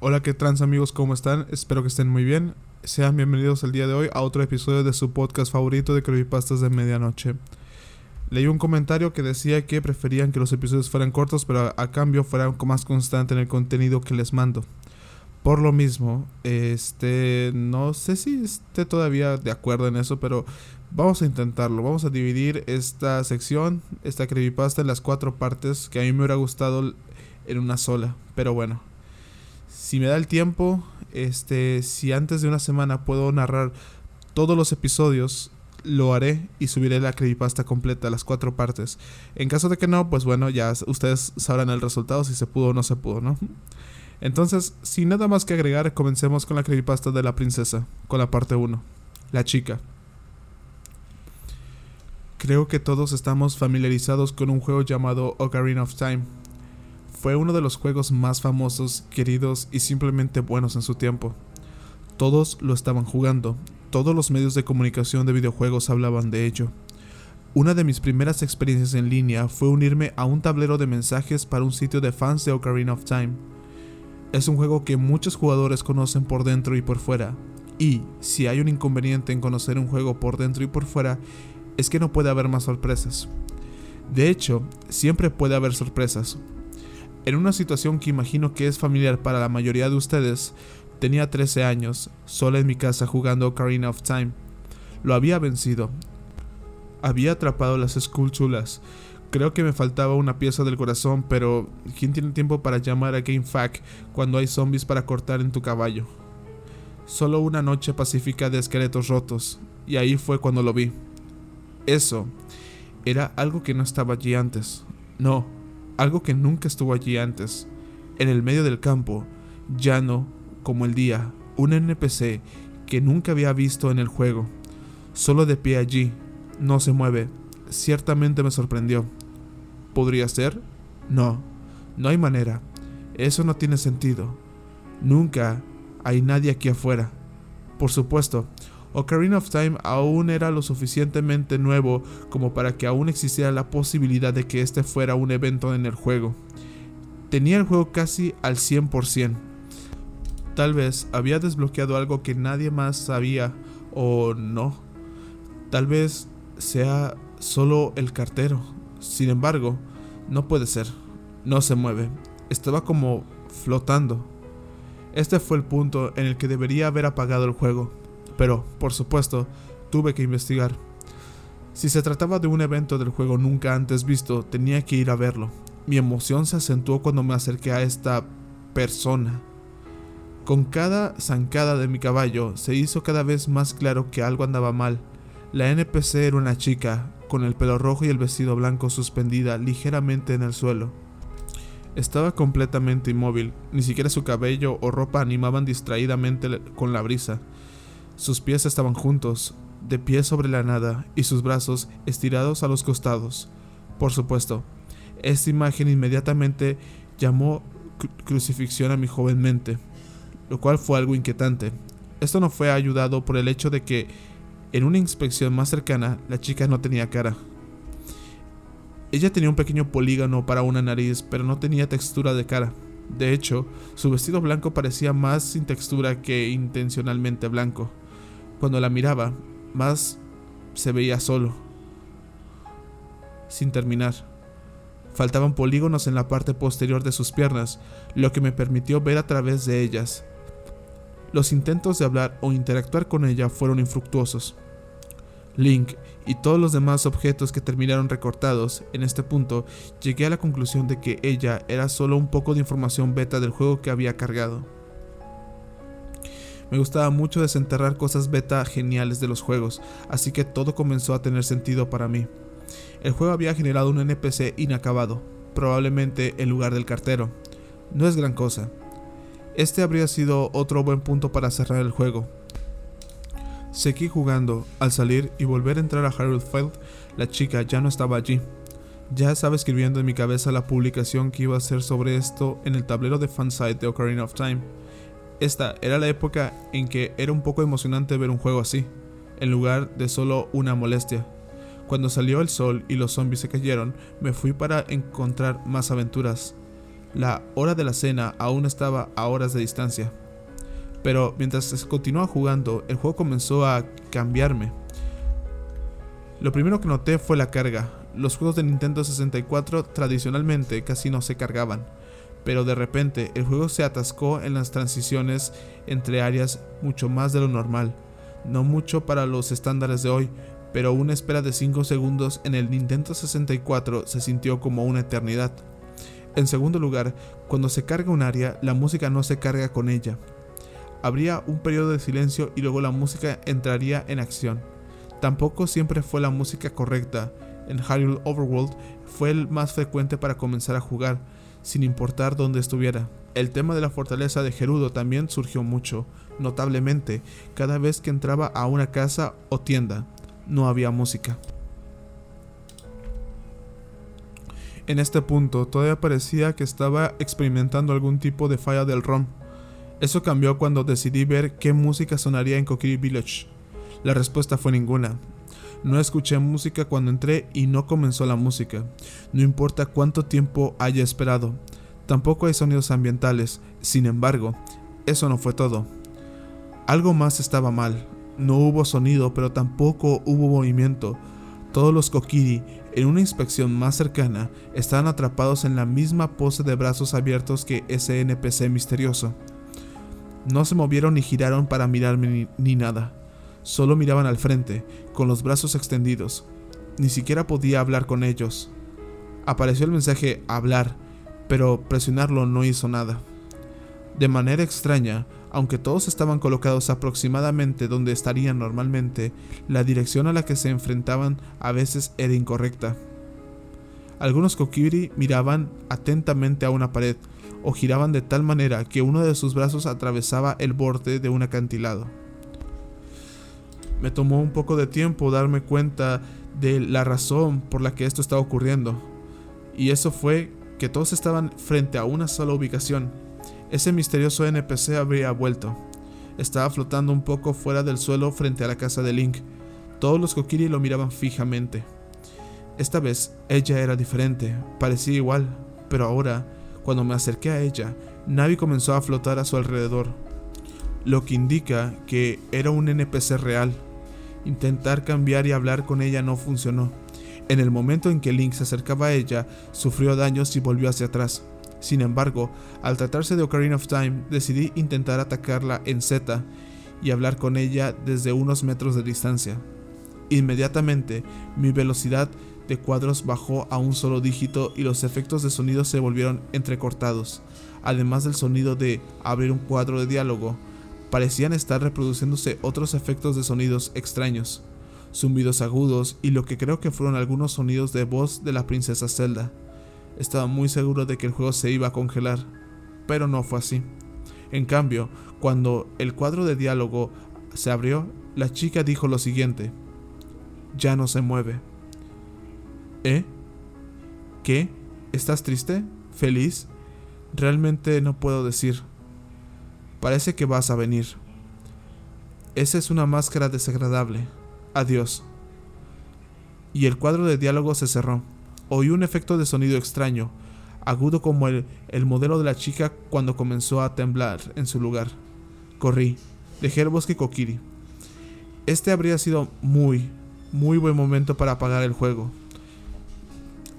Hola, ¿qué trans amigos? ¿Cómo están? Espero que estén muy bien. Sean bienvenidos el día de hoy a otro episodio de su podcast favorito de Creepypastas de Medianoche. Leí un comentario que decía que preferían que los episodios fueran cortos, pero a, cambio fueran más constante en el contenido que les mando. Por lo mismo, este, no sé si esté todavía de acuerdo en eso, pero vamos a intentarlo. Vamos a dividir esta sección, esta creepypasta, en las cuatro partes que a mí me hubiera gustado en una sola. Pero bueno, si me da el tiempo, este, si antes de una semana puedo narrar todos los episodios, lo haré y subiré la creepypasta completa, las cuatro partes. En caso de que no, pues bueno, ya ustedes sabrán el resultado, si se pudo o no se pudo, ¿no? Entonces, sin nada más que agregar, comencemos con la creepypasta de la princesa, con la parte 1, la chica. Creo que todos estamos familiarizados con un juego llamado Ocarina of Time. Fue uno de los juegos más famosos, queridos y simplemente buenos en su tiempo. Todos lo estaban jugando, todos los medios de comunicación de videojuegos hablaban de ello. Una de mis primeras experiencias en línea fue unirme a un tablero de mensajes para un sitio de fans de Ocarina of Time. Es un juego que muchos jugadores conocen por dentro y por fuera, y si hay un inconveniente en conocer un juego por dentro y por fuera, es que no puede haber más sorpresas. De hecho, siempre puede haber sorpresas. En una situación que imagino que es familiar para la mayoría de ustedes, tenía 13 años, sola en mi casa jugando Ocarina of Time. Lo había vencido. Había atrapado las Skulltulas. Creo que me faltaba una pieza del corazón, pero ¿quién tiene tiempo para llamar a GameFAQ cuando hay zombies para cortar en tu caballo? Solo una noche pacífica de esqueletos rotos, y ahí fue cuando lo vi. Eso era algo que no estaba allí antes. No, algo que nunca estuvo allí antes. En el medio del campo, llano como el día, un NPC que nunca había visto en el juego. Solo de pie allí, no se mueve. Ciertamente me sorprendió. ¿Podría ser? No, no hay manera. Eso no tiene sentido. Nunca hay nadie aquí afuera. Por supuesto, Ocarina of Time aún era lo suficientemente nuevo como para que aún existiera la posibilidad de que este fuera un evento en el juego. Tenía el juego casi al 100%. Tal vez había desbloqueado algo que nadie más sabía o no. Tal vez sea solo el cartero. Sin embargo, no puede ser. No se mueve. Estaba como flotando. Este fue el punto en el que debería haber apagado el juego pero, por supuesto, tuve que investigar. Si se trataba de un evento del juego nunca antes visto, tenía que ir a verlo. Mi emoción se acentuó cuando me acerqué a esta persona. Con cada zancada de mi caballo se hizo cada vez más claro que algo andaba mal. La NPC era una chica, con el pelo rojo y el vestido blanco suspendida ligeramente en el suelo. Estaba completamente inmóvil, ni siquiera su cabello o ropa animaban distraídamente con la brisa. Sus pies estaban juntos, de pie sobre la nada, y sus brazos estirados a los costados. Por supuesto, esta imagen inmediatamente llamó crucifixión a mi joven mente, lo cual fue algo inquietante. Esto no fue ayudado por el hecho de que, en una inspección más cercana, la chica no tenía cara. Ella tenía un pequeño polígono para una nariz, pero no tenía textura de cara. De hecho, su vestido blanco parecía más sin textura que intencionalmente blanco. Cuando la miraba, más se veía solo, sin terminar. Faltaban polígonos en la parte posterior de sus piernas, lo que me permitió ver a través de ellas. Los intentos de hablar o interactuar con ella fueron infructuosos. Link y todos los demás objetos que terminaron recortados, en este punto llegué a la conclusión de que ella era solo un poco de información beta del juego que había cargado. Me gustaba mucho desenterrar cosas beta geniales de los juegos, así que todo comenzó a tener sentido para mí. El juego había generado un NPC inacabado, probablemente en lugar del cartero. No es gran cosa. Este habría sido otro buen punto para cerrar el juego. Seguí jugando, al salir y volver a entrar a Harold la chica ya no estaba allí. Ya estaba escribiendo en mi cabeza la publicación que iba a hacer sobre esto en el tablero de fansite de Ocarina of Time. Esta era la época en que era un poco emocionante ver un juego así, en lugar de solo una molestia. Cuando salió el sol y los zombies se cayeron, me fui para encontrar más aventuras. La hora de la cena aún estaba a horas de distancia. Pero mientras continuaba jugando, el juego comenzó a cambiarme. Lo primero que noté fue la carga. Los juegos de Nintendo 64 tradicionalmente casi no se cargaban, pero de repente el juego se atascó en las transiciones entre áreas mucho más de lo normal. No mucho para los estándares de hoy, pero una espera de 5 segundos en el Nintendo 64 se sintió como una eternidad. En segundo lugar, cuando se carga un área, la música no se carga con ella. Habría un periodo de silencio y luego la música entraría en acción. Tampoco siempre fue la música correcta. En Hyrule Overworld fue el más frecuente para comenzar a jugar, sin importar dónde estuviera. El tema de la fortaleza de Gerudo también surgió mucho, notablemente, cada vez que entraba a una casa o tienda, no había música. En este punto todavía parecía que estaba experimentando algún tipo de falla del ROM. Eso cambió cuando decidí ver qué música sonaría en Kokiri Village. La respuesta fue ninguna. No escuché música cuando entré y no comenzó la música. No importa cuánto tiempo haya esperado. Tampoco hay sonidos ambientales. Sin embargo, eso no fue todo. Algo más estaba mal. No hubo sonido, pero tampoco hubo movimiento. Todos los Kokiri, en una inspección más cercana, estaban atrapados en la misma pose de brazos abiertos que ese NPC misterioso. No se movieron ni giraron para mirarme ni, ni nada. Solo miraban al frente, con los brazos extendidos. Ni siquiera podía hablar con ellos. Apareció el mensaje hablar, pero presionarlo no hizo nada. De manera extraña, aunque todos estaban colocados aproximadamente donde estarían normalmente, la dirección a la que se enfrentaban a veces era incorrecta. Algunos Kokiri miraban atentamente a una pared o giraban de tal manera que uno de sus brazos atravesaba el borde de un acantilado. Me tomó un poco de tiempo darme cuenta de la razón por la que esto estaba ocurriendo, y eso fue que todos estaban frente a una sola ubicación, ese misterioso NPC habría vuelto. Estaba flotando un poco fuera del suelo frente a la casa de Link. Todos los Kokiri lo miraban fijamente. Esta vez ella era diferente, parecía igual, pero ahora, cuando me acerqué a ella, Navi comenzó a flotar a su alrededor, lo que indica que era un NPC real. Intentar cambiar y hablar con ella no funcionó. En el momento en que Link se acercaba a ella, sufrió daños y volvió hacia atrás. Sin embargo, al tratarse de Ocarina of Time, decidí intentar atacarla en Z y hablar con ella desde unos metros de distancia. Inmediatamente, mi velocidad de cuadros bajó a un solo dígito y los efectos de sonido se volvieron entrecortados. Además del sonido de abrir un cuadro de diálogo, parecían estar reproduciéndose otros efectos de sonidos extraños, zumbidos agudos y lo que creo que fueron algunos sonidos de voz de la princesa Zelda. Estaba muy seguro de que el juego se iba a congelar, pero no fue así. En cambio, cuando el cuadro de diálogo se abrió, la chica dijo lo siguiente. Ya no se mueve. ¿Eh? ¿Qué? ¿Estás triste? ¿Feliz? Realmente no puedo decir. Parece que vas a venir. Esa es una máscara desagradable. Adiós. Y el cuadro de diálogo se cerró. Oí un efecto de sonido extraño, agudo como el, el modelo de la chica cuando comenzó a temblar en su lugar. Corrí, dejé el bosque Kokiri. Este habría sido muy, muy buen momento para apagar el juego.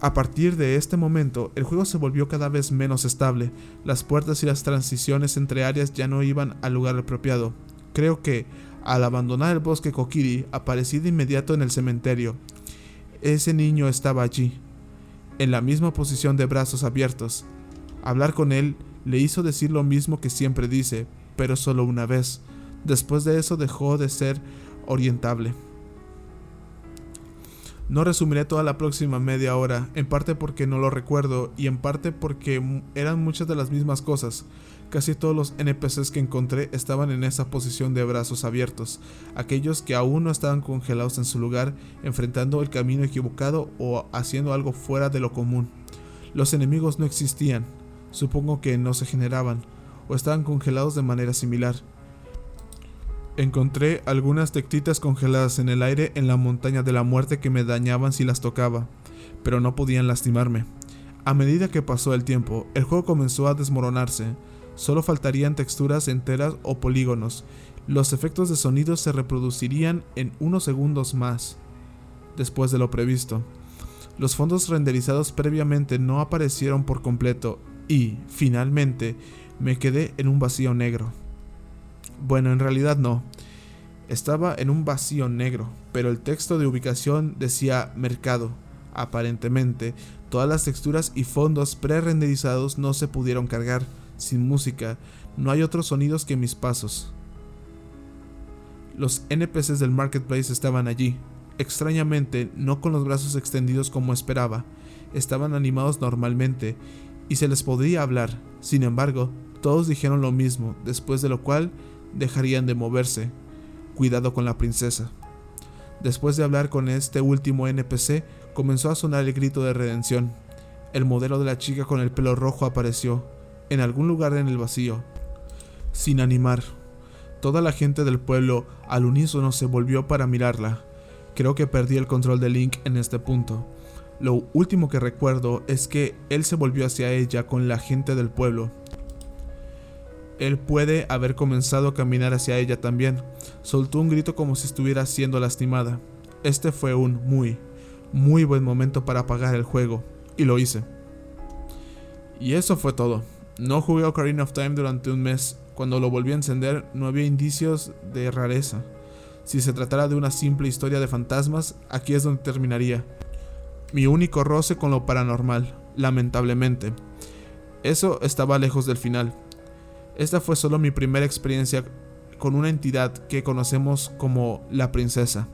A partir de este momento, el juego se volvió cada vez menos estable. Las puertas y las transiciones entre áreas ya no iban al lugar apropiado. Creo que, al abandonar el bosque Kokiri, aparecí de inmediato en el cementerio. Ese niño estaba allí, en la misma posición de brazos abiertos. Hablar con él le hizo decir lo mismo que siempre dice, pero solo una vez. Después de eso dejó de ser orientable. No resumiré toda la próxima media hora, en parte porque no lo recuerdo y en parte porque eran muchas de las mismas cosas. Casi todos los NPCs que encontré estaban en esa posición de brazos abiertos, aquellos que aún no estaban congelados en su lugar, enfrentando el camino equivocado o haciendo algo fuera de lo común. Los enemigos no existían, supongo que no se generaban, o estaban congelados de manera similar. Encontré algunas tectitas congeladas en el aire en la montaña de la muerte que me dañaban si las tocaba, pero no podían lastimarme. A medida que pasó el tiempo, el juego comenzó a desmoronarse. Solo faltarían texturas enteras o polígonos. Los efectos de sonido se reproducirían en unos segundos más después de lo previsto. Los fondos renderizados previamente no aparecieron por completo y, finalmente, me quedé en un vacío negro. Bueno, en realidad no. Estaba en un vacío negro, pero el texto de ubicación decía mercado. Aparentemente, todas las texturas y fondos pre-renderizados no se pudieron cargar. Sin música, no hay otros sonidos que mis pasos. Los NPCs del marketplace estaban allí, Extrañamente, no con los brazos extendidos como esperaba, estaban animados normalmente y se les podía hablar. Sin embargo, todos dijeron lo mismo, después de lo cual dejarían de moverse. Cuidado con la princesa. Después de hablar con este último NPC, comenzó a sonar el grito de redención. El modelo de la chica con el pelo rojo apareció, en algún lugar en el vacío, sin animar. Toda la gente del pueblo al unísono se volvió para mirarla. Creo que perdí el control de Link en este punto. Lo último que recuerdo es que él se volvió hacia ella con la gente del pueblo. Él puede haber comenzado a caminar hacia ella también. Soltó un grito como si estuviera siendo lastimada. Este fue un muy, muy buen momento para apagar el juego, y lo hice. Y eso fue todo. No jugué Ocarina of Time durante un mes. Cuando lo volví a encender no había indicios de rareza. Si se tratara de una simple historia de fantasmas, aquí es donde terminaría. Mi único roce con lo paranormal, lamentablemente. Eso estaba lejos del final. Esta fue solo mi primera experiencia con una entidad que conocemos como la princesa.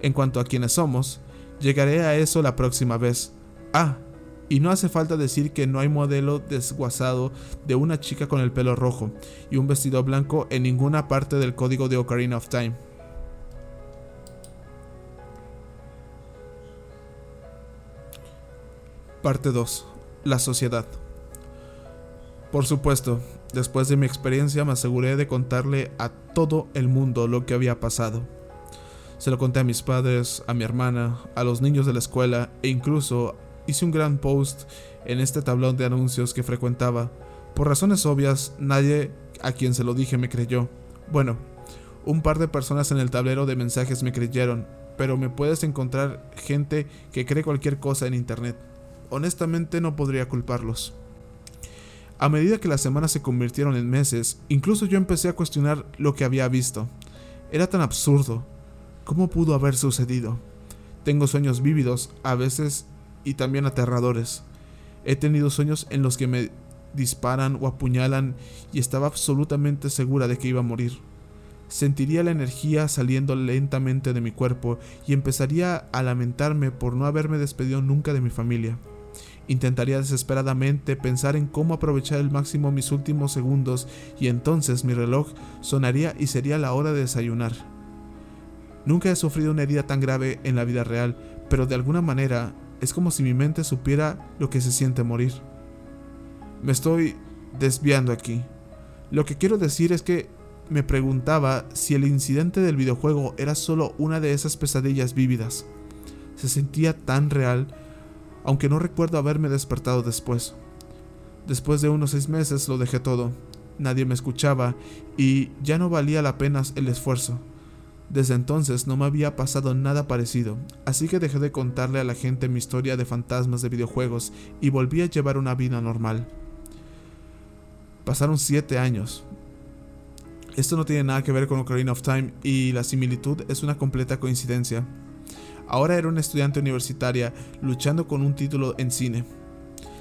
En cuanto a quiénes somos, llegaré a eso la próxima vez. Ah, y no hace falta decir que no hay modelo desguazado de una chica con el pelo rojo y un vestido blanco en ninguna parte del código de Ocarina of Time. Parte 2. La sociedad. Por supuesto, después de mi experiencia me aseguré de contarle a todo el mundo lo que había pasado. Se lo conté a mis padres, a mi hermana, a los niños de la escuela e incluso hice un gran post en este tablón de anuncios que frecuentaba. Por razones obvias, nadie a quien se lo dije me creyó. Bueno, un par de personas en el tablero de mensajes me creyeron, pero me puedes encontrar gente que cree cualquier cosa en internet honestamente no podría culparlos. A medida que las semanas se convirtieron en meses, incluso yo empecé a cuestionar lo que había visto. Era tan absurdo. ¿Cómo pudo haber sucedido? Tengo sueños vívidos, a veces, y también aterradores. He tenido sueños en los que me disparan o apuñalan y estaba absolutamente segura de que iba a morir. Sentiría la energía saliendo lentamente de mi cuerpo y empezaría a lamentarme por no haberme despedido nunca de mi familia. Intentaría desesperadamente pensar en cómo aprovechar al máximo mis últimos segundos y entonces mi reloj sonaría y sería la hora de desayunar. Nunca he sufrido una herida tan grave en la vida real, pero de alguna manera es como si mi mente supiera lo que se siente morir. Me estoy desviando aquí. Lo que quiero decir es que me preguntaba si el incidente del videojuego era solo una de esas pesadillas vívidas. Se sentía tan real aunque no recuerdo haberme despertado después. Después de unos seis meses lo dejé todo. Nadie me escuchaba y ya no valía la pena el esfuerzo. Desde entonces no me había pasado nada parecido, así que dejé de contarle a la gente mi historia de fantasmas de videojuegos y volví a llevar una vida normal. Pasaron siete años. Esto no tiene nada que ver con Ocarina of Time y la similitud es una completa coincidencia. Ahora era una estudiante universitaria luchando con un título en cine.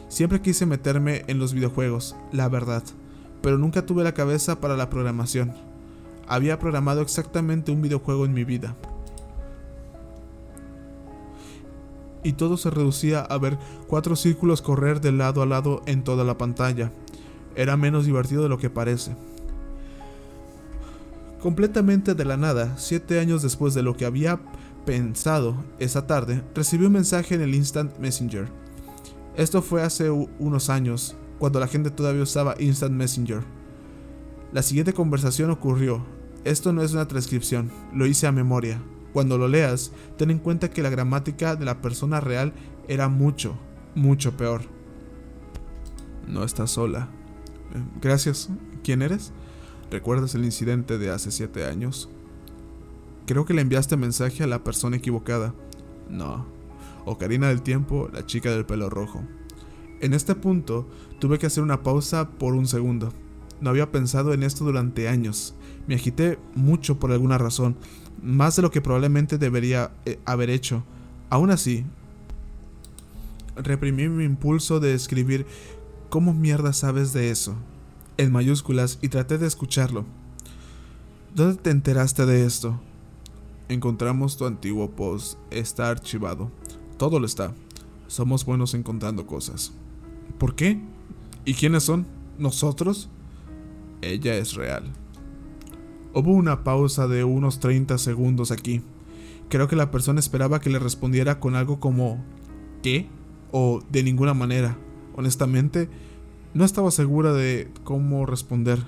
Siempre quise meterme en los videojuegos, la verdad, pero nunca tuve la cabeza para la programación. Había programado exactamente un videojuego en mi vida. Y todo se reducía a ver cuatro círculos correr de lado a lado en toda la pantalla. Era menos divertido de lo que parece. Completamente de la nada, siete años después de lo que había pensado esa tarde, recibí un mensaje en el Instant Messenger. Esto fue hace unos años, cuando la gente todavía usaba Instant Messenger. La siguiente conversación ocurrió. Esto no es una transcripción, lo hice a memoria. Cuando lo leas, ten en cuenta que la gramática de la persona real era mucho, mucho peor. No estás sola. Eh, gracias. ¿Quién eres? ¿Recuerdas el incidente de hace siete años? Creo que le enviaste mensaje a la persona equivocada. No. Ocarina del Tiempo, la chica del pelo rojo. En este punto, tuve que hacer una pausa por un segundo. No había pensado en esto durante años. Me agité mucho por alguna razón, más de lo que probablemente debería eh, haber hecho. Aún así, reprimí mi impulso de escribir ¿Cómo mierda sabes de eso? en mayúsculas y traté de escucharlo. ¿Dónde te enteraste de esto? Encontramos tu antiguo post. Está archivado. Todo lo está. Somos buenos encontrando cosas. ¿Por qué? ¿Y quiénes son? ¿Nosotros? Ella es real. Hubo una pausa de unos 30 segundos aquí. Creo que la persona esperaba que le respondiera con algo como ¿qué? o de ninguna manera. Honestamente, no estaba segura de cómo responder.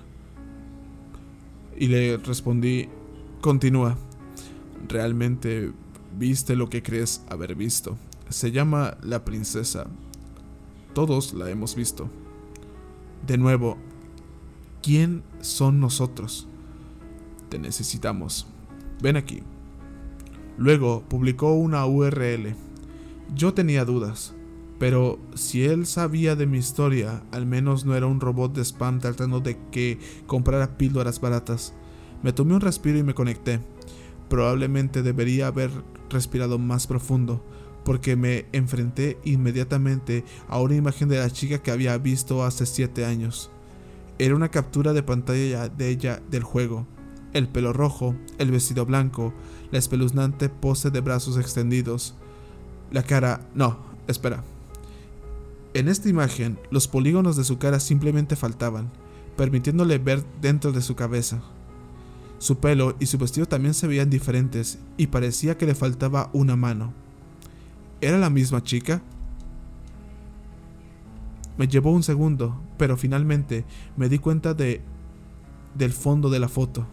Y le respondí, continúa. Realmente viste lo que crees haber visto. Se llama La Princesa. Todos la hemos visto. De nuevo, ¿quién son nosotros? Te necesitamos. Ven aquí. Luego publicó una URL. Yo tenía dudas, pero si él sabía de mi historia, al menos no era un robot de spam tratando de que comprara píldoras baratas. Me tomé un respiro y me conecté. Probablemente debería haber respirado más profundo, porque me enfrenté inmediatamente a una imagen de la chica que había visto hace 7 años. Era una captura de pantalla de ella del juego. El pelo rojo, el vestido blanco, la espeluznante pose de brazos extendidos. La cara... No, espera. En esta imagen, los polígonos de su cara simplemente faltaban, permitiéndole ver dentro de su cabeza. Su pelo y su vestido también se veían diferentes y parecía que le faltaba una mano. ¿Era la misma chica? Me llevó un segundo, pero finalmente me di cuenta de del fondo de la foto.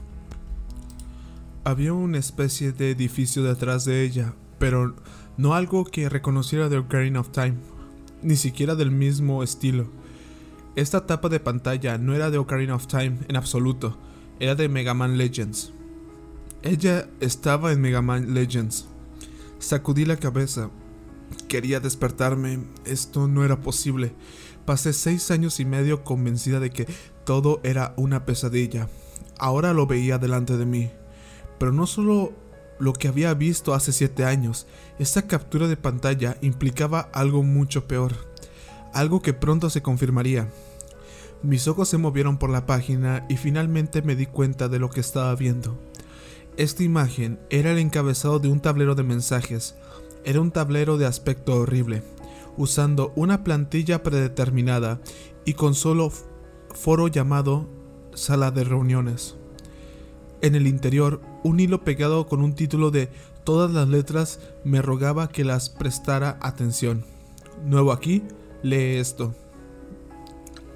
Había una especie de edificio detrás de ella, pero no algo que reconociera de Ocarina of Time, ni siquiera del mismo estilo. Esta tapa de pantalla no era de Ocarina of Time en absoluto, era de Mega Man Legends. Ella estaba en Mega Man Legends. Sacudí la cabeza. Quería despertarme. Esto no era posible. Pasé seis años y medio convencida de que todo era una pesadilla. Ahora lo veía delante de mí. Pero no solo lo que había visto hace siete años, esta captura de pantalla implicaba algo mucho peor. Algo que pronto se confirmaría. Mis ojos se movieron por la página y finalmente me di cuenta de lo que estaba viendo. Esta imagen era el encabezado de un tablero de mensajes. Era un tablero de aspecto horrible, usando una plantilla predeterminada y con solo foro llamado sala de reuniones. En el interior, un hilo pegado con un título de todas las letras me rogaba que las prestara atención. Nuevo aquí, lee esto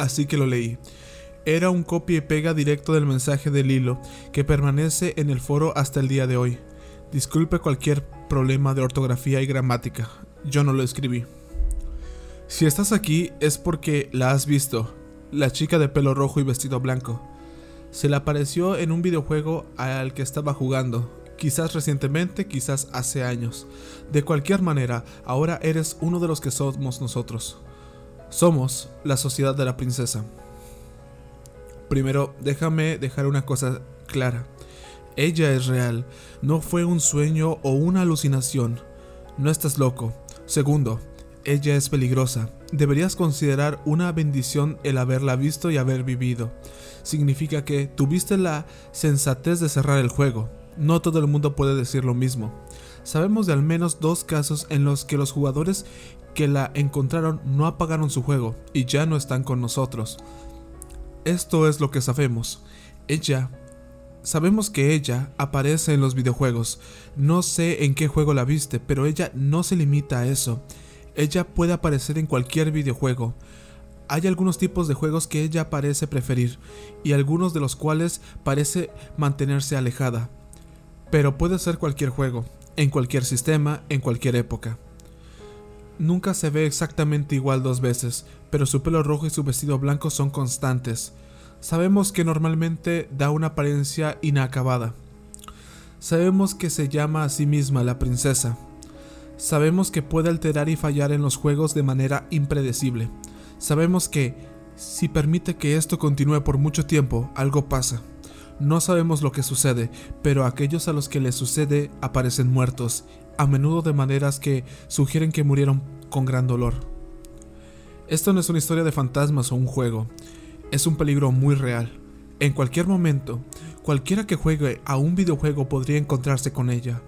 así que lo leí. Era un copia y pega directo del mensaje del hilo, que permanece en el foro hasta el día de hoy. Disculpe cualquier problema de ortografía y gramática, yo no lo escribí. Si estás aquí es porque la has visto, la chica de pelo rojo y vestido blanco. Se le apareció en un videojuego al que estaba jugando, quizás recientemente, quizás hace años. De cualquier manera, ahora eres uno de los que somos nosotros. Somos la sociedad de la princesa. Primero, déjame dejar una cosa clara. Ella es real, no fue un sueño o una alucinación. No estás loco. Segundo, ella es peligrosa. Deberías considerar una bendición el haberla visto y haber vivido. Significa que tuviste la sensatez de cerrar el juego. No todo el mundo puede decir lo mismo. Sabemos de al menos dos casos en los que los jugadores que la encontraron no apagaron su juego y ya no están con nosotros. Esto es lo que sabemos. Ella... Sabemos que ella aparece en los videojuegos. No sé en qué juego la viste, pero ella no se limita a eso. Ella puede aparecer en cualquier videojuego. Hay algunos tipos de juegos que ella parece preferir, y algunos de los cuales parece mantenerse alejada. Pero puede ser cualquier juego, en cualquier sistema, en cualquier época. Nunca se ve exactamente igual dos veces, pero su pelo rojo y su vestido blanco son constantes. Sabemos que normalmente da una apariencia inacabada. Sabemos que se llama a sí misma la princesa. Sabemos que puede alterar y fallar en los juegos de manera impredecible. Sabemos que, si permite que esto continúe por mucho tiempo, algo pasa. No sabemos lo que sucede, pero aquellos a los que les sucede aparecen muertos, a menudo de maneras que sugieren que murieron con gran dolor. Esto no es una historia de fantasmas o un juego, es un peligro muy real. En cualquier momento, cualquiera que juegue a un videojuego podría encontrarse con ella.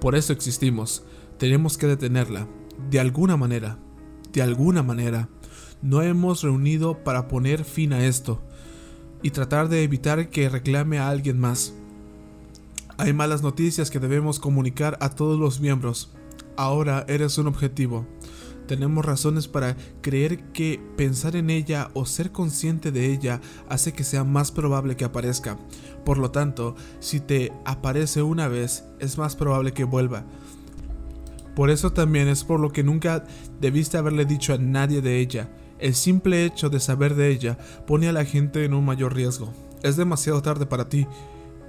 Por eso existimos, tenemos que detenerla, de alguna manera, de alguna manera. No hemos reunido para poner fin a esto y tratar de evitar que reclame a alguien más. Hay malas noticias que debemos comunicar a todos los miembros. Ahora eres un objetivo. Tenemos razones para creer que pensar en ella o ser consciente de ella hace que sea más probable que aparezca. Por lo tanto, si te aparece una vez, es más probable que vuelva. Por eso también es por lo que nunca debiste haberle dicho a nadie de ella. El simple hecho de saber de ella pone a la gente en un mayor riesgo. Es demasiado tarde para ti,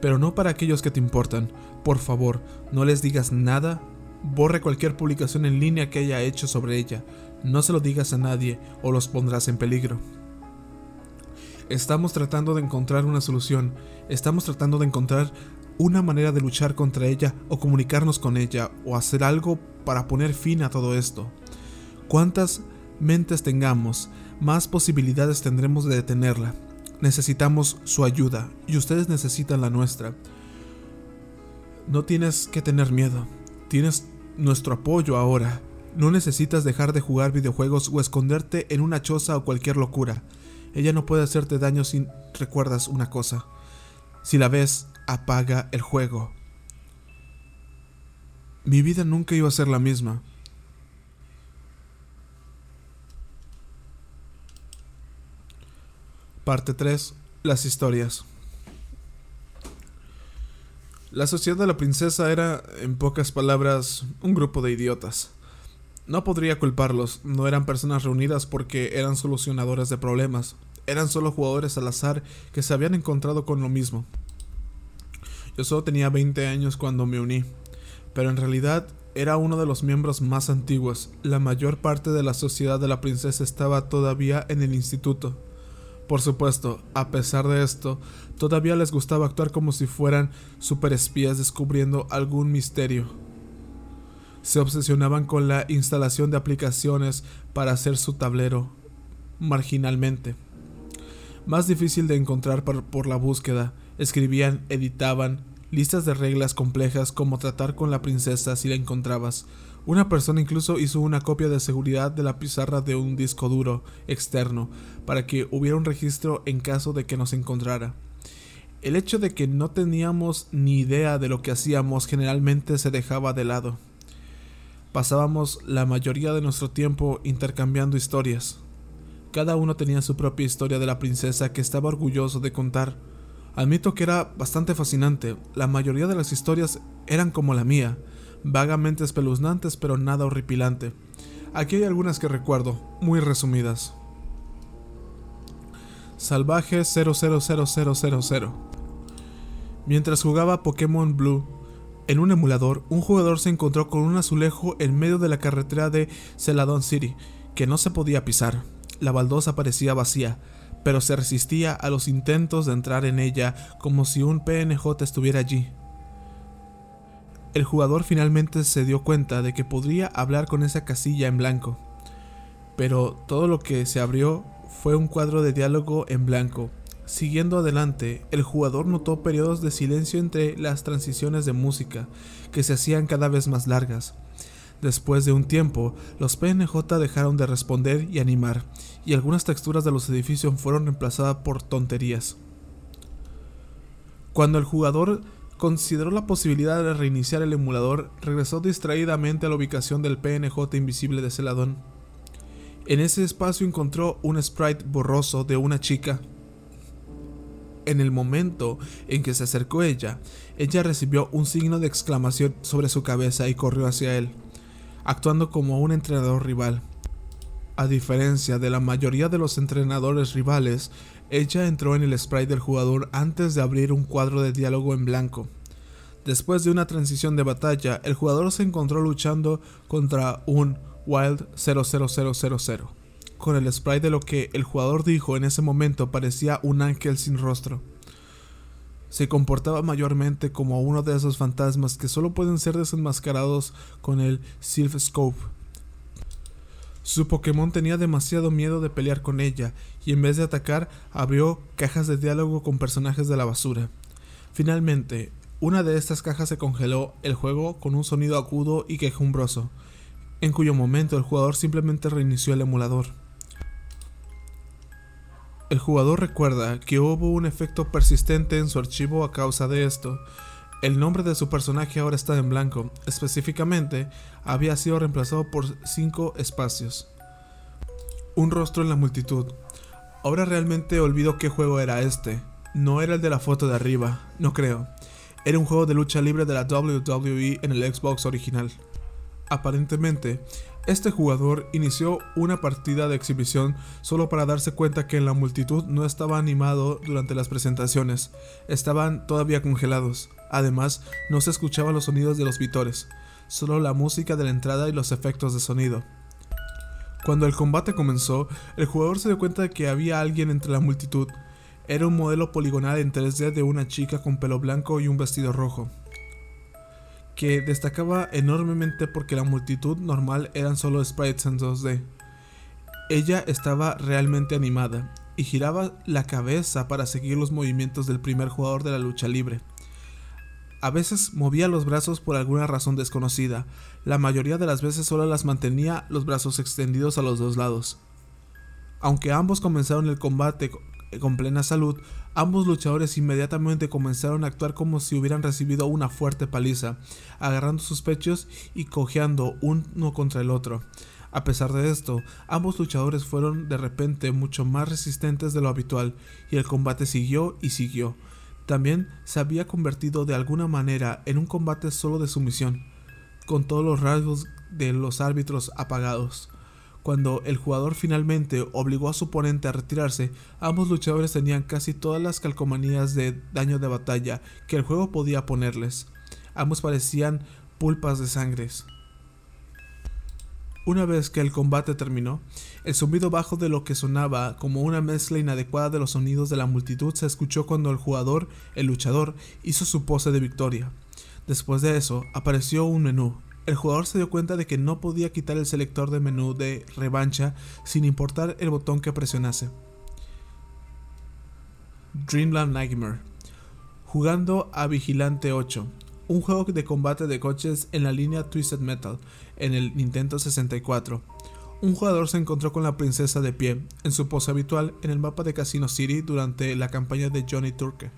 pero no para aquellos que te importan. Por favor, no les digas nada. Borre cualquier publicación en línea que haya hecho sobre ella. No se lo digas a nadie o los pondrás en peligro. Estamos tratando de encontrar una solución. Estamos tratando de encontrar una manera de luchar contra ella o comunicarnos con ella o hacer algo para poner fin a todo esto. ¿Cuántas mentes tengamos, más posibilidades tendremos de detenerla? necesitamos su ayuda y ustedes necesitan la nuestra. No tienes que tener miedo, tienes nuestro apoyo ahora. No necesitas dejar de jugar videojuegos o esconderte en una choza o cualquier locura. Ella no puede hacerte daño si recuerdas una cosa. Si la ves, apaga el juego. Mi vida nunca iba a ser la misma. Parte 3. Las historias. La sociedad de la princesa era, en pocas palabras, un grupo de idiotas. No podría culparlos, no eran personas reunidas porque eran solucionadores de problemas, eran solo jugadores al azar que se habían encontrado con lo mismo. Yo solo tenía 20 años cuando me uní, pero en realidad era uno de los miembros más antiguos. La mayor parte de la sociedad de la princesa estaba todavía en el instituto. Por supuesto, a pesar de esto, todavía les gustaba actuar como si fueran superespías descubriendo algún misterio. Se obsesionaban con la instalación de aplicaciones para hacer su tablero, marginalmente. Más difícil de encontrar por, por la búsqueda, escribían, editaban, listas de reglas complejas como tratar con la princesa si la encontrabas, una persona incluso hizo una copia de seguridad de la pizarra de un disco duro externo para que hubiera un registro en caso de que nos encontrara. El hecho de que no teníamos ni idea de lo que hacíamos generalmente se dejaba de lado. Pasábamos la mayoría de nuestro tiempo intercambiando historias. Cada uno tenía su propia historia de la princesa que estaba orgulloso de contar. Admito que era bastante fascinante, la mayoría de las historias eran como la mía, vagamente espeluznantes pero nada horripilante. Aquí hay algunas que recuerdo, muy resumidas. Salvaje 000000 Mientras jugaba Pokémon Blue, en un emulador, un jugador se encontró con un azulejo en medio de la carretera de Celadon City, que no se podía pisar. La baldosa parecía vacía, pero se resistía a los intentos de entrar en ella como si un PNJ estuviera allí el jugador finalmente se dio cuenta de que podría hablar con esa casilla en blanco. Pero todo lo que se abrió fue un cuadro de diálogo en blanco. Siguiendo adelante, el jugador notó periodos de silencio entre las transiciones de música, que se hacían cada vez más largas. Después de un tiempo, los PNJ dejaron de responder y animar, y algunas texturas de los edificios fueron reemplazadas por tonterías. Cuando el jugador consideró la posibilidad de reiniciar el emulador, regresó distraídamente a la ubicación del PNJ invisible de Celadón. En ese espacio encontró un sprite borroso de una chica. En el momento en que se acercó ella, ella recibió un signo de exclamación sobre su cabeza y corrió hacia él. actuando como un entrenador rival. A diferencia de la mayoría de los entrenadores rivales, ella entró en el sprite del jugador antes de abrir un cuadro de diálogo en blanco. Después de una transición de batalla, el jugador se encontró luchando contra un Wild 00000, con el sprite de lo que el jugador dijo en ese momento parecía un ángel sin rostro. Se comportaba mayormente como uno de esos fantasmas que solo pueden ser desenmascarados con el Sylph Scope. Su Pokémon tenía demasiado miedo de pelear con ella y en vez de atacar abrió cajas de diálogo con personajes de la basura. Finalmente, una de estas cajas se congeló el juego con un sonido agudo y quejumbroso, en cuyo momento el jugador simplemente reinició el emulador. El jugador recuerda que hubo un efecto persistente en su archivo a causa de esto. El nombre de su personaje ahora está en blanco, específicamente había sido reemplazado por cinco espacios. Un rostro en la multitud. Ahora realmente olvido qué juego era este. No era el de la foto de arriba, no creo. Era un juego de lucha libre de la WWE en el Xbox original. Aparentemente, este jugador inició una partida de exhibición solo para darse cuenta que en la multitud no estaba animado durante las presentaciones, estaban todavía congelados. Además, no se escuchaban los sonidos de los vitores, solo la música de la entrada y los efectos de sonido. Cuando el combate comenzó, el jugador se dio cuenta de que había alguien entre la multitud. Era un modelo poligonal en 3D de una chica con pelo blanco y un vestido rojo que destacaba enormemente porque la multitud normal eran solo sprites en 2D. Ella estaba realmente animada y giraba la cabeza para seguir los movimientos del primer jugador de la lucha libre. A veces movía los brazos por alguna razón desconocida, la mayoría de las veces solo las mantenía los brazos extendidos a los dos lados. Aunque ambos comenzaron el combate con plena salud, ambos luchadores inmediatamente comenzaron a actuar como si hubieran recibido una fuerte paliza, agarrando sus pechos y cojeando uno contra el otro. A pesar de esto, ambos luchadores fueron de repente mucho más resistentes de lo habitual, y el combate siguió y siguió. También se había convertido de alguna manera en un combate solo de sumisión, con todos los rasgos de los árbitros apagados. Cuando el jugador finalmente obligó a su oponente a retirarse, ambos luchadores tenían casi todas las calcomanías de daño de batalla que el juego podía ponerles. Ambos parecían pulpas de sangres. Una vez que el combate terminó, el zumbido bajo de lo que sonaba como una mezcla inadecuada de los sonidos de la multitud se escuchó cuando el jugador, el luchador, hizo su pose de victoria. Después de eso, apareció un menú, el jugador se dio cuenta de que no podía quitar el selector de menú de revancha sin importar el botón que presionase. Dreamland Nightmare. Jugando a Vigilante 8, un juego de combate de coches en la línea Twisted Metal en el Nintendo 64. Un jugador se encontró con la princesa de pie, en su pose habitual, en el mapa de Casino City durante la campaña de Johnny Turke.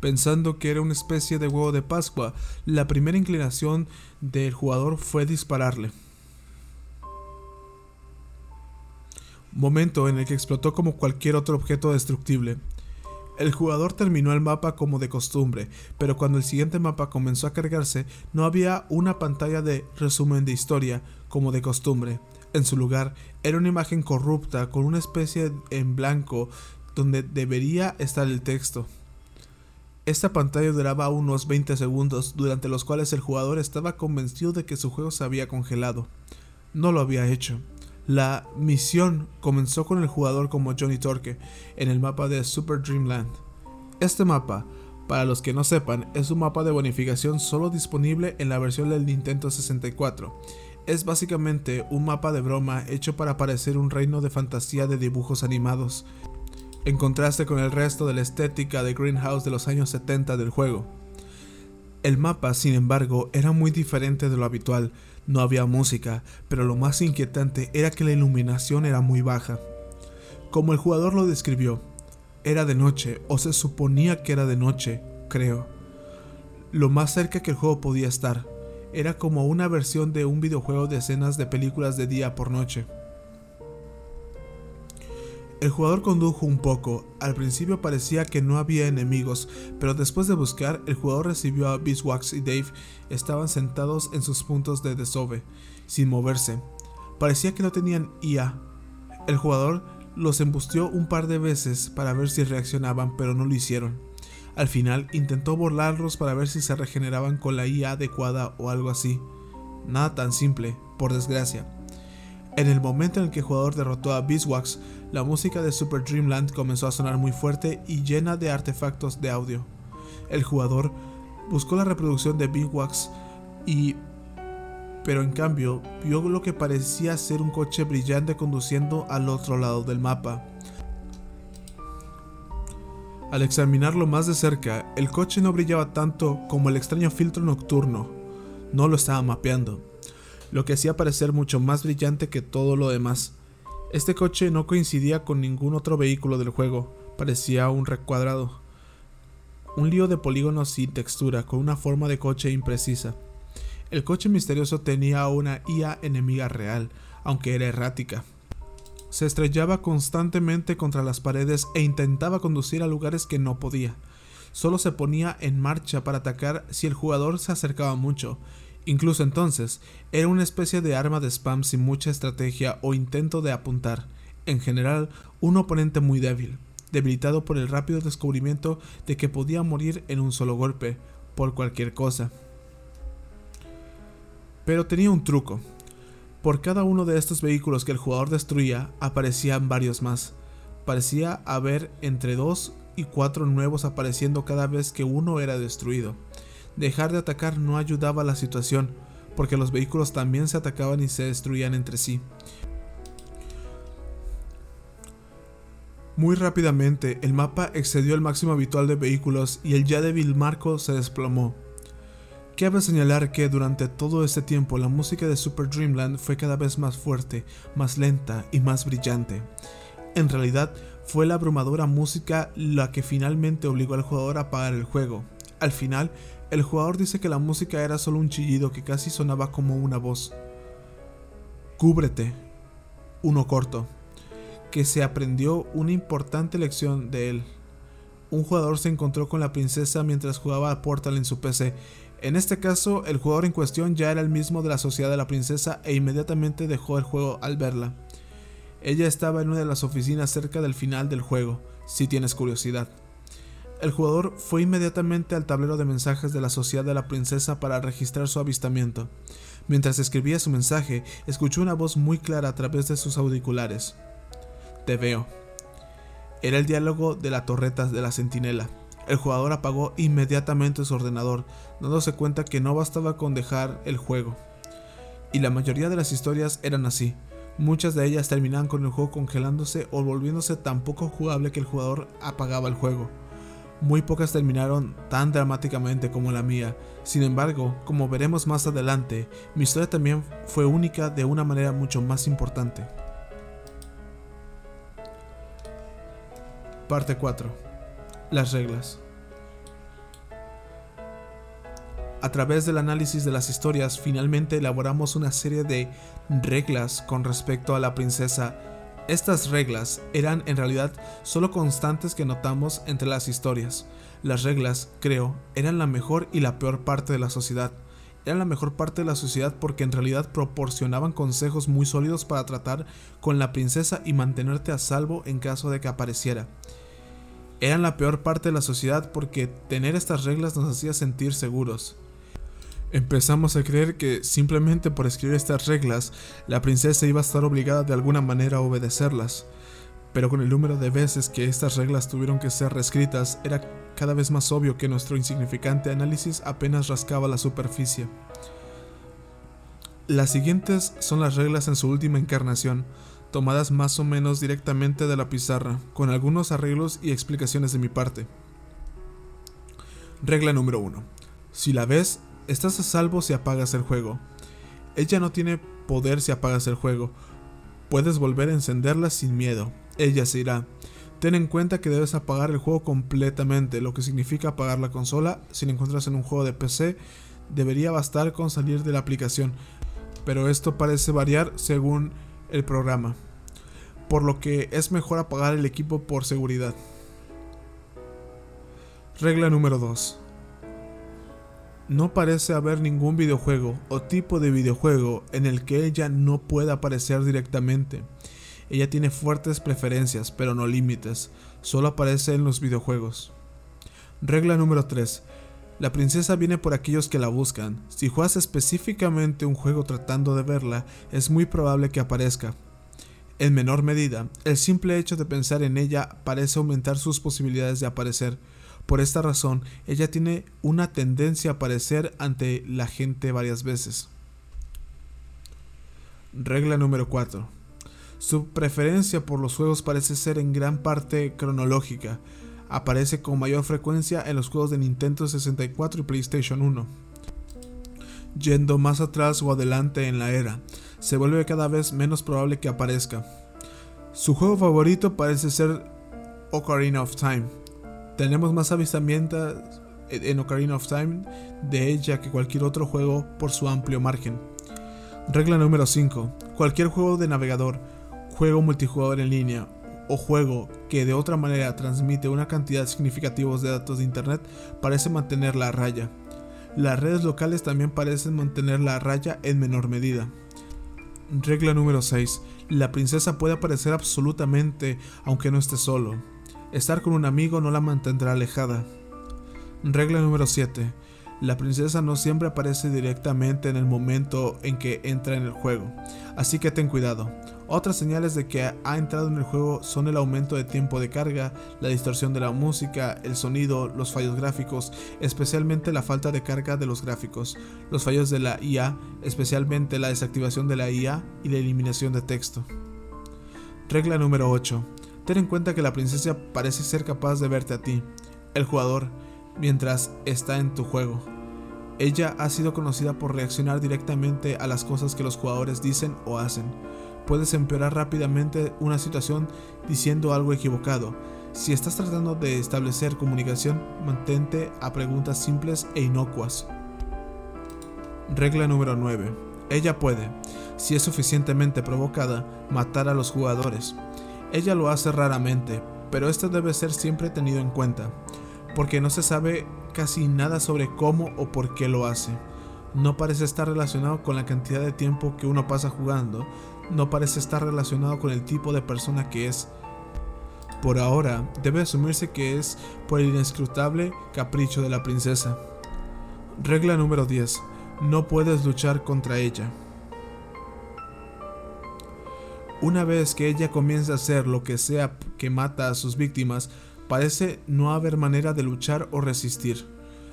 Pensando que era una especie de huevo de Pascua, la primera inclinación del jugador fue dispararle. Momento en el que explotó como cualquier otro objeto destructible. El jugador terminó el mapa como de costumbre, pero cuando el siguiente mapa comenzó a cargarse, no había una pantalla de resumen de historia como de costumbre. En su lugar, era una imagen corrupta con una especie en blanco donde debería estar el texto. Esta pantalla duraba unos 20 segundos, durante los cuales el jugador estaba convencido de que su juego se había congelado. No lo había hecho. La misión comenzó con el jugador como Johnny Torque en el mapa de Super Dreamland. Este mapa, para los que no sepan, es un mapa de bonificación solo disponible en la versión del Nintendo 64. Es básicamente un mapa de broma hecho para parecer un reino de fantasía de dibujos animados, en contraste con el resto de la estética de Greenhouse de los años 70 del juego. El mapa, sin embargo, era muy diferente de lo habitual, no había música, pero lo más inquietante era que la iluminación era muy baja. Como el jugador lo describió, era de noche, o se suponía que era de noche, creo. Lo más cerca que el juego podía estar, era como una versión de un videojuego de escenas de películas de día por noche. El jugador condujo un poco, al principio parecía que no había enemigos, pero después de buscar, el jugador recibió a Beeswax y Dave, estaban sentados en sus puntos de desove, sin moverse. Parecía que no tenían IA. El jugador los embustió un par de veces para ver si reaccionaban, pero no lo hicieron. Al final intentó burlarlos para ver si se regeneraban con la IA adecuada o algo así. Nada tan simple, por desgracia. En el momento en el que el jugador derrotó a Beeswax, la música de Super Dreamland comenzó a sonar muy fuerte y llena de artefactos de audio. El jugador buscó la reproducción de Beeswax y pero en cambio vio lo que parecía ser un coche brillante conduciendo al otro lado del mapa. Al examinarlo más de cerca, el coche no brillaba tanto como el extraño filtro nocturno. No lo estaba mapeando lo que hacía parecer mucho más brillante que todo lo demás. Este coche no coincidía con ningún otro vehículo del juego, parecía un recuadrado. Un lío de polígonos sin textura, con una forma de coche imprecisa. El coche misterioso tenía una IA enemiga real, aunque era errática. Se estrellaba constantemente contra las paredes e intentaba conducir a lugares que no podía. Solo se ponía en marcha para atacar si el jugador se acercaba mucho, Incluso entonces, era una especie de arma de spam sin mucha estrategia o intento de apuntar. En general, un oponente muy débil, debilitado por el rápido descubrimiento de que podía morir en un solo golpe, por cualquier cosa. Pero tenía un truco. Por cada uno de estos vehículos que el jugador destruía, aparecían varios más. Parecía haber entre dos y cuatro nuevos apareciendo cada vez que uno era destruido. Dejar de atacar no ayudaba a la situación, porque los vehículos también se atacaban y se destruían entre sí. Muy rápidamente, el mapa excedió el máximo habitual de vehículos y el ya débil marco se desplomó. Cabe señalar que durante todo este tiempo la música de Super Dreamland fue cada vez más fuerte, más lenta y más brillante. En realidad, fue la abrumadora música la que finalmente obligó al jugador a apagar el juego. Al final, el jugador dice que la música era solo un chillido que casi sonaba como una voz. Cúbrete. Uno corto. Que se aprendió una importante lección de él. Un jugador se encontró con la princesa mientras jugaba a Portal en su PC. En este caso, el jugador en cuestión ya era el mismo de la sociedad de la princesa e inmediatamente dejó el juego al verla. Ella estaba en una de las oficinas cerca del final del juego, si tienes curiosidad. El jugador fue inmediatamente al tablero de mensajes de la Sociedad de la Princesa para registrar su avistamiento. Mientras escribía su mensaje, escuchó una voz muy clara a través de sus auriculares. Te veo. Era el diálogo de la torreta de la centinela. El jugador apagó inmediatamente su ordenador, dándose cuenta que no bastaba con dejar el juego. Y la mayoría de las historias eran así. Muchas de ellas terminaban con el juego congelándose o volviéndose tan poco jugable que el jugador apagaba el juego. Muy pocas terminaron tan dramáticamente como la mía. Sin embargo, como veremos más adelante, mi historia también fue única de una manera mucho más importante. Parte 4. Las reglas. A través del análisis de las historias, finalmente elaboramos una serie de reglas con respecto a la princesa estas reglas eran en realidad solo constantes que notamos entre las historias. Las reglas, creo, eran la mejor y la peor parte de la sociedad. Eran la mejor parte de la sociedad porque en realidad proporcionaban consejos muy sólidos para tratar con la princesa y mantenerte a salvo en caso de que apareciera. Eran la peor parte de la sociedad porque tener estas reglas nos hacía sentir seguros. Empezamos a creer que simplemente por escribir estas reglas, la princesa iba a estar obligada de alguna manera a obedecerlas. Pero con el número de veces que estas reglas tuvieron que ser reescritas, era cada vez más obvio que nuestro insignificante análisis apenas rascaba la superficie. Las siguientes son las reglas en su última encarnación, tomadas más o menos directamente de la pizarra, con algunos arreglos y explicaciones de mi parte. Regla número 1. Si la ves, Estás a salvo si apagas el juego. Ella no tiene poder si apagas el juego. Puedes volver a encenderla sin miedo. Ella se irá. Ten en cuenta que debes apagar el juego completamente, lo que significa apagar la consola. Si la encuentras en un juego de PC, debería bastar con salir de la aplicación, pero esto parece variar según el programa. por lo que es mejor apagar el equipo por seguridad. Regla número 2. No parece haber ningún videojuego o tipo de videojuego en el que ella no pueda aparecer directamente. Ella tiene fuertes preferencias, pero no límites. Solo aparece en los videojuegos. Regla número 3. La princesa viene por aquellos que la buscan. Si juegas específicamente un juego tratando de verla, es muy probable que aparezca. En menor medida, el simple hecho de pensar en ella parece aumentar sus posibilidades de aparecer. Por esta razón, ella tiene una tendencia a aparecer ante la gente varias veces. Regla número 4. Su preferencia por los juegos parece ser en gran parte cronológica aparece con mayor frecuencia en los juegos de Nintendo 64 y PlayStation 1. Yendo más atrás o adelante en la era, se vuelve cada vez menos probable que aparezca. Su juego favorito parece ser Ocarina of Time. Tenemos más avistamientos en Ocarina of Time de ella que cualquier otro juego por su amplio margen. Regla número 5. Cualquier juego de navegador, juego multijugador en línea o juego que de otra manera transmite una cantidad significativa de datos de Internet parece mantener la raya. Las redes locales también parecen mantener la raya en menor medida. Regla número 6. La princesa puede aparecer absolutamente aunque no esté solo. Estar con un amigo no la mantendrá alejada. Regla número 7. La princesa no siempre aparece directamente en el momento en que entra en el juego, así que ten cuidado. Otras señales de que ha entrado en el juego son el aumento de tiempo de carga, la distorsión de la música, el sonido, los fallos gráficos, especialmente la falta de carga de los gráficos, los fallos de la IA, especialmente la desactivación de la IA y la eliminación de texto. Regla número 8. Ten en cuenta que la princesa parece ser capaz de verte a ti, el jugador, mientras está en tu juego. Ella ha sido conocida por reaccionar directamente a las cosas que los jugadores dicen o hacen puedes empeorar rápidamente una situación diciendo algo equivocado. Si estás tratando de establecer comunicación, mantente a preguntas simples e inocuas. Regla número 9. Ella puede, si es suficientemente provocada, matar a los jugadores. Ella lo hace raramente, pero esto debe ser siempre tenido en cuenta, porque no se sabe casi nada sobre cómo o por qué lo hace. No parece estar relacionado con la cantidad de tiempo que uno pasa jugando, no parece estar relacionado con el tipo de persona que es. Por ahora, debe asumirse que es por el inescrutable capricho de la princesa. Regla número 10. No puedes luchar contra ella. Una vez que ella comienza a hacer lo que sea que mata a sus víctimas, parece no haber manera de luchar o resistir.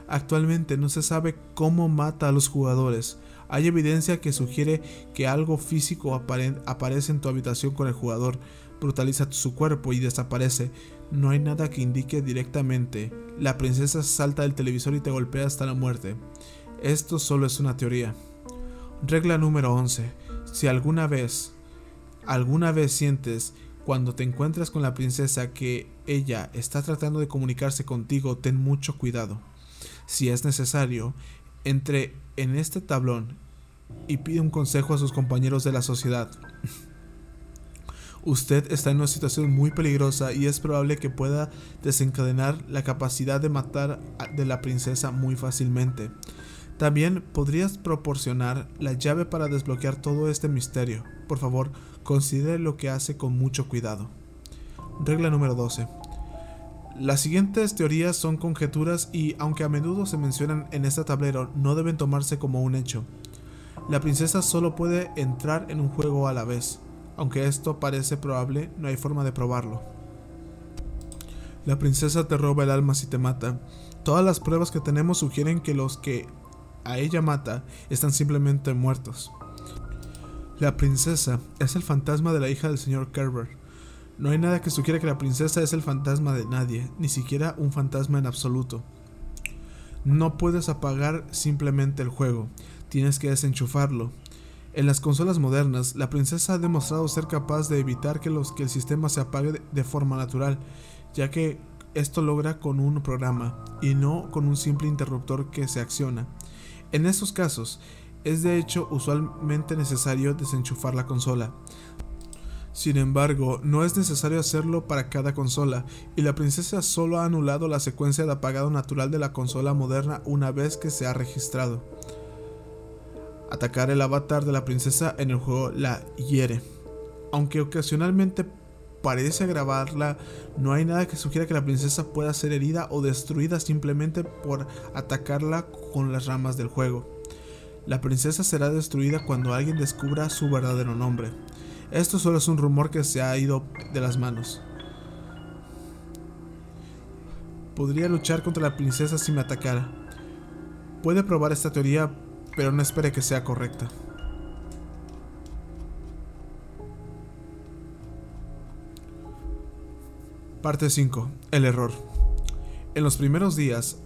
Actualmente no se sabe cómo mata a los jugadores, hay evidencia que sugiere que algo físico aparece en tu habitación con el jugador, brutaliza su cuerpo y desaparece. No hay nada que indique directamente. La princesa salta del televisor y te golpea hasta la muerte. Esto solo es una teoría. Regla número 11. Si alguna vez, alguna vez sientes cuando te encuentras con la princesa que ella está tratando de comunicarse contigo, ten mucho cuidado. Si es necesario, entre en este tablón y pide un consejo a sus compañeros de la sociedad. Usted está en una situación muy peligrosa y es probable que pueda desencadenar la capacidad de matar de la princesa muy fácilmente. También podrías proporcionar la llave para desbloquear todo este misterio. Por favor, considere lo que hace con mucho cuidado. Regla número 12. Las siguientes teorías son conjeturas y, aunque a menudo se mencionan en este tablero, no deben tomarse como un hecho. La princesa solo puede entrar en un juego a la vez. Aunque esto parece probable, no hay forma de probarlo. La princesa te roba el alma si te mata. Todas las pruebas que tenemos sugieren que los que a ella mata están simplemente muertos. La princesa es el fantasma de la hija del señor Kerber. No hay nada que sugiera que la princesa es el fantasma de nadie, ni siquiera un fantasma en absoluto. No puedes apagar simplemente el juego, tienes que desenchufarlo. En las consolas modernas, la princesa ha demostrado ser capaz de evitar que, los, que el sistema se apague de forma natural, ya que esto logra con un programa y no con un simple interruptor que se acciona. En estos casos, es de hecho usualmente necesario desenchufar la consola. Sin embargo, no es necesario hacerlo para cada consola, y la princesa solo ha anulado la secuencia de apagado natural de la consola moderna una vez que se ha registrado. Atacar el avatar de la princesa en el juego la hiere. Aunque ocasionalmente parece agravarla, no hay nada que sugiera que la princesa pueda ser herida o destruida simplemente por atacarla con las ramas del juego. La princesa será destruida cuando alguien descubra su verdadero nombre. Esto solo es un rumor que se ha ido de las manos. Podría luchar contra la princesa si me atacara. Puede probar esta teoría, pero no espere que sea correcta. Parte 5. El error. En los primeros días,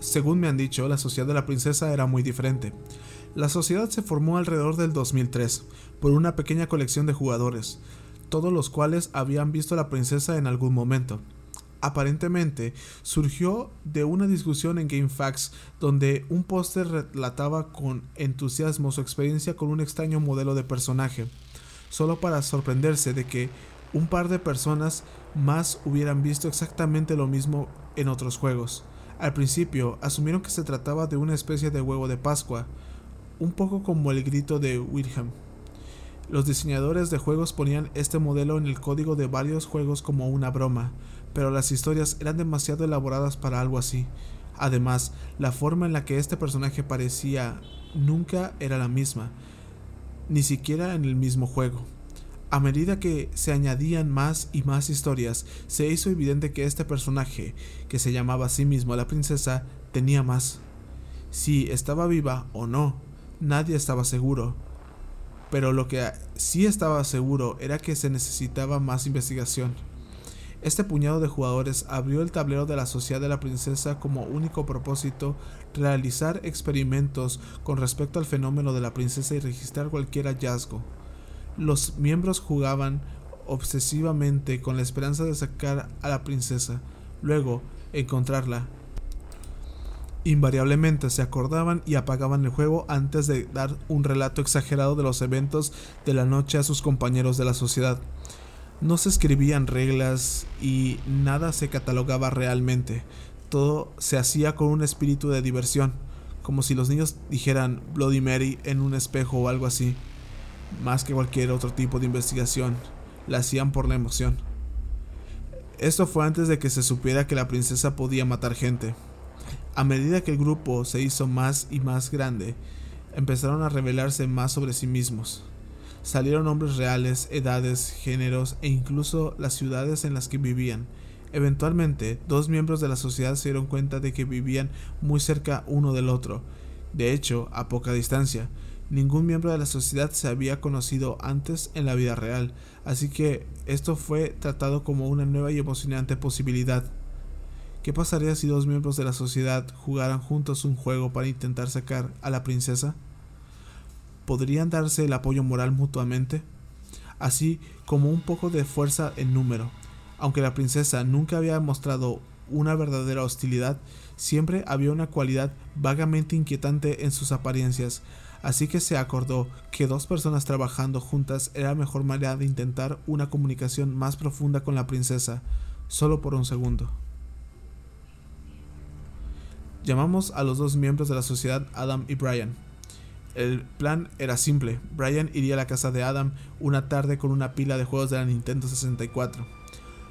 según me han dicho, la sociedad de la princesa era muy diferente. La sociedad se formó alrededor del 2003 por una pequeña colección de jugadores, todos los cuales habían visto a la princesa en algún momento. Aparentemente surgió de una discusión en GameFAQs donde un póster relataba con entusiasmo su experiencia con un extraño modelo de personaje, solo para sorprenderse de que un par de personas más hubieran visto exactamente lo mismo en otros juegos. Al principio asumieron que se trataba de una especie de huevo de Pascua, un poco como el grito de Wilhelm. Los diseñadores de juegos ponían este modelo en el código de varios juegos como una broma, pero las historias eran demasiado elaboradas para algo así. Además, la forma en la que este personaje parecía nunca era la misma, ni siquiera en el mismo juego. A medida que se añadían más y más historias, se hizo evidente que este personaje, que se llamaba a sí mismo la princesa, tenía más. Si estaba viva o no, nadie estaba seguro. Pero lo que sí estaba seguro era que se necesitaba más investigación. Este puñado de jugadores abrió el tablero de la Sociedad de la Princesa como único propósito realizar experimentos con respecto al fenómeno de la princesa y registrar cualquier hallazgo. Los miembros jugaban obsesivamente con la esperanza de sacar a la princesa, luego encontrarla Invariablemente se acordaban y apagaban el juego antes de dar un relato exagerado de los eventos de la noche a sus compañeros de la sociedad. No se escribían reglas y nada se catalogaba realmente. Todo se hacía con un espíritu de diversión, como si los niños dijeran Bloody Mary en un espejo o algo así. Más que cualquier otro tipo de investigación, la hacían por la emoción. Esto fue antes de que se supiera que la princesa podía matar gente. A medida que el grupo se hizo más y más grande, empezaron a revelarse más sobre sí mismos. Salieron nombres reales, edades, géneros e incluso las ciudades en las que vivían. Eventualmente, dos miembros de la sociedad se dieron cuenta de que vivían muy cerca uno del otro, de hecho, a poca distancia. Ningún miembro de la sociedad se había conocido antes en la vida real, así que esto fue tratado como una nueva y emocionante posibilidad. ¿Qué pasaría si dos miembros de la sociedad jugaran juntos un juego para intentar sacar a la princesa? ¿Podrían darse el apoyo moral mutuamente? Así como un poco de fuerza en número. Aunque la princesa nunca había mostrado una verdadera hostilidad, siempre había una cualidad vagamente inquietante en sus apariencias, así que se acordó que dos personas trabajando juntas era la mejor manera de intentar una comunicación más profunda con la princesa, solo por un segundo. Llamamos a los dos miembros de la sociedad Adam y Brian. El plan era simple. Brian iría a la casa de Adam una tarde con una pila de juegos de la Nintendo 64.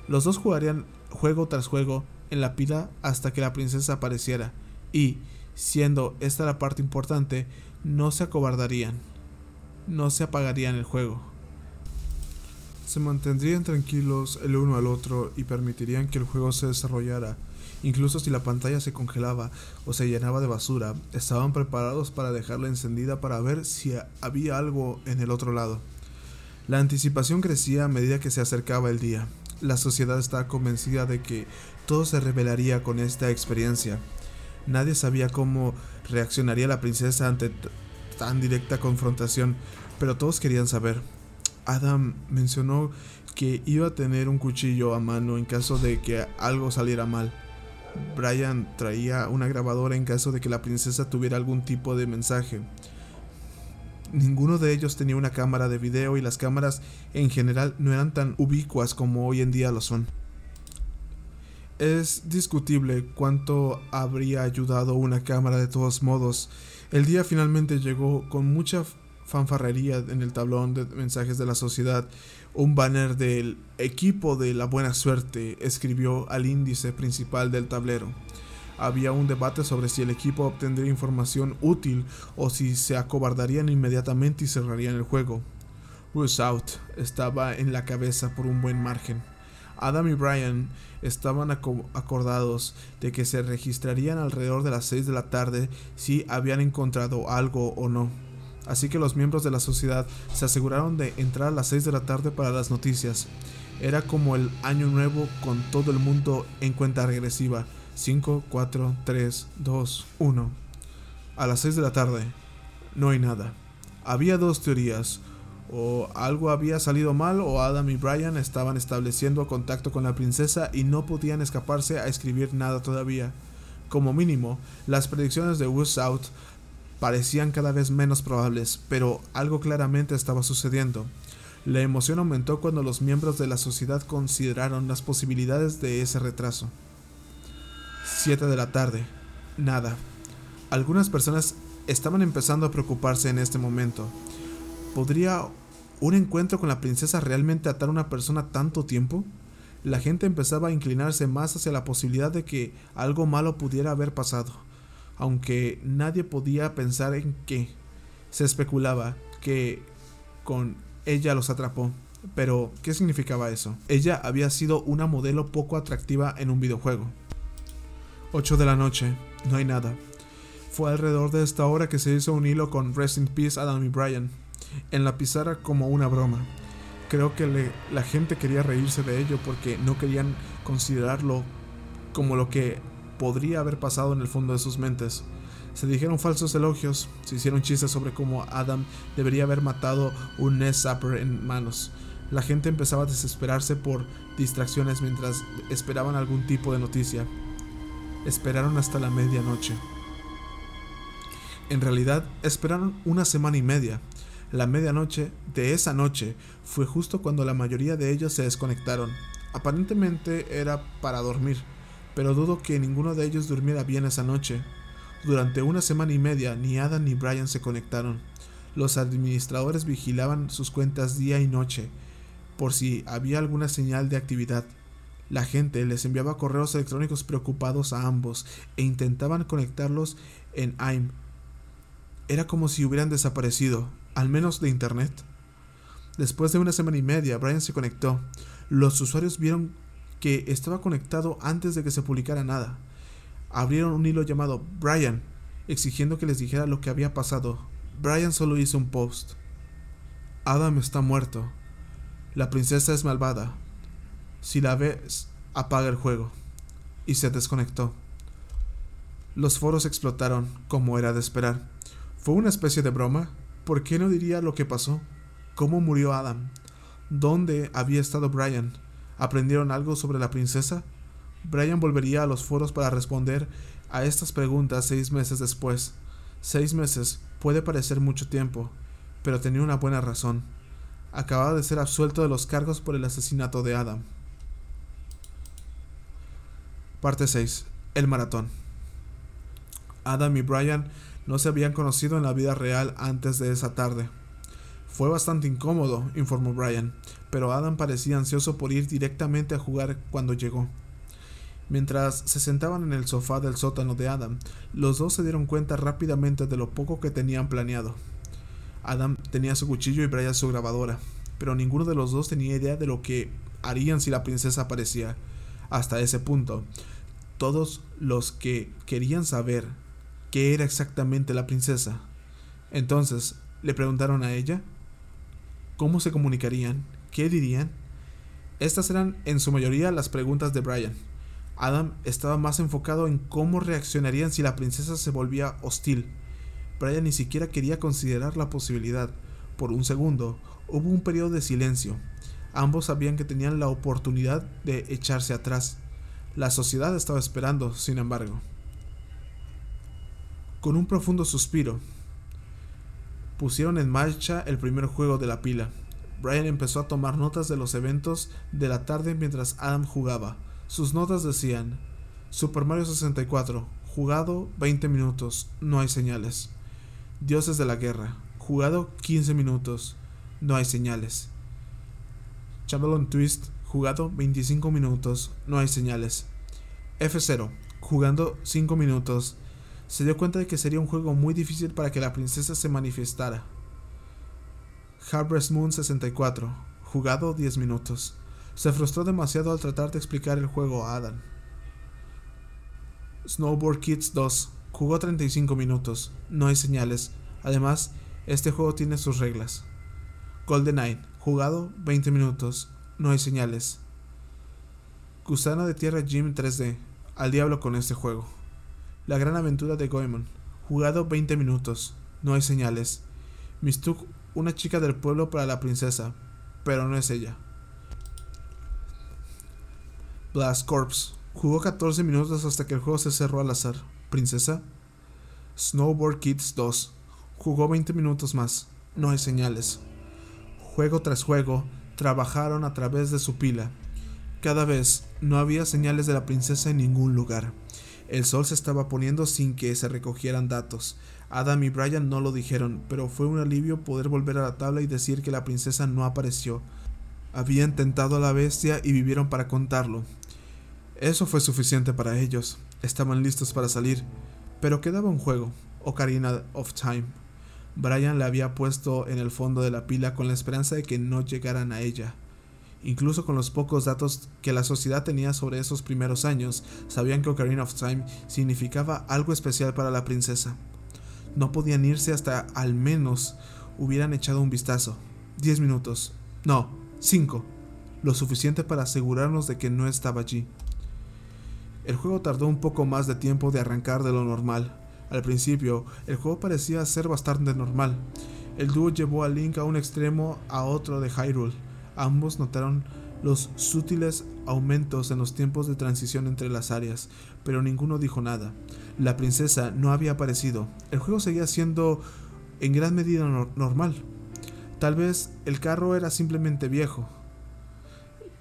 Los dos jugarían juego tras juego en la pila hasta que la princesa apareciera y, siendo esta la parte importante, no se acobardarían. No se apagarían el juego. Se mantendrían tranquilos el uno al otro y permitirían que el juego se desarrollara Incluso si la pantalla se congelaba o se llenaba de basura, estaban preparados para dejarla encendida para ver si había algo en el otro lado. La anticipación crecía a medida que se acercaba el día. La sociedad estaba convencida de que todo se revelaría con esta experiencia. Nadie sabía cómo reaccionaría la princesa ante tan directa confrontación, pero todos querían saber. Adam mencionó que iba a tener un cuchillo a mano en caso de que algo saliera mal. Brian traía una grabadora en caso de que la princesa tuviera algún tipo de mensaje. Ninguno de ellos tenía una cámara de video y las cámaras en general no eran tan ubicuas como hoy en día lo son. Es discutible cuánto habría ayudado una cámara de todos modos. El día finalmente llegó con mucha fanfarrería en el tablón de mensajes de la sociedad. Un banner del equipo de la buena suerte escribió al índice principal del tablero. Había un debate sobre si el equipo obtendría información útil o si se acobardarían inmediatamente y cerrarían el juego. Out estaba en la cabeza por un buen margen. Adam y Brian estaban acordados de que se registrarían alrededor de las 6 de la tarde si habían encontrado algo o no. Así que los miembros de la sociedad se aseguraron de entrar a las 6 de la tarde para las noticias. Era como el año nuevo con todo el mundo en cuenta regresiva. 5, 4, 3, 2, 1. A las 6 de la tarde. No hay nada. Había dos teorías o algo había salido mal o Adam y Brian estaban estableciendo contacto con la princesa y no podían escaparse a escribir nada todavía. Como mínimo, las predicciones de Woods Out parecían cada vez menos probables, pero algo claramente estaba sucediendo. La emoción aumentó cuando los miembros de la sociedad consideraron las posibilidades de ese retraso. 7 de la tarde. Nada. Algunas personas estaban empezando a preocuparse en este momento. ¿Podría un encuentro con la princesa realmente atar a una persona tanto tiempo? La gente empezaba a inclinarse más hacia la posibilidad de que algo malo pudiera haber pasado, aunque nadie podía pensar en qué. Se especulaba que con ella los atrapó. Pero, ¿qué significaba eso? Ella había sido una modelo poco atractiva en un videojuego. 8 de la noche, no hay nada. Fue alrededor de esta hora que se hizo un hilo con Rest in Peace Adam y Brian en la pizarra como una broma. Creo que la gente quería reírse de ello porque no querían considerarlo como lo que podría haber pasado en el fondo de sus mentes. Se dijeron falsos elogios, se hicieron chistes sobre cómo Adam debería haber matado un Nest Zapper en manos. La gente empezaba a desesperarse por distracciones mientras esperaban algún tipo de noticia. Esperaron hasta la medianoche. En realidad, esperaron una semana y media. La medianoche de esa noche fue justo cuando la mayoría de ellos se desconectaron. Aparentemente era para dormir, pero dudo que ninguno de ellos durmiera bien esa noche. Durante una semana y media ni Adam ni Brian se conectaron. Los administradores vigilaban sus cuentas día y noche por si había alguna señal de actividad. La gente les enviaba correos electrónicos preocupados a ambos e intentaban conectarlos en AIM. Era como si hubieran desaparecido, al menos de Internet. Después de una semana y media, Brian se conectó. Los usuarios vieron que estaba conectado antes de que se publicara nada. Abrieron un hilo llamado Brian, exigiendo que les dijera lo que había pasado. Brian solo hizo un post. Adam está muerto. La princesa es malvada. Si la ves, apaga el juego. Y se desconectó. Los foros explotaron, como era de esperar. ¿Fue una especie de broma? ¿Por qué no diría lo que pasó? ¿Cómo murió Adam? ¿Dónde había estado Brian? ¿Aprendieron algo sobre la princesa? Brian volvería a los foros para responder a estas preguntas seis meses después. Seis meses puede parecer mucho tiempo, pero tenía una buena razón. Acababa de ser absuelto de los cargos por el asesinato de Adam. Parte 6. El maratón. Adam y Brian no se habían conocido en la vida real antes de esa tarde. Fue bastante incómodo, informó Brian, pero Adam parecía ansioso por ir directamente a jugar cuando llegó. Mientras se sentaban en el sofá del sótano de Adam, los dos se dieron cuenta rápidamente de lo poco que tenían planeado. Adam tenía su cuchillo y Brian su grabadora, pero ninguno de los dos tenía idea de lo que harían si la princesa aparecía. Hasta ese punto, todos los que querían saber qué era exactamente la princesa. Entonces, le preguntaron a ella cómo se comunicarían, qué dirían. Estas eran en su mayoría las preguntas de Brian. Adam estaba más enfocado en cómo reaccionarían si la princesa se volvía hostil. Brian ni siquiera quería considerar la posibilidad. Por un segundo, hubo un periodo de silencio. Ambos sabían que tenían la oportunidad de echarse atrás. La sociedad estaba esperando, sin embargo. Con un profundo suspiro, pusieron en marcha el primer juego de la pila. Brian empezó a tomar notas de los eventos de la tarde mientras Adam jugaba. Sus notas decían, Super Mario 64, jugado 20 minutos, no hay señales. Dioses de la Guerra, jugado 15 minutos, no hay señales. Chameleon Twist, jugado 25 minutos, no hay señales. F0, jugando 5 minutos, se dio cuenta de que sería un juego muy difícil para que la princesa se manifestara. Harvest Moon 64, jugado 10 minutos. Se frustró demasiado al tratar de explicar el juego a Adam. Snowboard Kids 2, jugó 35 minutos, no hay señales. Además, este juego tiene sus reglas. GoldenEye, jugado 20 minutos, no hay señales. Gusano de Tierra Jim 3D, al diablo con este juego. La gran aventura de Goemon, jugado 20 minutos, no hay señales. Mistook una chica del pueblo para la princesa, pero no es ella. Blast Corps. Jugó 14 minutos hasta que el juego se cerró al azar. Princesa. Snowboard Kids 2. Jugó 20 minutos más. No hay señales. Juego tras juego, trabajaron a través de su pila. Cada vez no había señales de la princesa en ningún lugar. El sol se estaba poniendo sin que se recogieran datos. Adam y Brian no lo dijeron, pero fue un alivio poder volver a la tabla y decir que la princesa no apareció. Habían tentado a la bestia y vivieron para contarlo. Eso fue suficiente para ellos. Estaban listos para salir. Pero quedaba un juego, Ocarina of Time. Brian la había puesto en el fondo de la pila con la esperanza de que no llegaran a ella. Incluso con los pocos datos que la sociedad tenía sobre esos primeros años, sabían que Ocarina of Time significaba algo especial para la princesa. No podían irse hasta al menos hubieran echado un vistazo. Diez minutos. No, cinco. Lo suficiente para asegurarnos de que no estaba allí. El juego tardó un poco más de tiempo de arrancar de lo normal. Al principio, el juego parecía ser bastante normal. El dúo llevó a Link a un extremo a otro de Hyrule. Ambos notaron los sutiles aumentos en los tiempos de transición entre las áreas, pero ninguno dijo nada. La princesa no había aparecido. El juego seguía siendo en gran medida normal. Tal vez el carro era simplemente viejo.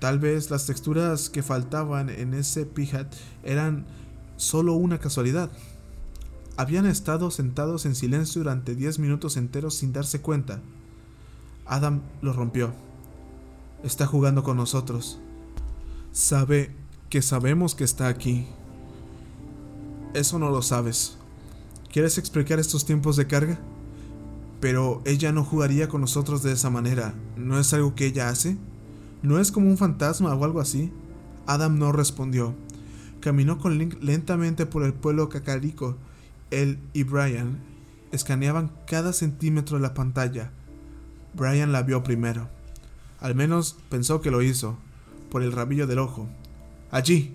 Tal vez las texturas que faltaban en ese Pijat eran solo una casualidad. Habían estado sentados en silencio durante 10 minutos enteros sin darse cuenta. Adam lo rompió. Está jugando con nosotros. Sabe que sabemos que está aquí. Eso no lo sabes. ¿Quieres explicar estos tiempos de carga? Pero ella no jugaría con nosotros de esa manera. ¿No es algo que ella hace? ¿No es como un fantasma o algo así? Adam no respondió. Caminó con Link lentamente por el pueblo cacarico. Él y Brian escaneaban cada centímetro de la pantalla. Brian la vio primero. Al menos pensó que lo hizo, por el rabillo del ojo. Allí.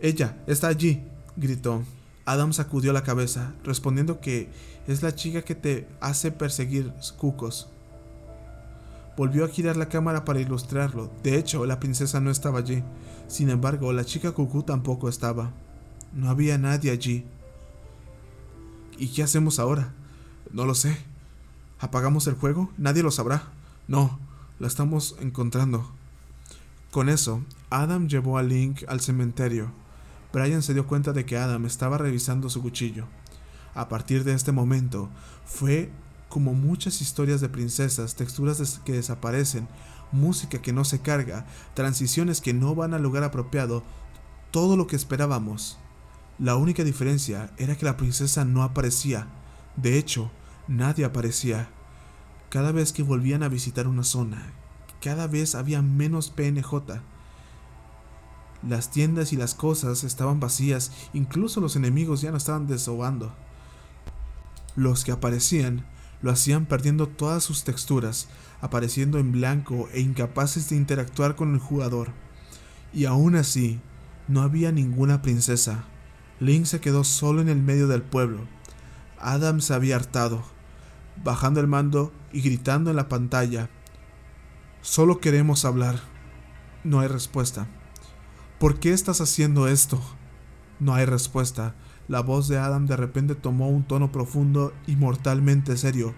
Ella está allí, gritó. Adam sacudió la cabeza, respondiendo que es la chica que te hace perseguir cucos. Volvió a girar la cámara para ilustrarlo. De hecho, la princesa no estaba allí. Sin embargo, la chica cucú tampoco estaba. No había nadie allí. ¿Y qué hacemos ahora? No lo sé. ¿Apagamos el juego? Nadie lo sabrá. No, la estamos encontrando. Con eso, Adam llevó a Link al cementerio. Brian se dio cuenta de que Adam estaba revisando su cuchillo. A partir de este momento, fue como muchas historias de princesas, texturas que desaparecen, música que no se carga, transiciones que no van al lugar apropiado, todo lo que esperábamos. La única diferencia era que la princesa no aparecía. De hecho, nadie aparecía. Cada vez que volvían a visitar una zona, cada vez había menos PNJ. Las tiendas y las cosas estaban vacías, incluso los enemigos ya no estaban desahogando. Los que aparecían lo hacían perdiendo todas sus texturas, apareciendo en blanco e incapaces de interactuar con el jugador. Y aún así, no había ninguna princesa. Link se quedó solo en el medio del pueblo. Adam se había hartado, bajando el mando y gritando en la pantalla. Solo queremos hablar. No hay respuesta. ¿Por qué estás haciendo esto? No hay respuesta. La voz de Adam de repente tomó un tono profundo y mortalmente serio.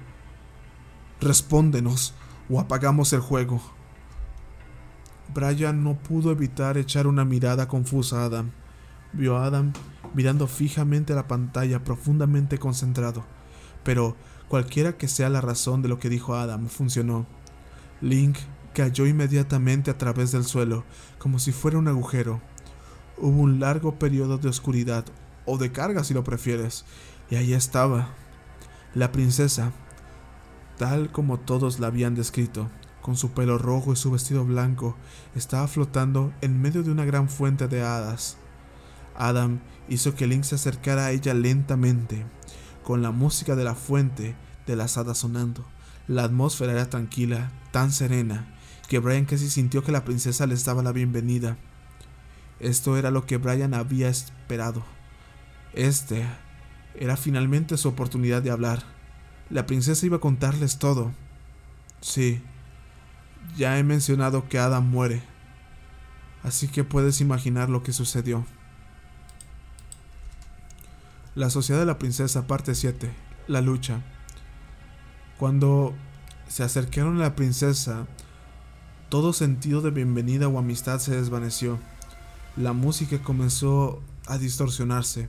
Respóndenos o apagamos el juego. Brian no pudo evitar echar una mirada confusa a Adam. Vio a Adam mirando fijamente la pantalla, profundamente concentrado. Pero cualquiera que sea la razón de lo que dijo Adam, funcionó. Link cayó inmediatamente a través del suelo, como si fuera un agujero. Hubo un largo periodo de oscuridad, o de carga si lo prefieres, y ahí estaba, la princesa, tal como todos la habían descrito, con su pelo rojo y su vestido blanco, estaba flotando en medio de una gran fuente de hadas. Adam hizo que Link se acercara a ella lentamente, con la música de la fuente de las hadas sonando. La atmósfera era tranquila, tan serena, que Brian casi sintió que la princesa les daba la bienvenida. Esto era lo que Brian había esperado. Este era finalmente su oportunidad de hablar. La princesa iba a contarles todo. Sí, ya he mencionado que Adam muere, así que puedes imaginar lo que sucedió. La Sociedad de la Princesa, parte 7. La lucha. Cuando se acercaron a la princesa, todo sentido de bienvenida o amistad se desvaneció. La música comenzó a distorsionarse.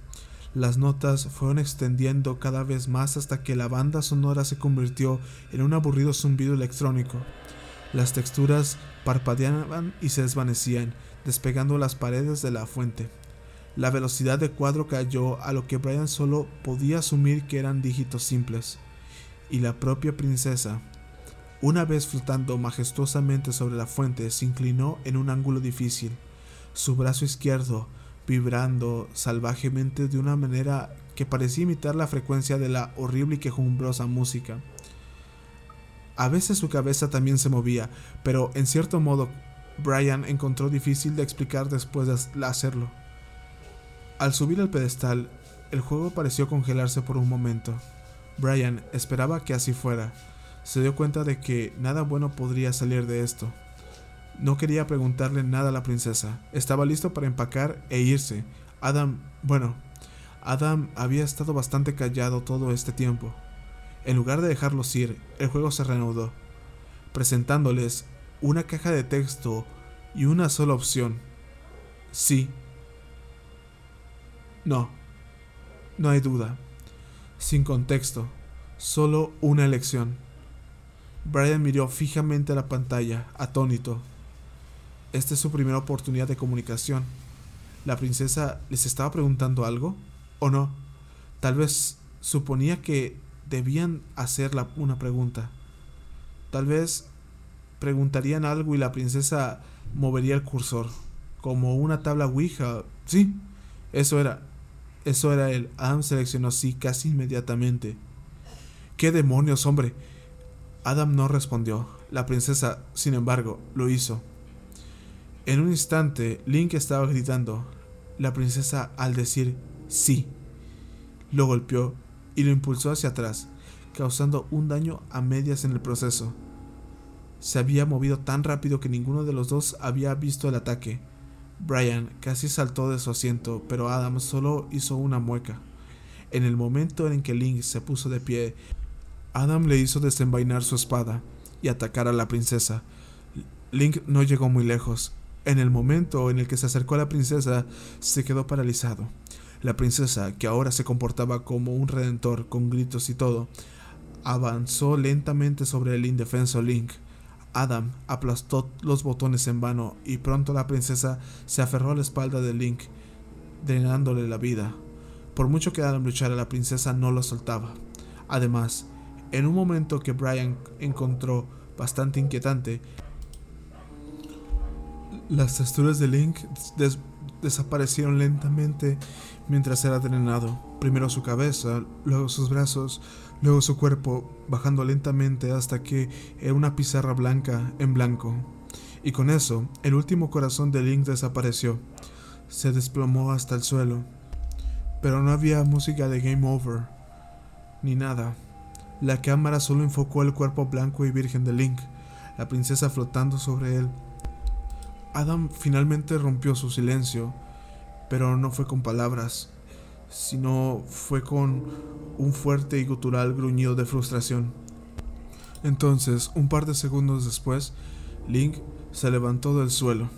Las notas fueron extendiendo cada vez más hasta que la banda sonora se convirtió en un aburrido zumbido electrónico. Las texturas parpadeaban y se desvanecían, despegando las paredes de la fuente. La velocidad de cuadro cayó a lo que Brian solo podía asumir que eran dígitos simples. Y la propia princesa, una vez flotando majestuosamente sobre la fuente, se inclinó en un ángulo difícil, su brazo izquierdo vibrando salvajemente de una manera que parecía imitar la frecuencia de la horrible y quejumbrosa música. A veces su cabeza también se movía, pero en cierto modo Brian encontró difícil de explicar después de hacerlo. Al subir al pedestal, el juego pareció congelarse por un momento. Brian esperaba que así fuera. Se dio cuenta de que nada bueno podría salir de esto. No quería preguntarle nada a la princesa. Estaba listo para empacar e irse. Adam, bueno, Adam había estado bastante callado todo este tiempo. En lugar de dejarlos ir, el juego se reanudó, presentándoles una caja de texto y una sola opción. Sí no, no hay duda. Sin contexto, solo una elección. Brian miró fijamente a la pantalla, atónito. Esta es su primera oportunidad de comunicación. ¿La princesa les estaba preguntando algo? ¿O no? Tal vez suponía que debían hacer una pregunta. Tal vez preguntarían algo y la princesa movería el cursor, como una tabla Ouija. Sí, eso era. Eso era él. Adam seleccionó sí casi inmediatamente. ¿Qué demonios, hombre? Adam no respondió. La princesa, sin embargo, lo hizo. En un instante, Link estaba gritando. La princesa, al decir sí, lo golpeó y lo impulsó hacia atrás, causando un daño a medias en el proceso. Se había movido tan rápido que ninguno de los dos había visto el ataque. Brian casi saltó de su asiento, pero Adam solo hizo una mueca. En el momento en que Link se puso de pie, Adam le hizo desenvainar su espada y atacar a la princesa. Link no llegó muy lejos. En el momento en el que se acercó a la princesa, se quedó paralizado. La princesa, que ahora se comportaba como un redentor con gritos y todo, avanzó lentamente sobre el indefenso Link. Adam aplastó los botones en vano y pronto la princesa se aferró a la espalda de Link, drenándole la vida. Por mucho que Adam luchara, la princesa no lo soltaba. Además, en un momento que Brian encontró bastante inquietante, las texturas de Link desaparecieron lentamente mientras era drenado. Primero su cabeza, luego sus brazos, luego su cuerpo, bajando lentamente hasta que era una pizarra blanca en blanco. Y con eso, el último corazón de Link desapareció. Se desplomó hasta el suelo. Pero no había música de Game Over, ni nada. La cámara solo enfocó el cuerpo blanco y virgen de Link, la princesa flotando sobre él. Adam finalmente rompió su silencio, pero no fue con palabras, sino fue con un fuerte y gutural gruñido de frustración. Entonces, un par de segundos después, Link se levantó del suelo.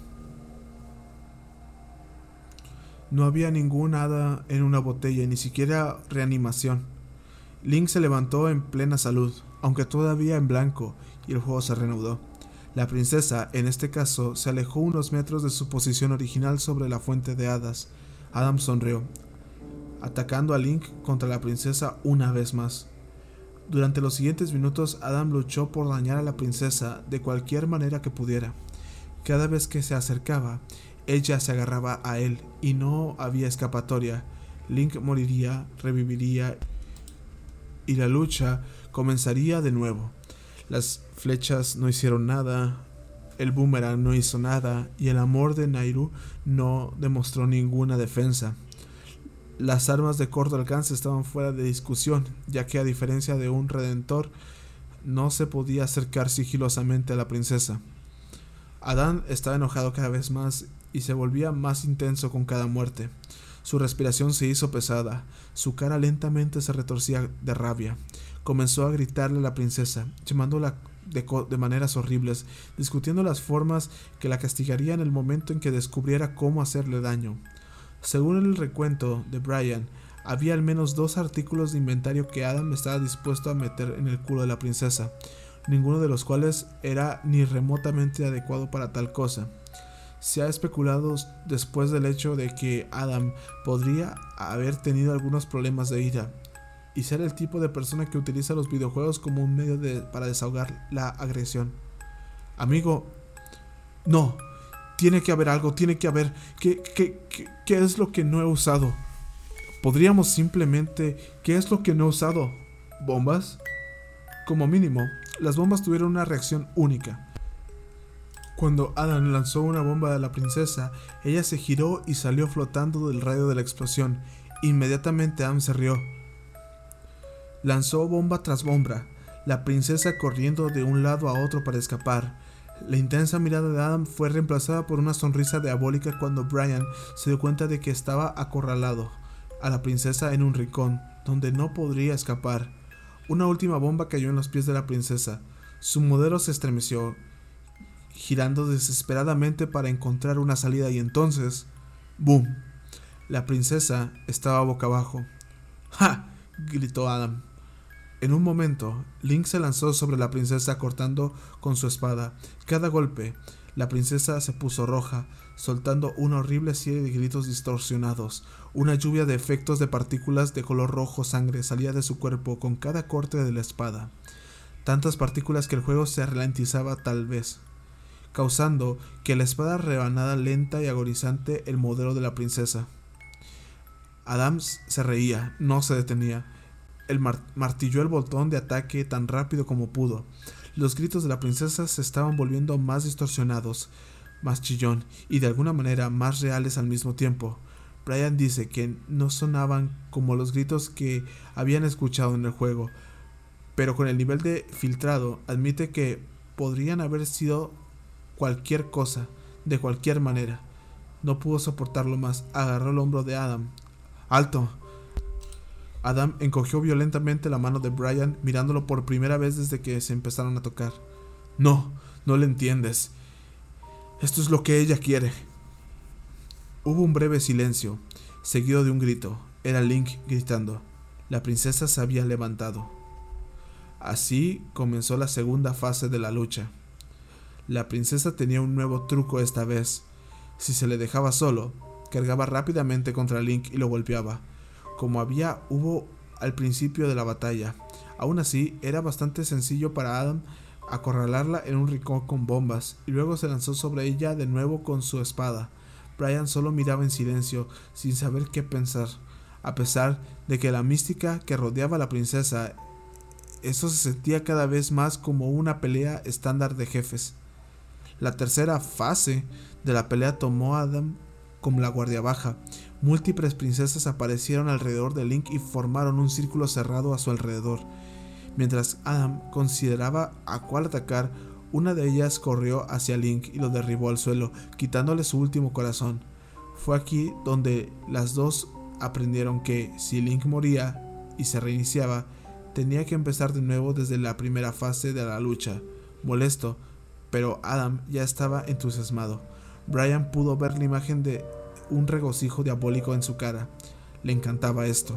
No había ningún hada en una botella, ni siquiera reanimación. Link se levantó en plena salud, aunque todavía en blanco, y el juego se reanudó. La princesa, en este caso, se alejó unos metros de su posición original sobre la fuente de hadas. Adam sonrió, atacando a Link contra la princesa una vez más. Durante los siguientes minutos, Adam luchó por dañar a la princesa de cualquier manera que pudiera. Cada vez que se acercaba, ella se agarraba a él y no había escapatoria. Link moriría, reviviría y la lucha comenzaría de nuevo. Las flechas no hicieron nada, el boomerang no hizo nada y el amor de Nairu no demostró ninguna defensa. Las armas de corto alcance estaban fuera de discusión, ya que a diferencia de un redentor, no se podía acercar sigilosamente a la princesa. Adán estaba enojado cada vez más y se volvía más intenso con cada muerte. Su respiración se hizo pesada, su cara lentamente se retorcía de rabia. Comenzó a gritarle a la princesa, llamándola de, maneras horribles, discutiendo las formas que la castigaría en el momento en que descubriera cómo hacerle daño. Según el recuento de Brian, había al menos dos artículos de inventario que Adam estaba dispuesto a meter en el culo de la princesa, ninguno de los cuales era ni remotamente adecuado para tal cosa. Se ha especulado después del hecho de que Adam podría haber tenido algunos problemas de ira y ser el tipo de persona que utiliza los videojuegos como un medio para desahogar la agresión. Amigo, no, tiene que haber algo, tiene que haber... ¿Qué, qué, es lo que no he usado? Podríamos simplemente... ¿Qué es lo que no he usado? ¿Bombas? Como mínimo, las bombas tuvieron una reacción única. Cuando Adam lanzó una bomba a la princesa, ella se giró y salió flotando del radio de la explosión. Inmediatamente Adam se rió. Lanzó bomba tras bomba, la princesa corriendo de un lado a otro para escapar. La intensa mirada de Adam fue reemplazada por una sonrisa diabólica cuando Brian se dio cuenta de que estaba acorralado a la princesa en un rincón, donde no podría escapar. Una última bomba cayó en los pies de la princesa. Su modelo se estremeció girando desesperadamente para encontrar una salida y entonces... ¡Boom! La princesa estaba boca abajo. ¡Ja! gritó Adam. En un momento, Link se lanzó sobre la princesa cortando con su espada. Cada golpe, la princesa se puso roja, soltando una horrible serie de gritos distorsionados. Una lluvia de efectos de partículas de color rojo sangre salía de su cuerpo con cada corte de la espada. Tantas partículas que el juego se ralentizaba tal vez causando que la espada rebanada lenta y agonizante el modelo de la princesa. Adams se reía, no se detenía. Él martilló el botón de ataque tan rápido como pudo. Los gritos de la princesa se estaban volviendo más distorsionados, más chillón y de alguna manera más reales al mismo tiempo. Brian dice que no sonaban como los gritos que habían escuchado en el juego, pero con el nivel de filtrado admite que podrían haber sido cualquier cosa, de cualquier manera. No pudo soportarlo más. Agarró el hombro de Adam. ¡Alto! Adam encogió violentamente la mano de Brian, mirándolo por primera vez desde que se empezaron a tocar. No, no le entiendes. Esto es lo que ella quiere. Hubo un breve silencio, seguido de un grito. Era Link gritando. La princesa se había levantado. Así comenzó la segunda fase de la lucha. La princesa tenía un nuevo truco esta vez. Si se le dejaba solo, cargaba rápidamente contra Link y lo golpeaba, como había hubo al principio de la batalla. Aún así, era bastante sencillo para Adam acorralarla en un rincón con bombas, y luego se lanzó sobre ella de nuevo con su espada. Brian solo miraba en silencio, sin saber qué pensar, a pesar de que la mística que rodeaba a la princesa, eso se sentía cada vez más como una pelea estándar de jefes. La tercera fase de la pelea tomó a Adam como la guardia baja. Múltiples princesas aparecieron alrededor de Link y formaron un círculo cerrado a su alrededor. Mientras Adam consideraba a cuál atacar, una de ellas corrió hacia Link y lo derribó al suelo, quitándole su último corazón. Fue aquí donde las dos aprendieron que si Link moría y se reiniciaba, tenía que empezar de nuevo desde la primera fase de la lucha. Molesto, pero Adam ya estaba entusiasmado. Brian pudo ver la imagen de un regocijo diabólico en su cara. Le encantaba esto.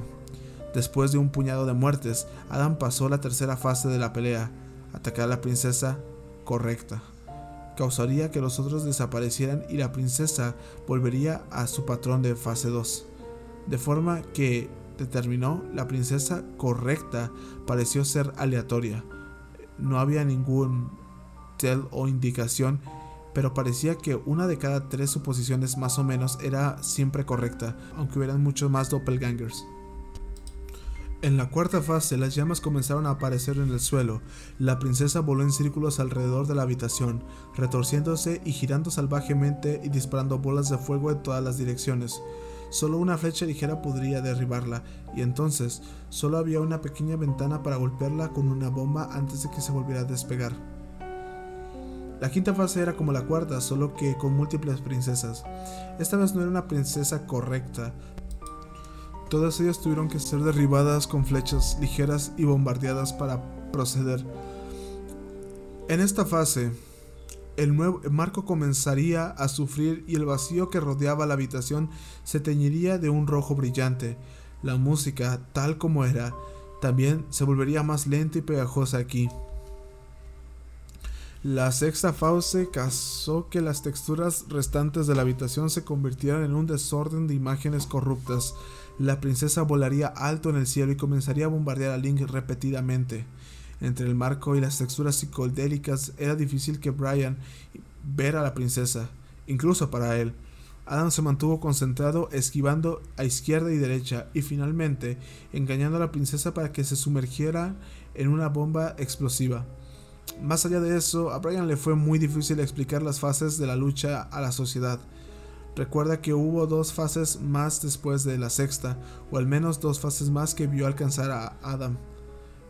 Después de un puñado de muertes, Adam pasó la tercera fase de la pelea, atacar a la princesa correcta. Causaría que los otros desaparecieran y la princesa volvería a su patrón de fase 2. De forma que determinó la princesa correcta pareció ser aleatoria. No había ningún o indicación pero parecía que una de cada tres suposiciones más o menos era siempre correcta, aunque hubieran muchos más doppelgangers. En la cuarta fase, las llamas comenzaron a aparecer en el suelo. La princesa voló en círculos alrededor de la habitación, retorciéndose y girando salvajemente y disparando bolas de fuego en todas las direcciones. Solo una flecha ligera podría derribarla, y entonces solo había una pequeña ventana para golpearla con una bomba antes de que se volviera a despegar. La quinta fase era como la cuarta, solo que con múltiples princesas. Esta vez no era una princesa correcta. Todas ellas tuvieron que ser derribadas con flechas ligeras y bombardeadas para proceder. En esta fase, el nuevo marco comenzaría a sufrir y el vacío que rodeaba la habitación se teñiría de un rojo brillante. La música, tal como era, también se volvería más lenta y pegajosa aquí. La sexta fase causó que las texturas restantes de la habitación se convirtieran en un desorden de imágenes corruptas. La princesa volaría alto en el cielo y comenzaría a bombardear a Link repetidamente. Entre el marco y las texturas psicodélicas era difícil que Brian viera a la princesa, incluso para él. Adam se mantuvo concentrado, esquivando a izquierda y derecha, y finalmente engañando a la princesa para que se sumergiera en una bomba explosiva. Más allá de eso, a Brian le fue muy difícil explicar las fases de la lucha a la sociedad. Recuerda que hubo dos fases más después de la sexta, o al menos dos fases más que vio alcanzar a Adam.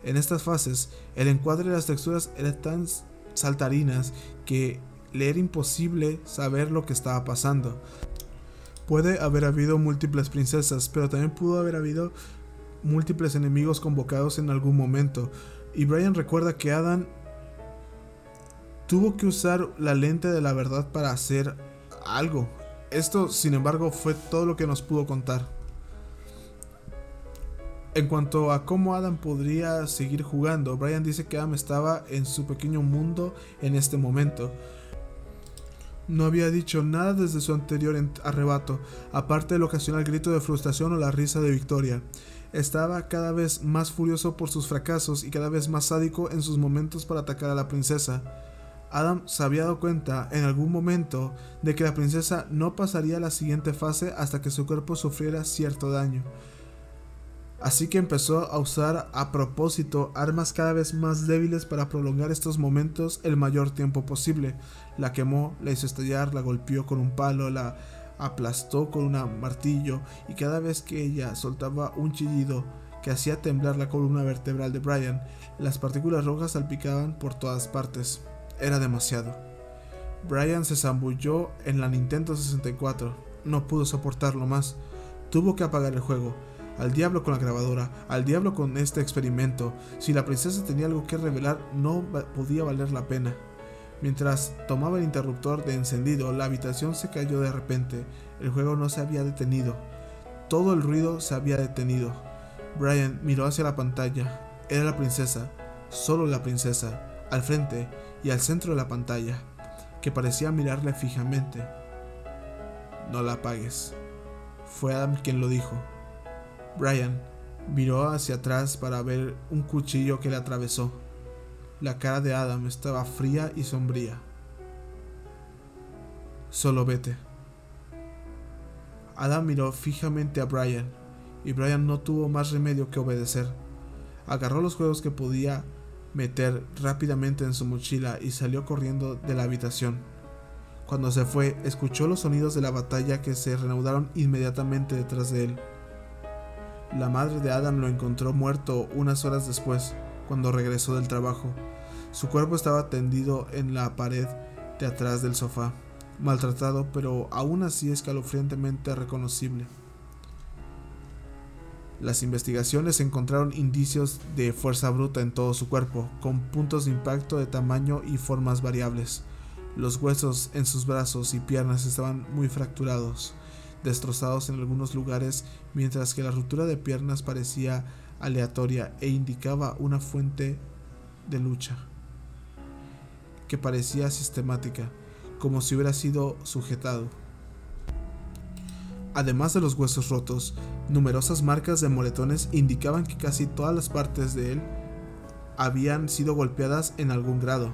En estas fases, el encuadre de las texturas eran tan saltarinas que le era imposible saber lo que estaba pasando. Puede haber habido múltiples princesas, pero también pudo haber habido múltiples enemigos convocados en algún momento. Y Brian recuerda que Adam tuvo que usar la lente de la verdad para hacer algo. Esto, sin embargo, fue todo lo que nos pudo contar. En cuanto a cómo Adam podría seguir jugando, Brian dice que Adam estaba en su pequeño mundo en este momento. No había dicho nada desde su anterior arrebato, aparte del ocasional grito de frustración o la risa de victoria. Estaba cada vez más furioso por sus fracasos y cada vez más sádico en sus momentos para atacar a la princesa. Adam se había dado cuenta en algún momento de que la princesa no pasaría a la siguiente fase hasta que su cuerpo sufriera cierto daño. Así que empezó a usar a propósito armas cada vez más débiles para prolongar estos momentos el mayor tiempo posible. La quemó, la hizo estallar, la golpeó con un palo, la aplastó con un martillo y cada vez que ella soltaba un chillido que hacía temblar la columna vertebral de Brian, las partículas rojas salpicaban por todas partes. Era demasiado. Brian se zambulló en la Nintendo 64. No pudo soportarlo más. Tuvo que apagar el juego. Al diablo con la grabadora, al diablo con este experimento. Si la princesa tenía algo que revelar, no podía valer la pena. Mientras tomaba el interruptor de encendido, la habitación se cayó de repente. El juego no se había detenido. Todo el ruido se había detenido. Brian miró hacia la pantalla. Era la princesa, solo la princesa. Al frente, y al centro de la pantalla, que parecía mirarle fijamente. No la apagues. Fue Adam quien lo dijo. Brian miró hacia atrás para ver un cuchillo que le atravesó. La cara de Adam estaba fría y sombría. Solo vete. Adam miró fijamente a Brian, y Brian no tuvo más remedio que obedecer. Agarró los juegos que podía meter rápidamente en su mochila y salió corriendo de la habitación. Cuando se fue, escuchó los sonidos de la batalla que se reanudaron inmediatamente detrás de él. La madre de Adam lo encontró muerto unas horas después, cuando regresó del trabajo. Su cuerpo estaba tendido en la pared de atrás del sofá, maltratado pero aún así escalofriantemente reconocible. Las investigaciones encontraron indicios de fuerza bruta en todo su cuerpo, con puntos de impacto de tamaño y formas variables. Los huesos en sus brazos y piernas estaban muy fracturados, destrozados en algunos lugares, mientras que la ruptura de piernas parecía aleatoria e indicaba una fuente de lucha que parecía sistemática, como si hubiera sido sujetado. Además de los huesos rotos, numerosas marcas de moretones indicaban que casi todas las partes de él habían sido golpeadas en algún grado.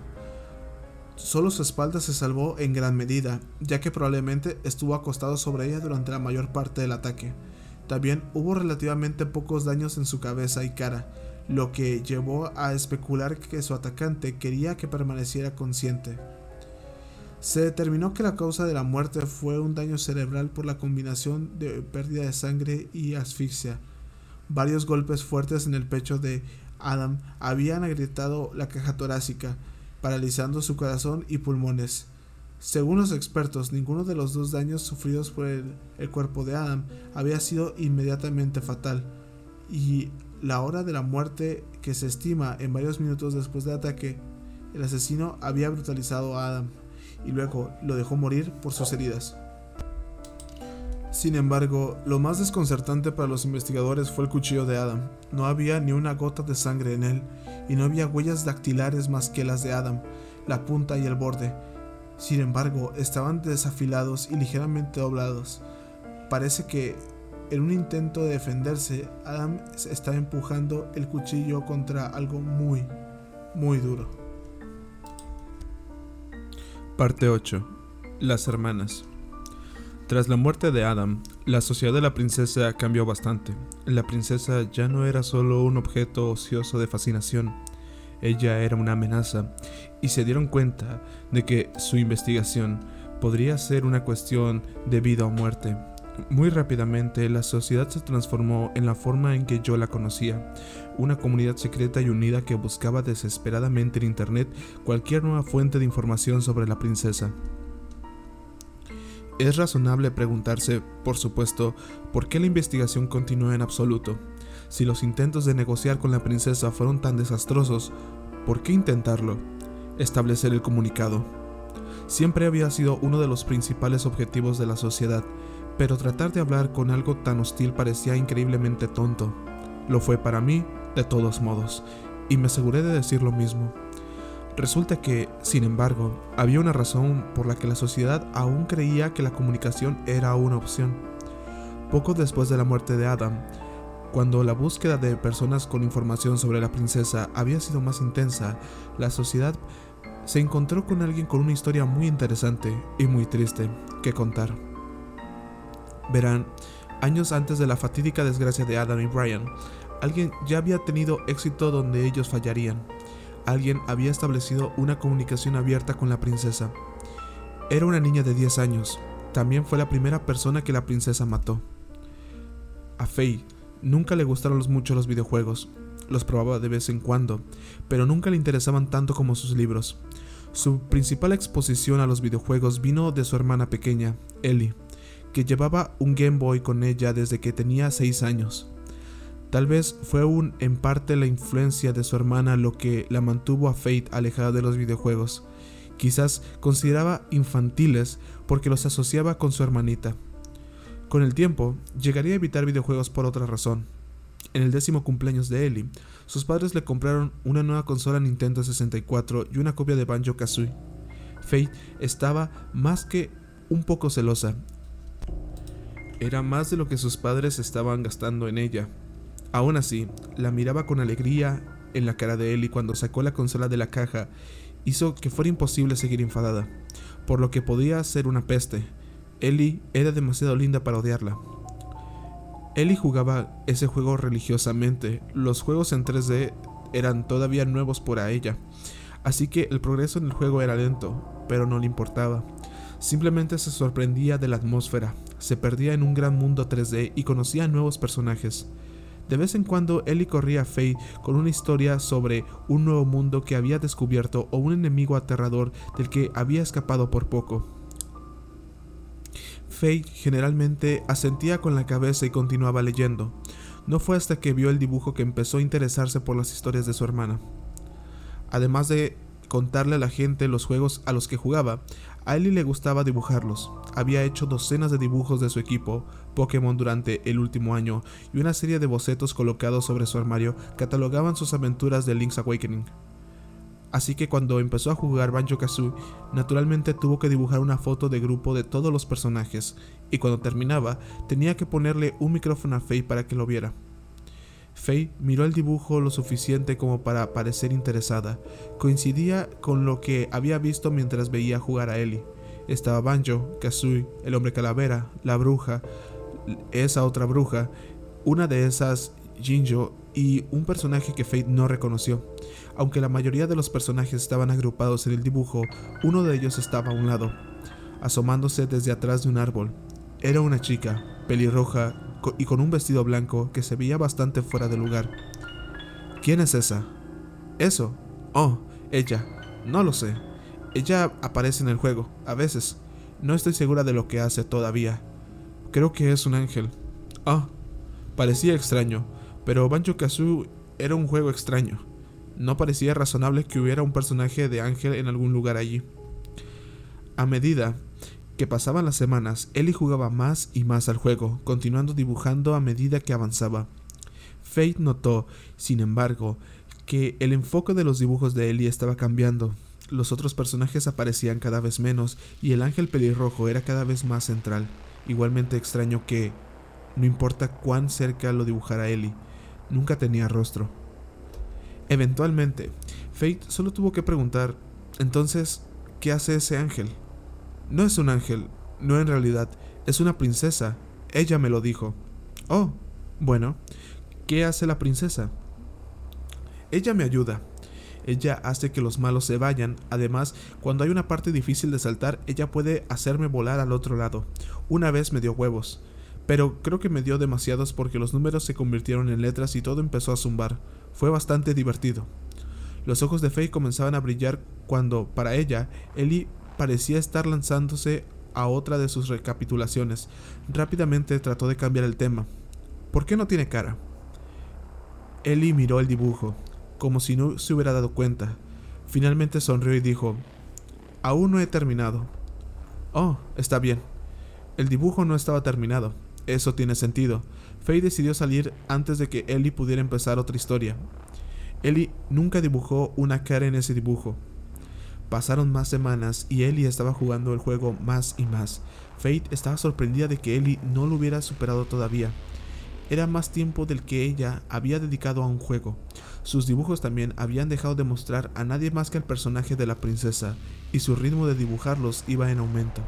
Solo su espalda se salvó en gran medida, ya que probablemente estuvo acostado sobre ella durante la mayor parte del ataque. También hubo relativamente pocos daños en su cabeza y cara, lo que llevó a especular que su atacante quería que permaneciera consciente. Se determinó que la causa de la muerte fue un daño cerebral por la combinación de pérdida de sangre y asfixia. Varios golpes fuertes en el pecho de Adam habían agrietado la caja torácica, paralizando su corazón y pulmones. Según los expertos, ninguno de los dos daños sufridos por el, el, cuerpo de Adam había sido inmediatamente fatal, y la hora de la muerte, que se estima en varios minutos después del ataque, el asesino había brutalizado a Adam y luego lo dejó morir por sus heridas. Sin embargo, lo más desconcertante para los investigadores fue el cuchillo de Adam. No había ni una gota de sangre en él, y no había huellas dactilares más que las de Adam, la punta y el borde. Sin embargo, estaban desafilados y ligeramente doblados. Parece que, en un intento de defenderse, Adam estaba empujando el cuchillo contra algo muy, muy duro. Parte 8. Las hermanas. Tras la muerte de Adam, la sociedad de la princesa cambió bastante. La princesa ya no era solo un objeto ocioso de fascinación, ella era una amenaza, y se dieron cuenta de que su investigación podría ser una cuestión de vida o muerte. Muy rápidamente la sociedad se transformó en la forma en que yo la conocía, una comunidad secreta y unida que buscaba desesperadamente en Internet cualquier nueva fuente de información sobre la princesa. Es razonable preguntarse, por supuesto, por qué la investigación continuó en absoluto. Si los intentos de negociar con la princesa fueron tan desastrosos, ¿por qué intentarlo? Establecer el comunicado. Siempre había sido uno de los principales objetivos de la sociedad, pero tratar de hablar con algo tan hostil parecía increíblemente tonto. Lo fue para mí, de todos modos, y me aseguré de decir lo mismo. Resulta que, sin embargo, había una razón por la que la sociedad aún creía que la comunicación era una opción. Poco después de la muerte de Adam, cuando la búsqueda de personas con información sobre la princesa había sido más intensa, la sociedad se encontró con alguien con una historia muy interesante y muy triste que contar. Verán, años antes de la fatídica desgracia de Adam y Brian, alguien ya había tenido éxito donde ellos fallarían. Alguien había establecido una comunicación abierta con la princesa. Era una niña de 10 años. También fue la primera persona que la princesa mató. A Faye nunca le gustaron mucho los videojuegos. Los probaba de vez en cuando, pero nunca le interesaban tanto como sus libros. Su principal exposición a los videojuegos vino de su hermana pequeña, Ellie que llevaba un Game Boy con ella desde que tenía 6 años. Tal vez fue un, en parte la influencia de su hermana lo que la mantuvo a Fate alejada de los videojuegos. Quizás consideraba infantiles porque los asociaba con su hermanita. Con el tiempo, llegaría a evitar videojuegos por otra razón. En el décimo cumpleaños de Ellie, sus padres le compraron una nueva consola Nintendo 64 y una copia de Banjo Kazooie. Fate estaba más que un poco celosa era más de lo que sus padres estaban gastando en ella. Aún así, la miraba con alegría en la cara de Ellie cuando sacó la consola de la caja, hizo que fuera imposible seguir enfadada, por lo que podía ser una peste. Ellie era demasiado linda para odiarla. Ellie jugaba ese juego religiosamente, los juegos en 3D eran todavía nuevos para ella, así que el progreso en el juego era lento, pero no le importaba. Simplemente se sorprendía de la atmósfera, se perdía en un gran mundo 3D y conocía nuevos personajes. De vez en cuando Ellie corría a Faye con una historia sobre un nuevo mundo que había descubierto o un enemigo aterrador del que había escapado por poco. Faye generalmente asentía con la cabeza y continuaba leyendo. No fue hasta que vio el dibujo que empezó a interesarse por las historias de su hermana. Además de contarle a la gente los juegos a los que jugaba, a Ellie le gustaba dibujarlos. Había hecho docenas de dibujos de su equipo Pokémon durante el último año y una serie de bocetos colocados sobre su armario catalogaban sus aventuras de Link's Awakening. Así que cuando empezó a jugar Banjo Kazooie, naturalmente tuvo que dibujar una foto de grupo de todos los personajes, y cuando terminaba, tenía que ponerle un micrófono a Faye para que lo viera. Faye miró el dibujo lo suficiente como para parecer interesada. Coincidía con lo que había visto mientras veía jugar a Ellie. Estaba Banjo, Kazooie, el hombre calavera, la bruja, esa otra bruja, una de esas Jinjo y un personaje que Faye no reconoció. Aunque la mayoría de los personajes estaban agrupados en el dibujo, uno de ellos estaba a un lado, asomándose desde atrás de un árbol. Era una chica, pelirroja y con un vestido blanco que se veía bastante fuera de lugar. ¿Quién es esa? Eso. Oh, ella. No lo sé. Ella aparece en el juego, a veces. No estoy segura de lo que hace todavía. Creo que es un ángel. Oh, parecía extraño, pero Banjo Kazooie era un juego extraño. No parecía razonable que hubiera un personaje de ángel en algún lugar allí. A medida que pasaban las semanas, Ellie jugaba más y más al juego, continuando dibujando a medida que avanzaba. Fate notó, sin embargo, que el enfoque de los dibujos de Ellie estaba cambiando. Los otros personajes aparecían cada vez menos y el ángel pelirrojo era cada vez más central. Igualmente extraño que, no importa cuán cerca lo dibujara Ellie, nunca tenía rostro. Eventualmente, Fate solo tuvo que preguntar, entonces, ¿qué hace ese ángel? No es un ángel, no en realidad, es una princesa. Ella me lo dijo. Oh, bueno, ¿qué hace la princesa? Ella me ayuda. Ella hace que los malos se vayan. Además, cuando hay una parte difícil de saltar, ella puede hacerme volar al otro lado. Una vez me dio huevos. Pero creo que me dio demasiados porque los números se convirtieron en letras y todo empezó a zumbar. Fue bastante divertido. Los ojos de Faye comenzaban a brillar cuando, para ella, Ellie parecía estar lanzándose a otra de sus recapitulaciones. Rápidamente trató de cambiar el tema. ¿Por qué no tiene cara? Ellie miró el dibujo, como si no se hubiera dado cuenta. Finalmente sonrió y dijo, Aún no he terminado. Oh, está bien. El dibujo no estaba terminado. Eso tiene sentido. Faye decidió salir antes de que Ellie pudiera empezar otra historia. Ellie nunca dibujó una cara en ese dibujo. Pasaron más semanas y Ellie estaba jugando el juego más y más. Fate estaba sorprendida de que Ellie no lo hubiera superado todavía. Era más tiempo del que ella había dedicado a un juego. Sus dibujos también habían dejado de mostrar a nadie más que al personaje de la princesa, y su ritmo de dibujarlos iba en aumento.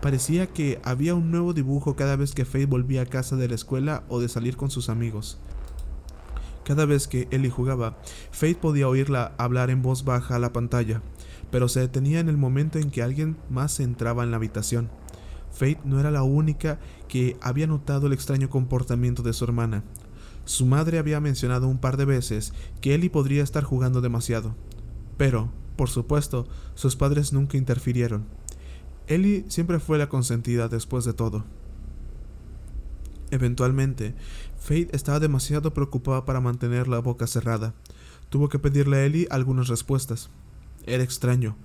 Parecía que había un nuevo dibujo cada vez que Fate volvía a casa de la escuela o de salir con sus amigos. Cada vez que Ellie jugaba, Fate podía oírla hablar en voz baja a la pantalla pero se detenía en el momento en que alguien más entraba en la habitación. Fate no era la única que había notado el extraño comportamiento de su hermana. Su madre había mencionado un par de veces que Ellie podría estar jugando demasiado. Pero, por supuesto, sus padres nunca interfirieron. Ellie siempre fue la consentida después de todo. Eventualmente, Fate estaba demasiado preocupada para mantener la boca cerrada. Tuvo que pedirle a Ellie algunas respuestas. Era extraño,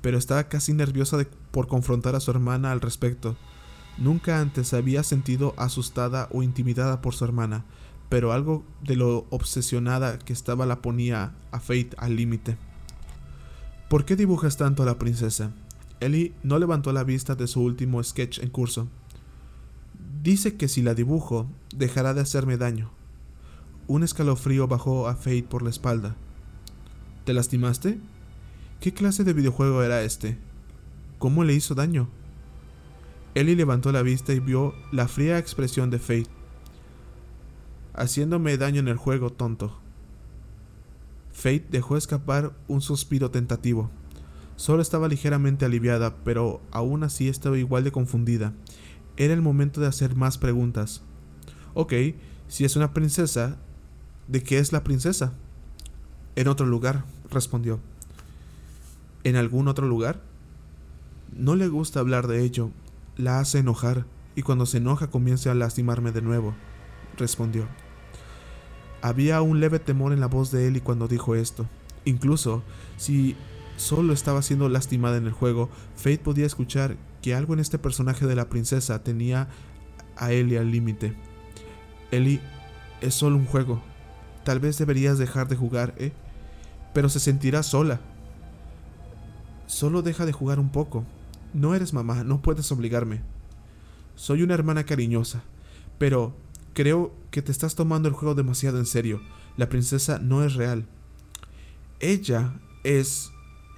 pero estaba casi nerviosa por confrontar a su hermana al respecto. Nunca antes había sentido asustada o intimidada por su hermana, pero algo de lo obsesionada que estaba la ponía a Fate al límite. ¿Por qué dibujas tanto a la princesa? Ellie no levantó la vista de su último sketch en curso. Dice que si la dibujo, dejará de hacerme daño. Un escalofrío bajó a Fate por la espalda. ¿Te lastimaste? ¿Qué clase de videojuego era este? ¿Cómo le hizo daño? Ellie levantó la vista y vio la fría expresión de Fate. Haciéndome daño en el juego, tonto. Fate dejó escapar un suspiro tentativo. Solo estaba ligeramente aliviada, pero aún así estaba igual de confundida. Era el momento de hacer más preguntas. Ok, si es una princesa, ¿de qué es la princesa? En otro lugar, respondió en algún otro lugar? No le gusta hablar de ello, la hace enojar, y cuando se enoja comienza a lastimarme de nuevo, respondió. Había un leve temor en la voz de Ellie cuando dijo esto. Incluso si solo estaba siendo lastimada en el juego, Fate podía escuchar que algo en este personaje de la princesa tenía a Ellie al límite. Ellie, es solo un juego. Tal vez deberías dejar de jugar, ¿eh? Pero se sentirá sola. Solo deja de jugar un poco. No eres mamá, no puedes obligarme. Soy una hermana cariñosa, pero creo que te estás tomando el juego demasiado en serio. La princesa no es real. Ella es...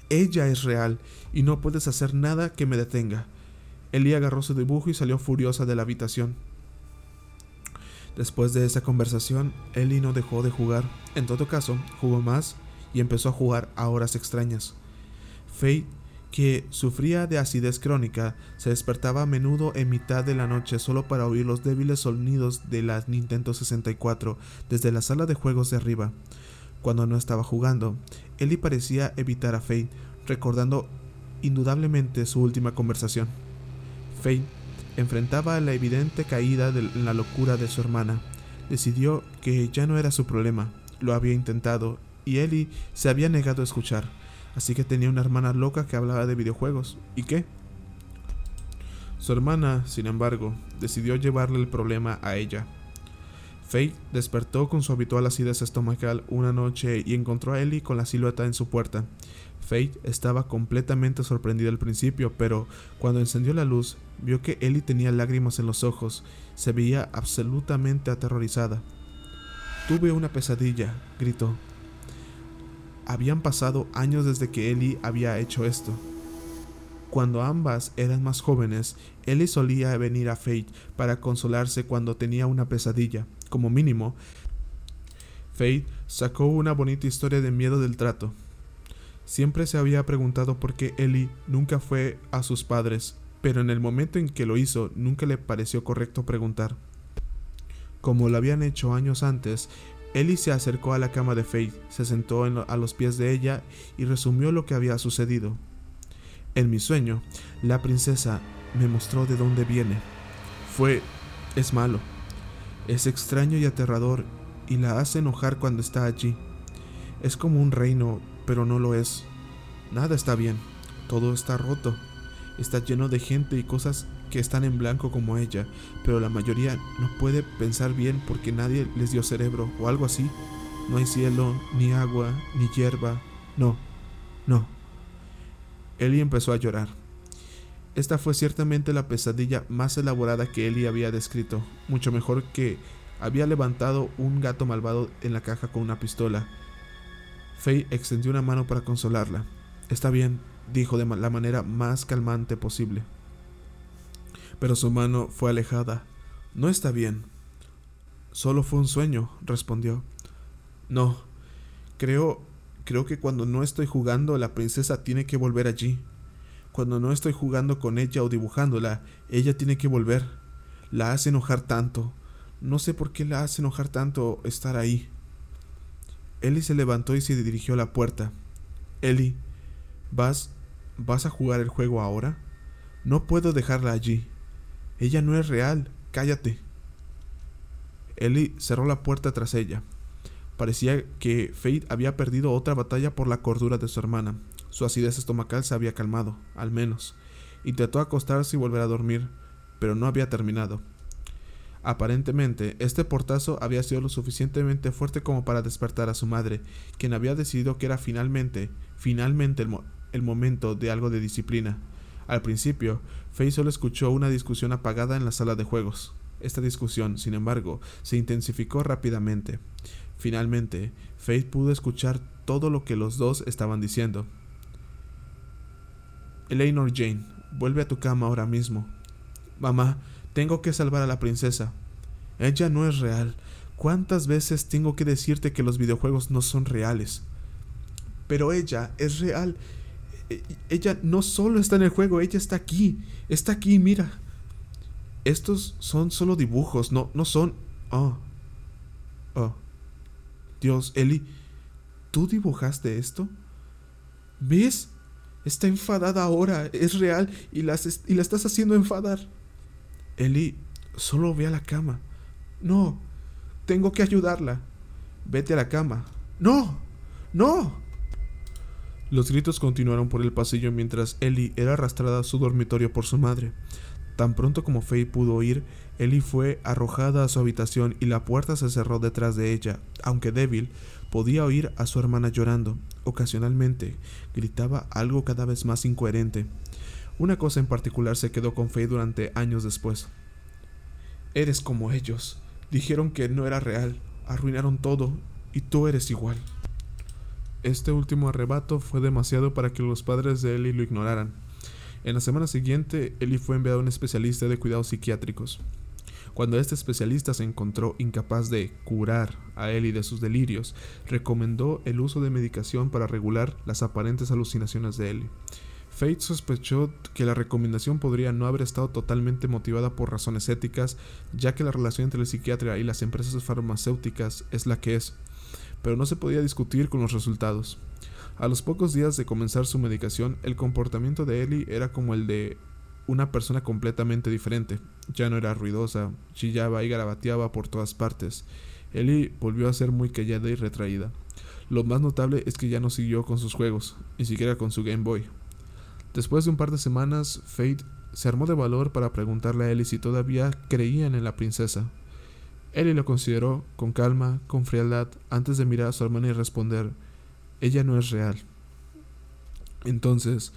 Ella es real y no puedes hacer nada que me detenga. Ellie agarró su dibujo y salió furiosa de la habitación. Después de esa conversación, Ellie no dejó de jugar. En todo caso, jugó más y empezó a jugar a horas extrañas. Faye que sufría de acidez crónica, se despertaba a menudo en mitad de la noche solo para oír los débiles sonidos de la Nintendo 64 desde la sala de juegos de arriba. Cuando no estaba jugando, Ellie parecía evitar a Faye, recordando indudablemente su última conversación. Faye enfrentaba la evidente caída de la locura de su hermana. Decidió que ya no era su problema, lo había intentado, y Ellie se había negado a escuchar así que tenía una hermana loca que hablaba de videojuegos. ¿Y qué? Su hermana, sin embargo, decidió llevarle el problema a ella. Faye despertó con su habitual acidez estomacal una noche y encontró a Ellie con la silueta en su puerta. Faye estaba completamente sorprendida al principio, pero cuando encendió la luz, vio que Ellie tenía lágrimas en los ojos. Se veía absolutamente aterrorizada. Tuve una pesadilla, gritó. Habían pasado años desde que Ellie había hecho esto. Cuando ambas eran más jóvenes, Ellie solía venir a Fate para consolarse cuando tenía una pesadilla. Como mínimo, Fate sacó una bonita historia de miedo del trato. Siempre se había preguntado por qué Ellie nunca fue a sus padres, pero en el momento en que lo hizo nunca le pareció correcto preguntar. Como lo habían hecho años antes, Ellie se acercó a la cama de Faith, se sentó a los pies de ella y resumió lo que había sucedido. En mi sueño, la princesa me mostró de dónde viene. Fue... es malo. Es extraño y aterrador y la hace enojar cuando está allí. Es como un reino, pero no lo es. Nada está bien. Todo está roto. Está lleno de gente y cosas que están en blanco como ella, pero la mayoría no puede pensar bien porque nadie les dio cerebro o algo así. No hay cielo, ni agua, ni hierba. No, no. Ellie empezó a llorar. Esta fue ciertamente la pesadilla más elaborada que Ellie había descrito, mucho mejor que había levantado un gato malvado en la caja con una pistola. Faye extendió una mano para consolarla. Está bien, dijo de la manera más calmante posible pero su mano fue alejada. No está bien. Solo fue un sueño, respondió. No, creo, creo que cuando no estoy jugando la princesa tiene que volver allí. Cuando no estoy jugando con ella o dibujándola, ella tiene que volver. La hace enojar tanto. No sé por qué la hace enojar tanto estar ahí. Ellie se levantó y se dirigió a la puerta. Ellie, ¿vas, vas a jugar el juego ahora? No puedo dejarla allí. Ella no es real. Cállate. Ellie cerró la puerta tras ella. Parecía que Fate había perdido otra batalla por la cordura de su hermana. Su acidez estomacal se había calmado, al menos. Intentó acostarse y volver a dormir, pero no había terminado. Aparentemente, este portazo había sido lo suficientemente fuerte como para despertar a su madre, quien había decidido que era finalmente, finalmente el, el momento de algo de disciplina. Al principio, Faye solo escuchó una discusión apagada en la sala de juegos. Esta discusión, sin embargo, se intensificó rápidamente. Finalmente, Faith pudo escuchar todo lo que los dos estaban diciendo. Eleanor Jane, vuelve a tu cama ahora mismo. Mamá, tengo que salvar a la princesa. Ella no es real. ¿Cuántas veces tengo que decirte que los videojuegos no son reales? Pero ella es real ella no solo está en el juego, ella está aquí. Está aquí, mira. Estos son solo dibujos, no, no son... Oh. Oh. Dios, Eli, ¿tú dibujaste esto? ¿Ves? Está enfadada ahora, es real y, y la estás haciendo enfadar. Eli, solo ve a la cama. No, tengo que ayudarla. Vete a la cama. ¡No! ¡No! Los gritos continuaron por el pasillo mientras Ellie era arrastrada a su dormitorio por su madre. Tan pronto como Faye pudo oír, Ellie fue arrojada a su habitación y la puerta se cerró detrás de ella. Aunque débil, podía oír a su hermana llorando. Ocasionalmente, gritaba algo cada vez más incoherente. Una cosa en particular se quedó con Faye durante años después. Eres como ellos. Dijeron que no era real, arruinaron todo, y tú eres igual. Este último arrebato fue demasiado para que los padres de Ellie lo ignoraran. En la semana siguiente, Ellie fue enviado a un especialista de cuidados psiquiátricos. Cuando este especialista se encontró incapaz de curar a Ellie de sus delirios, recomendó el uso de medicación para regular las aparentes alucinaciones de Ellie. Fate sospechó que la recomendación podría no haber estado totalmente motivada por razones éticas, ya que la relación entre el psiquiatra y las empresas farmacéuticas es la que es, pero no se podía discutir con los resultados. A los pocos días de comenzar su medicación, el comportamiento de Ellie era como el de una persona completamente diferente. Ya no era ruidosa, chillaba y garabateaba por todas partes. Ellie volvió a ser muy callada y retraída. Lo más notable es que ya no siguió con sus juegos, ni siquiera con su Game Boy. Después de un par de semanas, Fate se armó de valor para preguntarle a Ellie si todavía creían en la princesa. Ellie lo consideró con calma, con frialdad, antes de mirar a su hermana y responder, ella no es real. Entonces,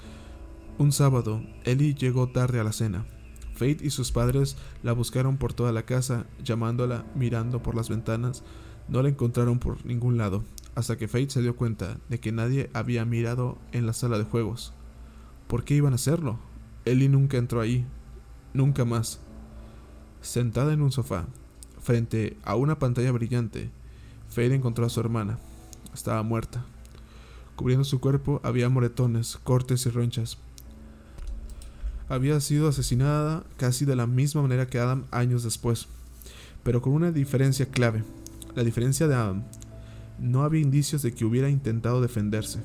un sábado, Ellie llegó tarde a la cena. Fate y sus padres la buscaron por toda la casa, llamándola, mirando por las ventanas. No la encontraron por ningún lado, hasta que Fate se dio cuenta de que nadie había mirado en la sala de juegos. ¿Por qué iban a hacerlo? Ellie nunca entró ahí. Nunca más. Sentada en un sofá, frente a una pantalla brillante, Fate encontró a su hermana. Estaba muerta. Cubriendo su cuerpo había moretones, cortes y ronchas. Había sido asesinada casi de la misma manera que Adam años después, pero con una diferencia clave. La diferencia de Adam. No había indicios de que hubiera intentado defenderse.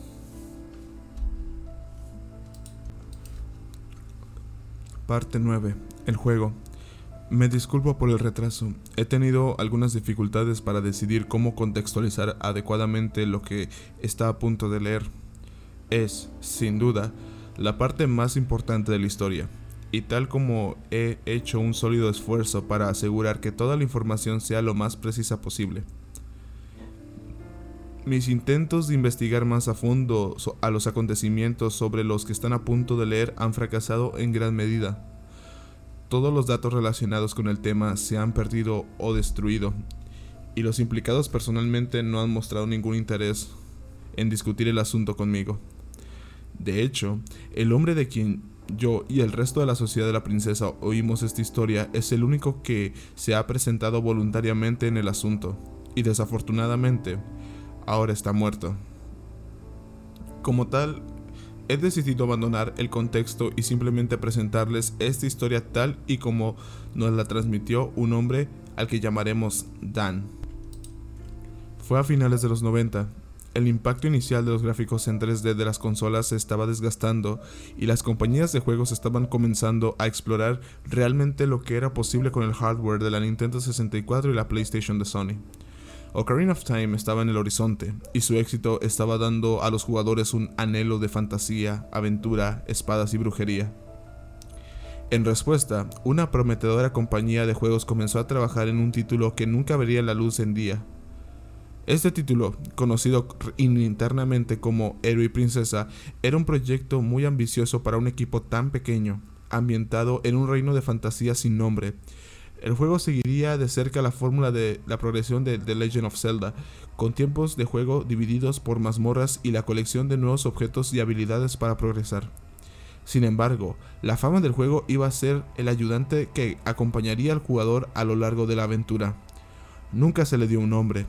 Parte 9. El juego. Me disculpo por el retraso. He tenido algunas dificultades para decidir cómo contextualizar adecuadamente lo que está a punto de leer. Es, sin duda, la parte más importante de la historia, y tal como he hecho un sólido esfuerzo para asegurar que toda la información sea lo más precisa posible. Mis intentos de investigar más a fondo a los acontecimientos sobre los que están a punto de leer han fracasado en gran medida todos los datos relacionados con el tema se han perdido o destruido, y los implicados personalmente no han mostrado ningún interés en discutir el asunto conmigo. De hecho, el hombre de quien yo y el resto de la sociedad de la princesa oímos esta historia es el único que se ha presentado voluntariamente en el asunto, y desafortunadamente, ahora está muerto. Como tal, he decidido abandonar el contexto y simplemente presentarles esta historia tal y como nos la transmitió un hombre al que llamaremos Dan. Fue a finales de los 90. El impacto inicial de los gráficos en 3D de las consolas se estaba desgastando y las compañías de juegos estaban comenzando a explorar realmente lo que era posible con el hardware de la Nintendo 64 y la PlayStation de Sony. Ocarina of Time estaba en el horizonte, y su éxito estaba dando a los jugadores un anhelo de fantasía, aventura, espadas y brujería. En respuesta, una prometedora compañía de juegos comenzó a trabajar en un título que nunca vería la luz en día. Este título, conocido internamente como Héroe y Princesa, era un proyecto muy ambicioso para un equipo tan pequeño, ambientado en un reino de fantasía sin nombre, el juego seguiría de cerca la fórmula de la progresión de The Legend of Zelda, con tiempos de juego divididos por mazmorras y la colección de nuevos objetos y habilidades para progresar. Sin embargo, la fama del juego iba a ser el ayudante que acompañaría al jugador a lo largo de la aventura. Nunca se le dio un nombre.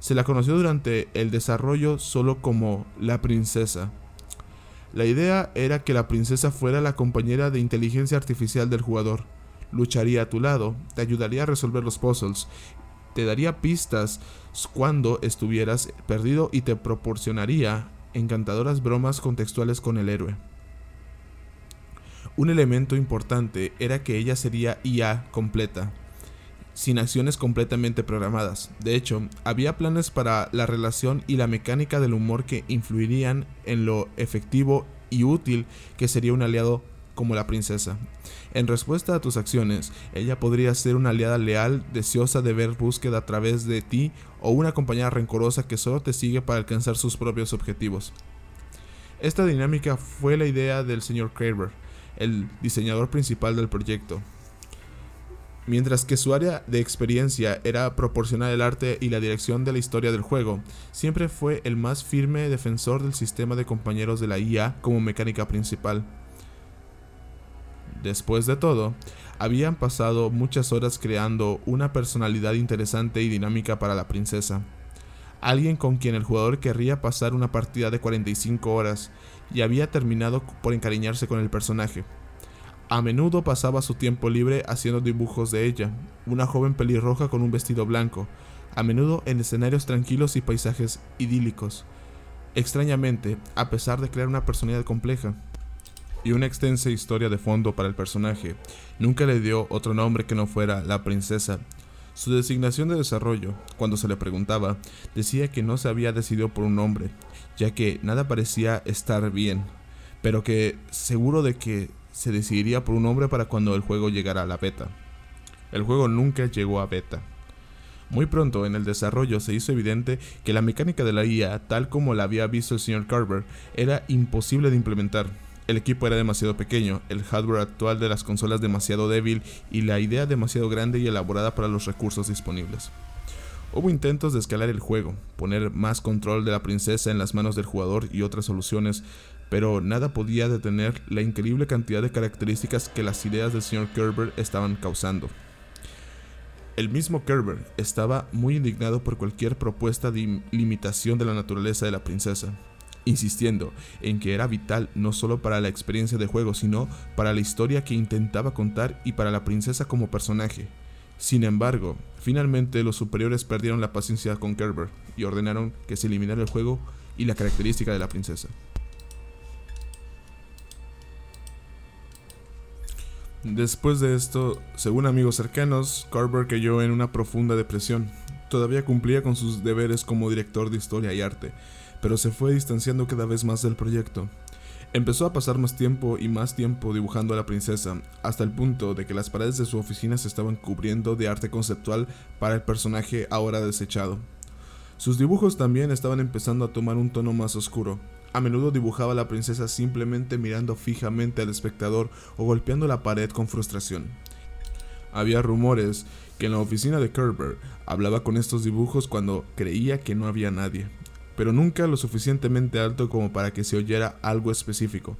Se la conoció durante el desarrollo solo como la princesa. La idea era que la princesa fuera la compañera de inteligencia artificial del jugador, lucharía a tu lado, te ayudaría a resolver los puzzles, te daría pistas cuando estuvieras perdido y te proporcionaría encantadoras bromas contextuales con el héroe. Un elemento importante era que ella sería IA completa. sin acciones completamente programadas. De hecho, había planes para la relación y la mecánica del humor que influirían en lo efectivo y útil que sería un aliado como la princesa. En respuesta a tus acciones, ella podría ser una aliada leal, deseosa de ver búsqueda a través de ti, o una compañera rencorosa que solo te sigue para alcanzar sus propios objetivos. Esta dinámica fue la idea del señor Kraber, el diseñador principal del proyecto. Mientras que su área de experiencia era proporcionar el arte y la dirección de la historia del juego, siempre fue el más firme defensor del sistema de compañeros de la IA como mecánica principal. Después de todo, habían pasado muchas horas creando una personalidad interesante y dinámica para la princesa. Alguien con quien el jugador querría pasar una partida de 45 horas y había terminado por encariñarse con el personaje. A menudo pasaba su tiempo libre haciendo dibujos de ella, una joven pelirroja con un vestido blanco, a menudo en escenarios tranquilos y paisajes idílicos. Extrañamente, a pesar de crear una personalidad compleja y una extensa historia de fondo para el personaje, nunca le dio otro nombre que no fuera la princesa. Su designación de desarrollo, cuando se le preguntaba, decía que no se había decidido por un nombre, ya que nada parecía estar bien, pero que seguro de que se decidiría por un nombre para cuando el juego llegara a la beta. El juego nunca llegó a beta. Muy pronto en el desarrollo se hizo evidente que la mecánica de la IA, tal como la había visto el señor Carver, era imposible de implementar. El equipo era demasiado pequeño, el hardware actual de las consolas demasiado débil y la idea demasiado grande y elaborada para los recursos disponibles. Hubo intentos de escalar el juego, poner más control de la princesa en las manos del jugador y otras soluciones, pero nada podía detener la increíble cantidad de características que las ideas del señor Kerber estaban causando. El mismo Kerber estaba muy indignado por cualquier propuesta de limitación de la naturaleza de la princesa, insistiendo en que era vital no solo para la experiencia de juego, sino para la historia que intentaba contar y para la princesa como personaje. Sin embargo, finalmente los superiores perdieron la paciencia con Kerber y ordenaron que se eliminara el juego y la característica de la princesa. Después de esto, según amigos cercanos, Carver cayó en una profunda depresión. Todavía cumplía con sus deberes como director de historia y arte, pero se fue distanciando cada vez más del proyecto. Empezó a pasar más tiempo y más tiempo dibujando a la princesa, hasta el punto de que las paredes de su oficina se estaban cubriendo de arte conceptual para el personaje ahora desechado. Sus dibujos también estaban empezando a tomar un tono más oscuro, a menudo dibujaba a la princesa simplemente mirando fijamente al espectador o golpeando la pared con frustración. Había rumores que en la oficina de Kerber hablaba con estos dibujos cuando creía que no había nadie, pero nunca lo suficientemente alto como para que se oyera algo específico.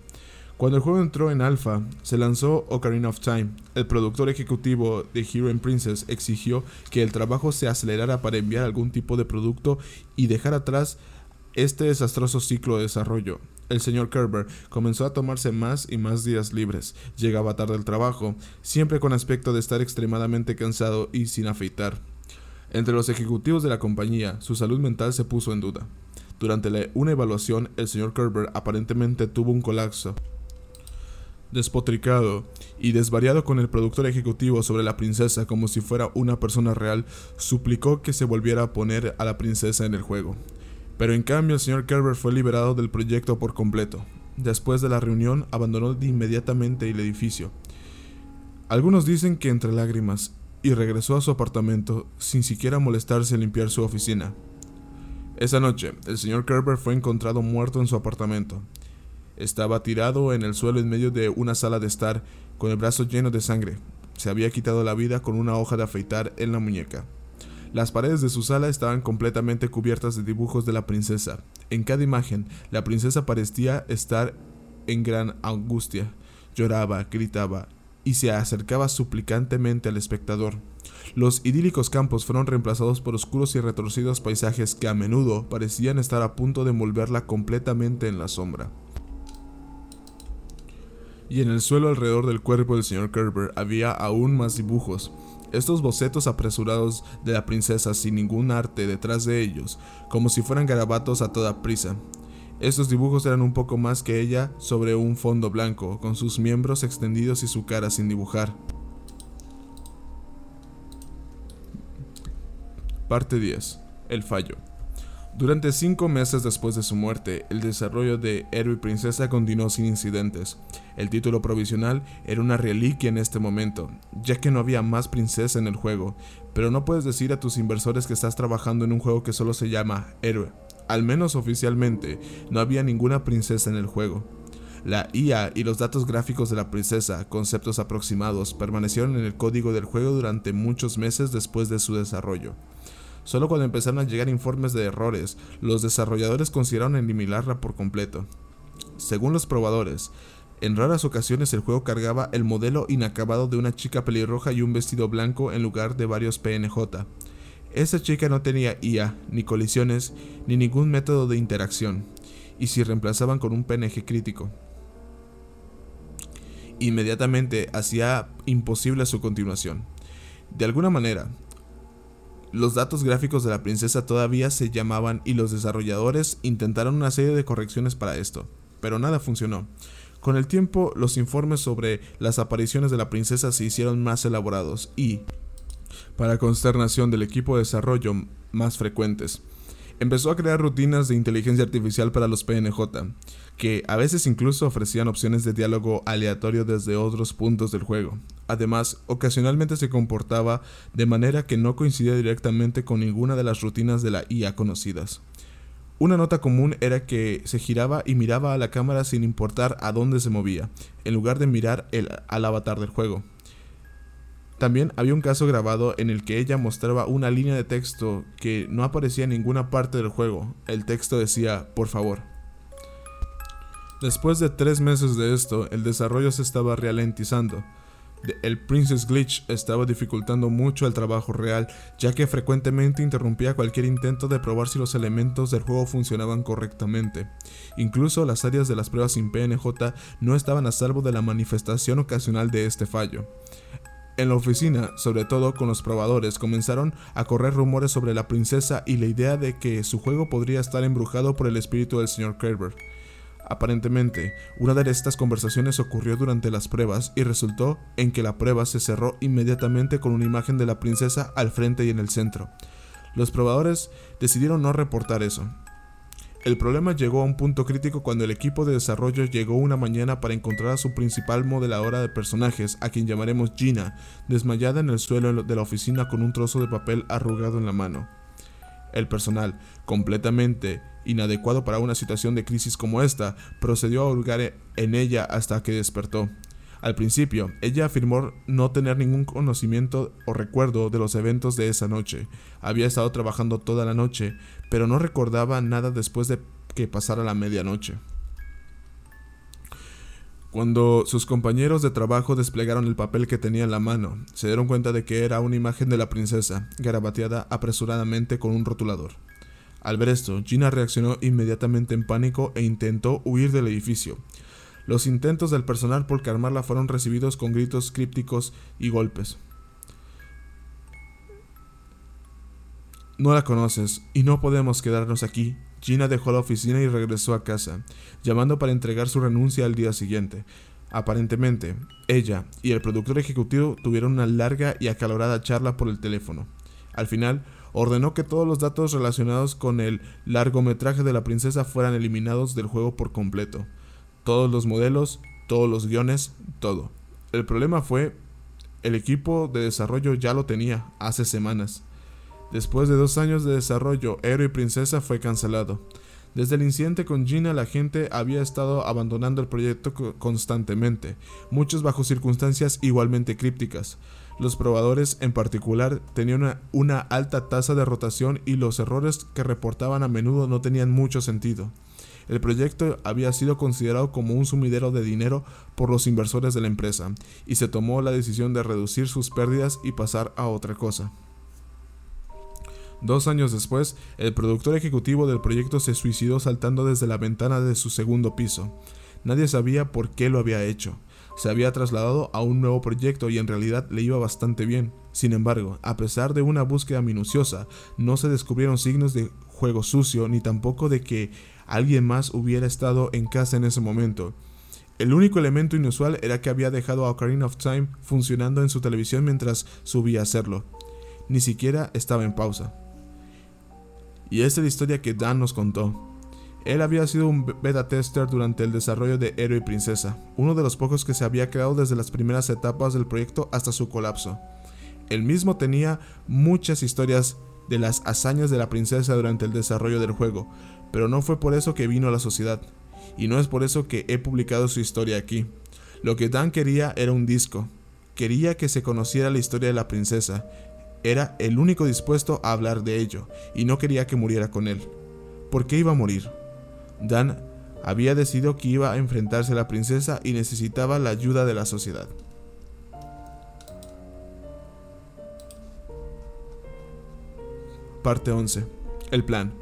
Cuando el juego entró en alfa, se lanzó Ocarina of Time. El productor ejecutivo de Hero and Princess exigió que el trabajo se acelerara para enviar algún tipo de producto y dejar atrás este desastroso ciclo de desarrollo. El señor Kerber comenzó a tomarse más y más días libres. Llegaba tarde al trabajo, siempre con aspecto de estar extremadamente cansado y sin afeitar. Entre los ejecutivos de la compañía, su salud mental se puso en duda. Durante una evaluación, el señor Kerber aparentemente tuvo un colapso. Despotricado y desvariado con el productor ejecutivo sobre la princesa como si fuera una persona real, suplicó que se volviera a poner a la princesa en el juego. Pero en cambio el señor Kerber fue liberado del proyecto por completo. Después de la reunión abandonó inmediatamente el edificio. Algunos dicen que entre lágrimas, y regresó a su apartamento sin siquiera molestarse en limpiar su oficina. Esa noche, el señor Kerber fue encontrado muerto en su apartamento. Estaba tirado en el suelo en medio de una sala de estar, con el brazo lleno de sangre. Se había quitado la vida con una hoja de afeitar en la muñeca. Las paredes de su sala estaban completamente cubiertas de dibujos de la princesa. En cada imagen, la princesa parecía estar en gran angustia. Lloraba, gritaba y se acercaba suplicantemente al espectador. Los idílicos campos fueron reemplazados por oscuros y retorcidos paisajes que a menudo parecían estar a punto de envolverla completamente en la sombra. Y en el suelo alrededor del cuerpo del señor Kerber había aún más dibujos, estos bocetos apresurados de la princesa sin ningún arte detrás de ellos, como si fueran garabatos a toda prisa. Estos dibujos eran un poco más que ella sobre un fondo blanco, con sus miembros extendidos y su cara sin dibujar. Parte 10. El fallo. Durante cinco meses después de su muerte, el desarrollo de Héroe y Princesa continuó sin incidentes. El título provisional era una reliquia en este momento, ya que no había más princesa en el juego, pero no puedes decir a tus inversores que estás trabajando en un juego que solo se llama Héroe. Al menos oficialmente, no había ninguna princesa en el juego. La IA y los datos gráficos de la princesa, conceptos aproximados, permanecieron en el código del juego durante muchos meses después de su desarrollo. Solo cuando empezaron a llegar informes de errores, los desarrolladores consideraron eliminarla por completo. Según los probadores, en raras ocasiones el juego cargaba el modelo inacabado de una chica pelirroja y un vestido blanco en lugar de varios PNJ. Esa chica no tenía IA, ni colisiones, ni ningún método de interacción, y si reemplazaban con un PNG crítico. Inmediatamente hacía imposible su continuación. De alguna manera, los datos gráficos de la princesa todavía se llamaban y los desarrolladores intentaron una serie de correcciones para esto, pero nada funcionó. Con el tiempo, los informes sobre las apariciones de la princesa se hicieron más elaborados y, para consternación del equipo de desarrollo, más frecuentes. Empezó a crear rutinas de inteligencia artificial para los PNJ, que a veces incluso ofrecían opciones de diálogo aleatorio desde otros puntos del juego, Además, ocasionalmente se comportaba de manera que no coincidía directamente con ninguna de las rutinas de la IA conocidas. Una nota común era que se giraba y miraba a la cámara sin importar a dónde se movía, en lugar de mirar al avatar del juego. También había un caso grabado en el que ella mostraba una línea de texto que no aparecía en ninguna parte del juego. El texto decía, por favor. Después de tres meses de esto, el desarrollo se estaba ralentizando el Princess Glitch estaba dificultando mucho el trabajo real, ya que frecuentemente interrumpía cualquier intento de probar si los elementos del juego funcionaban correctamente. Incluso las áreas de las pruebas sin PNJ no estaban a salvo de la manifestación ocasional de este fallo. En la oficina, sobre todo con los probadores, comenzaron a correr rumores sobre la princesa y la idea de que su juego podría estar embrujado por el espíritu del señor Kerber. Aparentemente, una de estas conversaciones ocurrió durante las pruebas y resultó en que la prueba se cerró inmediatamente con una imagen de la princesa al frente y en el centro. Los probadores decidieron no reportar eso. El problema llegó a un punto crítico cuando el equipo de desarrollo llegó una mañana para encontrar a su principal modeladora de personajes, a quien llamaremos Gina, desmayada en el suelo de la oficina con un trozo de papel arrugado en la mano. El personal, completamente inadecuado para una situación de crisis como esta, procedió a hurgar en ella hasta que despertó. Al principio, ella afirmó no tener ningún conocimiento o recuerdo de los eventos de esa noche. Había estado trabajando toda la noche, pero no recordaba nada después de que pasara la medianoche. Cuando sus compañeros de trabajo desplegaron el papel que tenía en la mano, se dieron cuenta de que era una imagen de la princesa, garabateada apresuradamente con un rotulador. Al ver esto, Gina reaccionó inmediatamente en pánico e intentó huir del edificio. Los intentos del personal por calmarla fueron recibidos con gritos crípticos y golpes. No la conoces y no podemos quedarnos aquí. Gina dejó la oficina y regresó a casa, llamando para entregar su renuncia al día siguiente. Aparentemente, ella y el productor ejecutivo tuvieron una larga y acalorada charla por el teléfono. Al final, ordenó que todos los datos relacionados con el largometraje de la princesa fueran eliminados del juego por completo. Todos los modelos, todos los guiones, todo. El problema fue, el equipo de desarrollo ya lo tenía hace semanas. Después de dos años de desarrollo, Héroe y Princesa fue cancelado. Desde el incidente con Gina, la gente había estado abandonando el proyecto constantemente, muchos bajo circunstancias igualmente crípticas. Los probadores en particular tenían una, alta tasa de rotación y los errores que reportaban a menudo no tenían mucho sentido. El proyecto había sido considerado como un sumidero de dinero por los inversores de la empresa, y se tomó la decisión de reducir sus pérdidas y pasar a otra cosa. Dos años después, el productor ejecutivo del proyecto se suicidó saltando desde la ventana de su segundo piso. Nadie sabía por qué lo había hecho se había trasladado a un nuevo proyecto y en realidad le iba bastante bien. Sin embargo, a pesar de una búsqueda minuciosa, no se descubrieron signos de juego sucio ni tampoco de que alguien más hubiera estado en casa en ese momento. El único elemento inusual era que había dejado a Ocarina of Time funcionando en su televisión mientras subía a hacerlo. Ni siquiera estaba en pausa. Y esta es la historia que Dan nos contó. Él había sido un beta tester durante el desarrollo de Héroe y Princesa, uno de los pocos que se había creado desde las primeras etapas del proyecto hasta su colapso. Él mismo tenía muchas historias de las hazañas de la princesa durante el desarrollo del juego, pero no fue por eso que vino a la sociedad, y no es por eso que he publicado su historia aquí. Lo que Dan quería era un disco, quería que se conociera la historia de la princesa, era el único dispuesto a hablar de ello, y no quería que muriera con él. ¿Por qué iba a morir? Dan había decidido que iba a enfrentarse a la princesa y necesitaba la ayuda de la sociedad. Parte 11. El plan.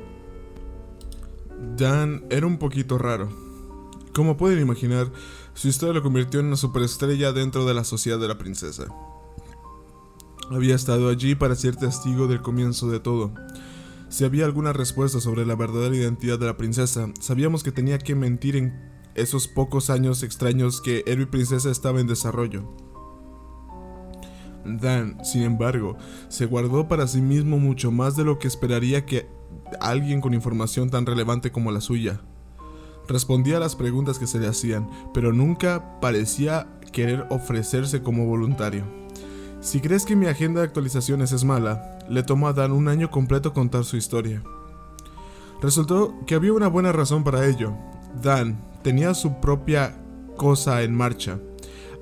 Dan era un poquito raro. Como pueden imaginar, su historia lo convirtió en una superestrella dentro de la sociedad de la princesa. Había estado allí para ser testigo del comienzo de todo, si había alguna respuesta sobre la verdadera identidad de la princesa, sabíamos que tenía que mentir en esos pocos años extraños que Héroe y Princesa estaba en desarrollo. Dan, sin embargo, se guardó para sí mismo mucho más de lo que esperaría que alguien con información tan relevante como la suya. Respondía a las preguntas que se le hacían, pero nunca parecía querer ofrecerse como voluntario. Si crees que mi agenda de actualizaciones es mala, le tomó a Dan un año completo contar su historia. Resultó que había una buena razón para ello. Dan tenía su propia cosa en marcha.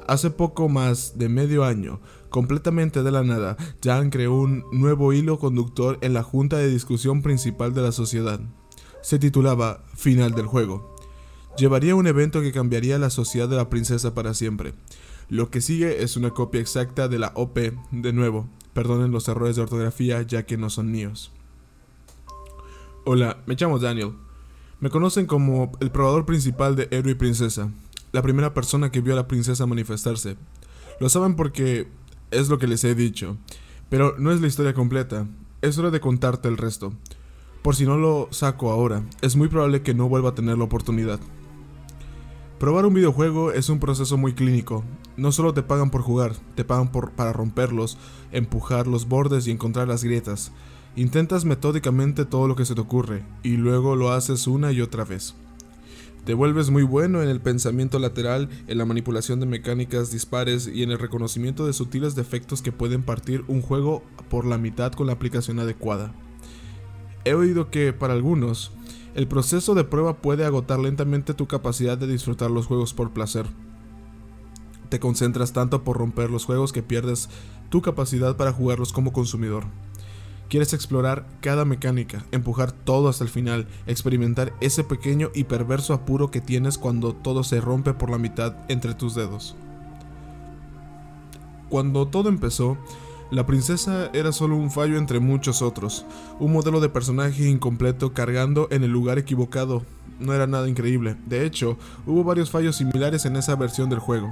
Hace poco más de medio año, completamente de la nada, Dan creó un nuevo hilo conductor en la junta de discusión principal de la sociedad. Se titulaba Final del juego. Llevaría un evento que cambiaría la sociedad de la princesa para siempre. Lo que sigue es una copia exacta de la OP, de nuevo, perdonen los errores de ortografía ya que no son míos. Hola, me llamo Daniel. Me conocen como el probador principal de Héroe y Princesa, la primera persona que vio a la princesa manifestarse. Lo saben porque es lo que les he dicho, pero no es la historia completa, es hora de contarte el resto. Por si no lo saco ahora, es muy probable que no vuelva a tener la oportunidad. Probar un videojuego es un proceso muy clínico. No solo te pagan por jugar, te pagan por, para romperlos, empujar los bordes y encontrar las grietas. Intentas metódicamente todo lo que se te ocurre, y luego lo haces una y otra vez. Te vuelves muy bueno en el pensamiento lateral, en la manipulación de mecánicas dispares y en el reconocimiento de sutiles defectos que pueden partir un juego por la mitad con la aplicación adecuada. He oído que, para algunos, el proceso de prueba puede agotar lentamente tu capacidad de disfrutar los juegos por placer. Te concentras tanto por romper los juegos que pierdes tu capacidad para jugarlos como consumidor. Quieres explorar cada mecánica, empujar todo hasta el final, experimentar ese pequeño y perverso apuro que tienes cuando todo se rompe por la mitad entre tus dedos. Cuando todo empezó, la princesa era solo un fallo entre muchos otros, un modelo de personaje incompleto cargando en el lugar equivocado. No era nada increíble, de hecho, hubo varios fallos similares en esa versión del juego.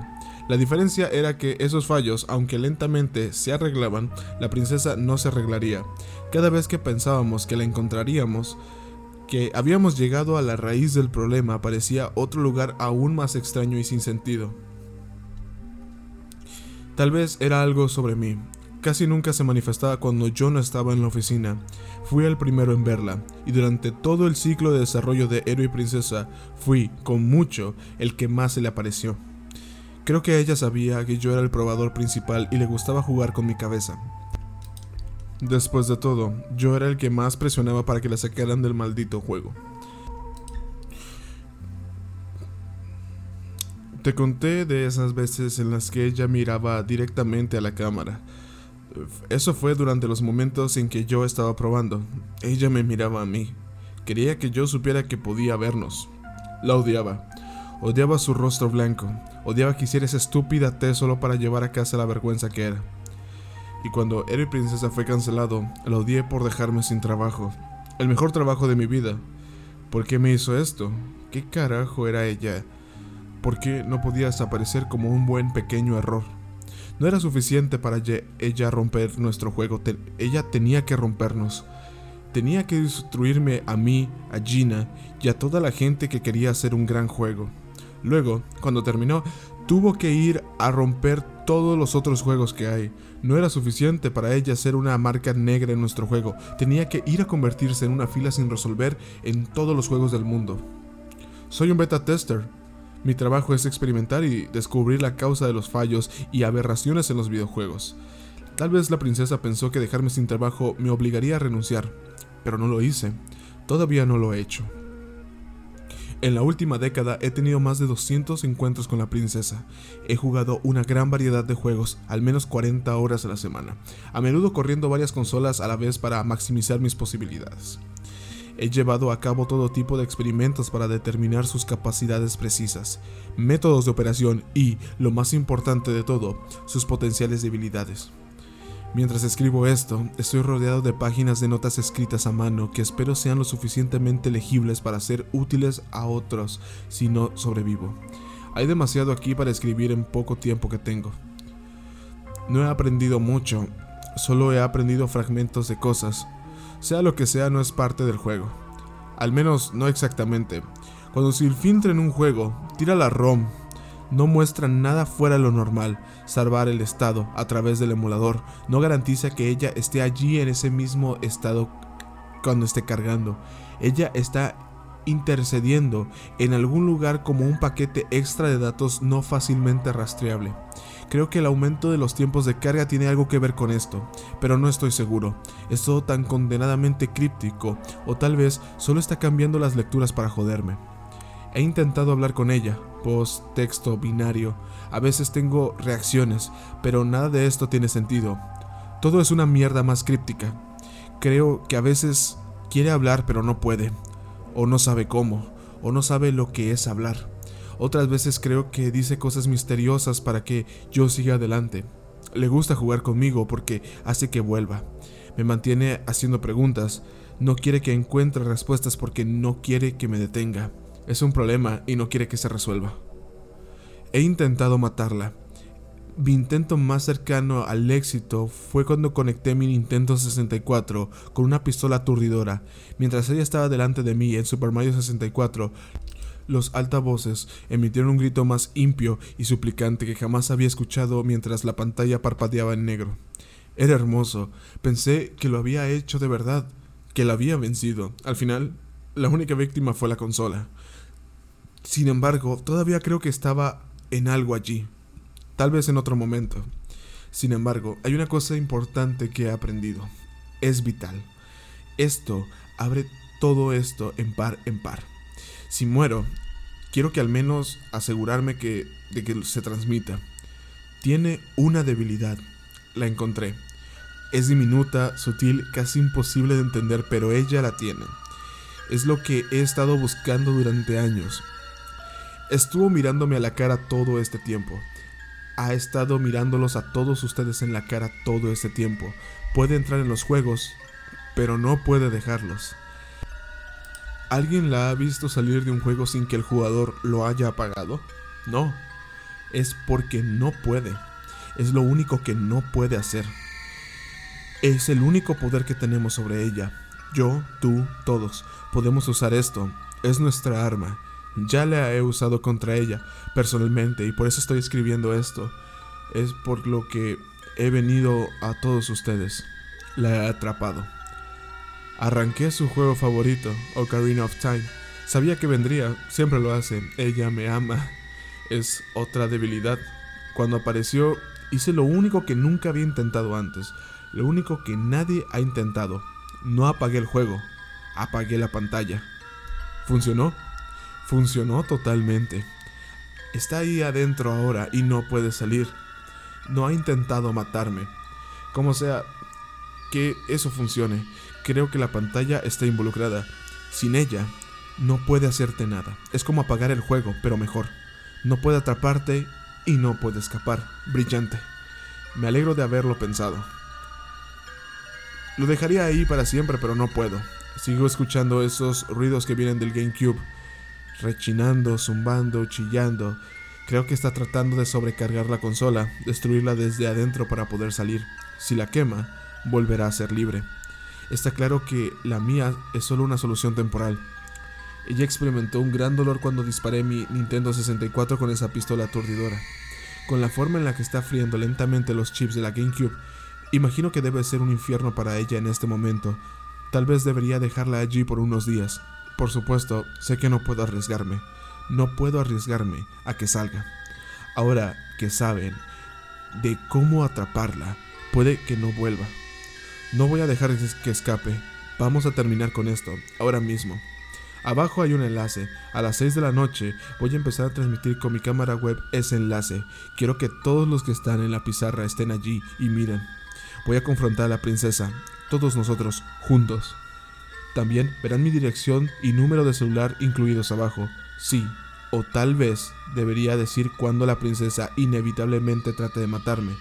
La diferencia era que esos fallos, aunque lentamente se arreglaban, la princesa no se arreglaría. Cada vez que pensábamos que la encontraríamos, que habíamos llegado a la raíz del problema, aparecía otro lugar aún más extraño y sin sentido. Tal vez era algo sobre mí, Casi nunca se manifestaba cuando yo no estaba en la oficina. Fui el primero en verla, y durante todo el ciclo de desarrollo de Héroe y Princesa, fui, con mucho, el que más se le apareció. Creo que ella sabía que yo era el probador principal y le gustaba jugar con mi cabeza. Después de todo, yo era el que más presionaba para que la sacaran del maldito juego. Te conté de esas veces en las que ella miraba directamente a la cámara, eso fue durante los momentos en que yo estaba probando. Ella me miraba a mí. Quería que yo supiera que podía vernos. La odiaba. Odiaba su rostro blanco. Odiaba que hiciera esa estúpida T solo para llevar a casa la vergüenza que era. Y cuando Héroe Princesa fue cancelado, la odié por dejarme sin trabajo. El mejor trabajo de mi vida. ¿Por qué me hizo esto? ¿Qué carajo era ella? ¿Por qué no podía desaparecer como un buen pequeño error? No era suficiente para ella romper nuestro juego, ella tenía que rompernos. Tenía que destruirme a mí, a Gina y a toda la gente que quería hacer un gran juego. Luego, cuando terminó, tuvo que ir a romper todos los otros juegos que hay. No era suficiente para ella ser una marca negra en nuestro juego, tenía que ir a convertirse en una fila sin resolver en todos los juegos del mundo. Soy un beta tester. Mi trabajo es experimentar y descubrir la causa de los fallos y aberraciones en los videojuegos. Tal vez la princesa pensó que dejarme sin trabajo me obligaría a renunciar, pero no lo hice. Todavía no lo he hecho. En la última década he tenido más de 200 encuentros con la princesa. He jugado una gran variedad de juegos, al menos 40 horas a la semana, a menudo corriendo varias consolas a la vez para maximizar mis posibilidades. He llevado a cabo todo tipo de experimentos para determinar sus capacidades precisas, métodos de operación y, lo más importante de todo, sus potenciales debilidades. Mientras escribo esto, estoy rodeado de páginas de notas escritas a mano que espero sean lo suficientemente legibles para ser útiles a otros si no sobrevivo. Hay demasiado aquí para escribir en poco tiempo que tengo. No he aprendido mucho, solo he aprendido fragmentos de cosas. Sea lo que sea, no es parte del juego. Al menos no exactamente. Cuando se infiltra en un juego, tira la ROM no muestra nada fuera de lo normal. Salvar el estado a través del emulador no garantiza que ella esté allí en ese mismo estado cuando esté cargando. Ella está intercediendo en algún lugar como un paquete extra de datos no fácilmente rastreable. Creo que el aumento de los tiempos de carga tiene algo que ver con esto, pero no estoy seguro. Es todo tan condenadamente críptico, o tal vez solo está cambiando las lecturas para joderme. He intentado hablar con ella, post, texto, binario. A veces tengo reacciones, pero nada de esto tiene sentido. Todo es una mierda más críptica. Creo que a veces quiere hablar pero no puede, o no sabe cómo, o no sabe lo que es hablar. Otras veces creo que dice cosas misteriosas para que yo siga adelante. Le gusta jugar conmigo porque hace que vuelva. Me mantiene haciendo preguntas. No quiere que encuentre respuestas porque no quiere que me detenga. Es un problema y no quiere que se resuelva. He intentado matarla. Mi intento más cercano al éxito fue cuando conecté mi Nintendo 64 con una pistola aturdidora. Mientras ella estaba delante de mí en Super Mario 64, los altavoces emitieron un grito más impio y suplicante que jamás había escuchado mientras la pantalla parpadeaba en negro. Era hermoso. Pensé que lo había hecho de verdad, que la había vencido. Al final, la única víctima fue la consola. Sin embargo, todavía creo que estaba en algo allí, tal vez en otro momento. Sin embargo, hay una cosa importante que he aprendido. Es vital. Esto abre todo esto en par en par. Si muero, quiero que al menos asegurarme que, de que se transmita. Tiene una debilidad. La encontré. Es diminuta, sutil, casi imposible de entender, pero ella la tiene. Es lo que he estado buscando durante años. Estuvo mirándome a la cara todo este tiempo. Ha estado mirándolos a todos ustedes en la cara todo este tiempo. Puede entrar en los juegos, pero no puede dejarlos. ¿Alguien la ha visto salir de un juego sin que el jugador lo haya apagado? No. Es porque no puede. Es lo único que no puede hacer. Es el único poder que tenemos sobre ella. Yo, tú, todos. Podemos usar esto. Es nuestra arma. Ya la he usado contra ella personalmente y por eso estoy escribiendo esto. Es por lo que he venido a todos ustedes. La he atrapado. Arranqué su juego favorito, Ocarina of Time. Sabía que vendría, siempre lo hace. Ella me ama. Es otra debilidad. Cuando apareció, hice lo único que nunca había intentado antes. Lo único que nadie ha intentado. No apagué el juego. Apagué la pantalla. ¿Funcionó? Funcionó totalmente. Está ahí adentro ahora y no puede salir. No ha intentado matarme. Como sea, que eso funcione. Creo que la pantalla está involucrada. Sin ella, no puede hacerte nada. Es como apagar el juego, pero mejor. No puede atraparte y no puede escapar. Brillante. Me alegro de haberlo pensado. Lo dejaría ahí para siempre, pero no puedo. Sigo escuchando esos ruidos que vienen del GameCube rechinando, zumbando, chillando. Creo que está tratando de sobrecargar la consola, destruirla desde adentro para poder salir. Si la quema, volverá a ser libre. Está claro que la mía es solo una solución temporal. Ella experimentó un gran dolor cuando disparé mi Nintendo 64 con esa pistola aturdidora. Con la forma en la que está friendo lentamente los chips de la GameCube, imagino que debe ser un infierno para ella en este momento. Tal vez debería dejarla allí por unos días. Por supuesto, sé que no puedo arriesgarme. No puedo arriesgarme a que salga. Ahora que saben de cómo atraparla, puede que no vuelva. No voy a dejar que escape. Vamos a terminar con esto, ahora mismo. Abajo hay un enlace. A las 6 de la noche voy a empezar a transmitir con mi cámara web ese enlace. Quiero que todos los que están en la pizarra estén allí y miren. Voy a confrontar a la princesa, todos nosotros, juntos. También verán mi dirección y número de celular incluidos abajo. Sí, o tal vez debería decir cuando la princesa inevitablemente trate de matarme.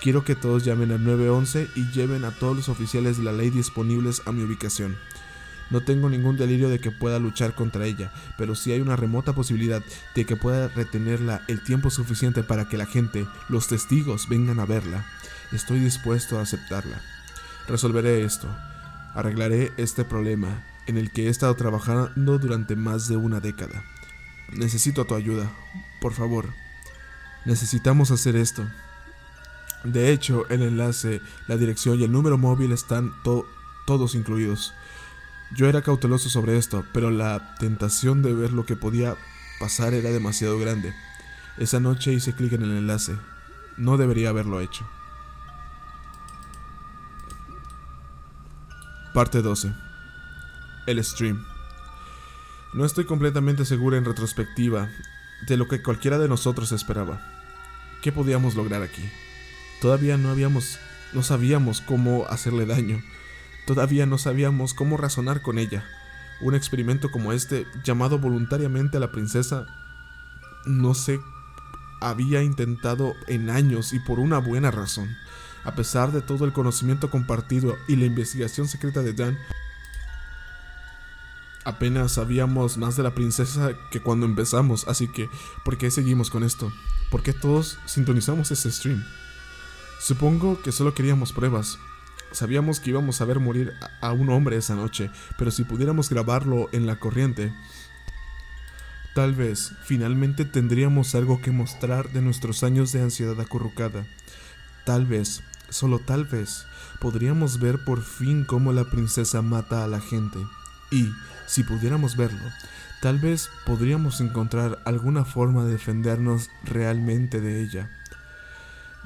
Quiero que todos llamen al 911 y lleven a todos los oficiales de la ley disponibles a mi ubicación. No tengo ningún delirio de que pueda luchar contra ella, pero sí hay una remota posibilidad de que pueda retenerla el tiempo suficiente para que la gente, los testigos, vengan a verla. Estoy dispuesto a aceptarla. Resolveré esto. Arreglaré este problema en el que he estado trabajando durante más de una década. Necesito tu ayuda. Por favor. Necesitamos hacer esto. De hecho, el enlace, la dirección y el número móvil están todos incluidos. Yo era cauteloso sobre esto, pero la tentación de ver lo que podía pasar era demasiado grande. Esa noche hice clic en el enlace. No debería haberlo hecho. Parte 12. El stream. No estoy completamente segura en retrospectiva de lo que cualquiera de nosotros esperaba. ¿Qué podíamos lograr aquí? Todavía no habíamos no sabíamos cómo hacerle daño. Todavía no sabíamos cómo razonar con ella. Un experimento como este, llamado voluntariamente a la princesa, no se había intentado en años y por una buena razón. A pesar de todo el conocimiento compartido y la investigación secreta de Dan, apenas sabíamos más de la princesa que cuando empezamos, así que, ¿por qué seguimos con esto? ¿Por qué todos sintonizamos ese stream? Supongo que solo queríamos pruebas, Sabíamos que íbamos a ver morir a un hombre esa noche, pero si pudiéramos grabarlo en la corriente, tal vez finalmente tendríamos algo que mostrar de nuestros años de ansiedad acurrucada. Tal vez, solo tal vez, podríamos ver por fin cómo la princesa mata a la gente. Y, si pudiéramos verlo, tal vez podríamos encontrar alguna forma de defendernos realmente de ella.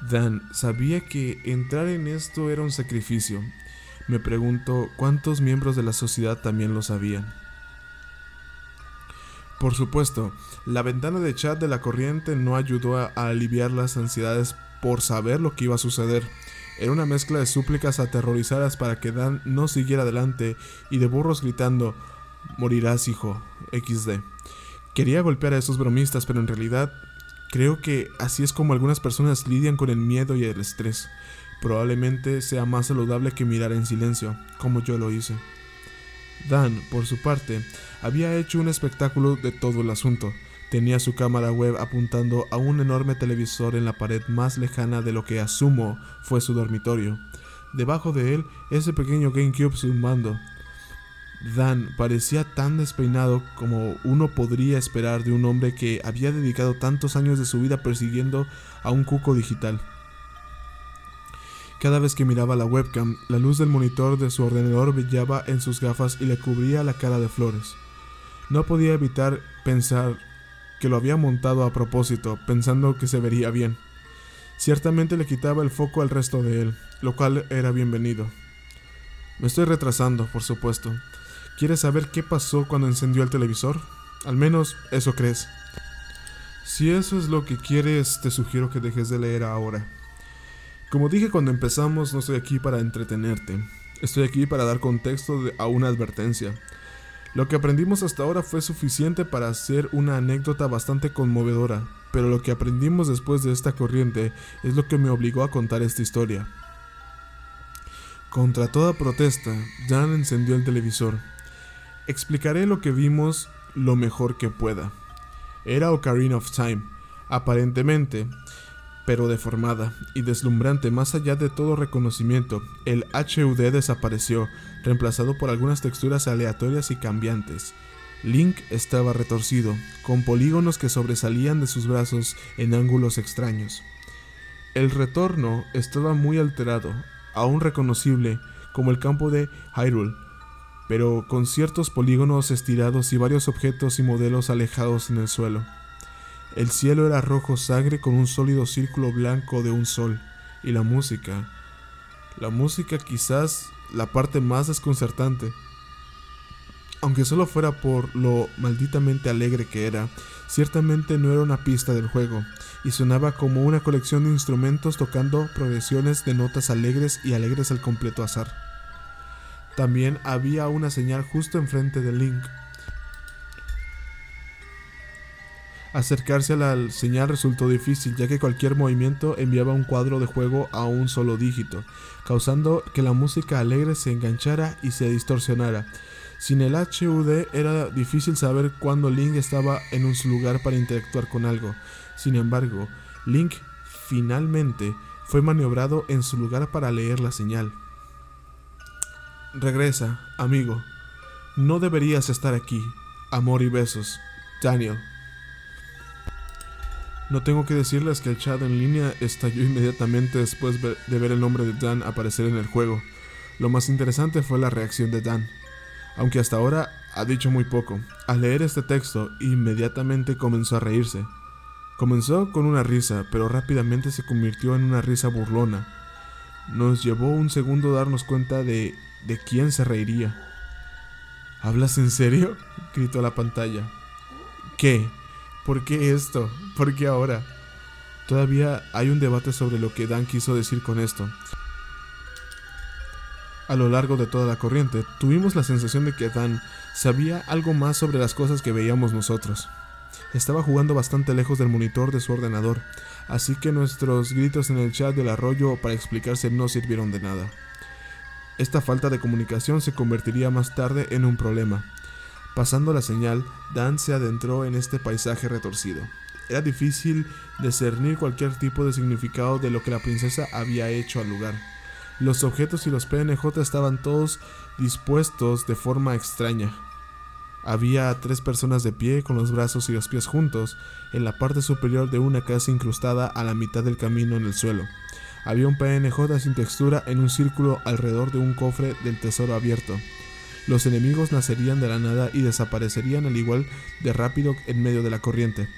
Dan sabía que entrar en esto era un sacrificio. Me pregunto cuántos miembros de la sociedad también lo sabían. Por supuesto, la ventana de chat de la corriente no ayudó a, aliviar las ansiedades por saber lo que iba a suceder. Era una mezcla de súplicas aterrorizadas para que Dan no siguiera adelante y de burros gritando, morirás hijo, XD. Quería golpear a esos bromistas, pero en realidad Creo que así es como algunas personas lidian con el miedo y el estrés. Probablemente sea más saludable que mirar en silencio, como yo lo hice. Dan, por su parte, había hecho un espectáculo de todo el asunto. Tenía su cámara web apuntando a un enorme televisor en la pared más lejana de lo que asumo fue su dormitorio. Debajo de él, ese pequeño GameCube mando. Dan parecía tan despeinado como uno podría esperar de un hombre que había dedicado tantos años de su vida persiguiendo a un cuco digital. Cada vez que miraba la webcam, la luz del monitor de su ordenador brillaba en sus gafas y le cubría la cara de flores. No podía evitar pensar que lo había montado a propósito, pensando que se vería bien. Ciertamente le quitaba el foco al resto de él, lo cual era bienvenido. Me estoy retrasando, por supuesto. ¿Quieres saber qué pasó cuando encendió el televisor? Al menos eso crees. Si eso es lo que quieres, te sugiero que dejes de leer ahora. Como dije cuando empezamos, no estoy aquí para entretenerte. Estoy aquí para dar contexto a una advertencia. Lo que aprendimos hasta ahora fue suficiente para hacer una anécdota bastante conmovedora, pero lo que aprendimos después de esta corriente es lo que me obligó a contar esta historia. Contra toda protesta, Jan encendió el televisor. Explicaré lo que vimos lo mejor que pueda. Era Ocarina of Time, aparentemente, pero deformada y deslumbrante más allá de todo reconocimiento. El HUD desapareció, reemplazado por algunas texturas aleatorias y cambiantes. Link estaba retorcido, con polígonos que sobresalían de sus brazos en ángulos extraños. El retorno estaba muy alterado, aún reconocible como el campo de Hyrule, pero con ciertos polígonos estirados y varios objetos y modelos alejados en el suelo. El cielo era rojo sangre con un sólido círculo blanco de un sol, y la música, la música quizás la parte más desconcertante. Aunque solo fuera por lo malditamente alegre que era, ciertamente no era una pista del juego, y sonaba como una colección de instrumentos tocando progresiones de notas alegres y alegres al completo azar. También había una señal justo enfrente de Link. Acercarse a la señal resultó difícil ya que cualquier movimiento enviaba un cuadro de juego a un solo dígito, causando que la música alegre se enganchara y se distorsionara. Sin el HUD era difícil saber cuándo Link estaba en un lugar para interactuar con algo. Sin embargo, Link finalmente fue maniobrado en su lugar para leer la señal. Regresa, amigo. No deberías estar aquí. Amor y besos. Daniel. No tengo que decirles que el chat en línea estalló inmediatamente después de ver el nombre de Dan aparecer en el juego. Lo más interesante fue la reacción de Dan. Aunque hasta ahora ha dicho muy poco, al leer este texto inmediatamente comenzó a reírse. Comenzó con una risa, pero rápidamente se convirtió en una risa burlona. Nos llevó un segundo darnos cuenta de de quién se reiría. ¿Hablas en serio? gritó la pantalla. ¿Qué? ¿Por qué esto? ¿Por qué ahora? Todavía hay un debate sobre lo que Dan quiso decir con esto. A lo largo de toda la corriente, tuvimos la sensación de que Dan sabía algo más sobre las cosas que veíamos nosotros. Estaba jugando bastante lejos del monitor de su ordenador, así que nuestros gritos en el chat del arroyo para explicarse no sirvieron de nada. Esta falta de comunicación se convertiría más tarde en un problema. Pasando la señal, Dan se adentró en este paisaje retorcido. Era difícil discernir cualquier tipo de significado de lo que la princesa había hecho al lugar. Los objetos y los PNJ estaban todos dispuestos de forma extraña. Había tres personas de pie con los brazos y los pies juntos en la parte superior de una casa incrustada a la mitad del camino en el suelo. Había un PNJ sin textura en un círculo alrededor de un cofre del tesoro abierto. Los enemigos nacerían de la nada y desaparecerían al igual de rápido en medio de la corriente.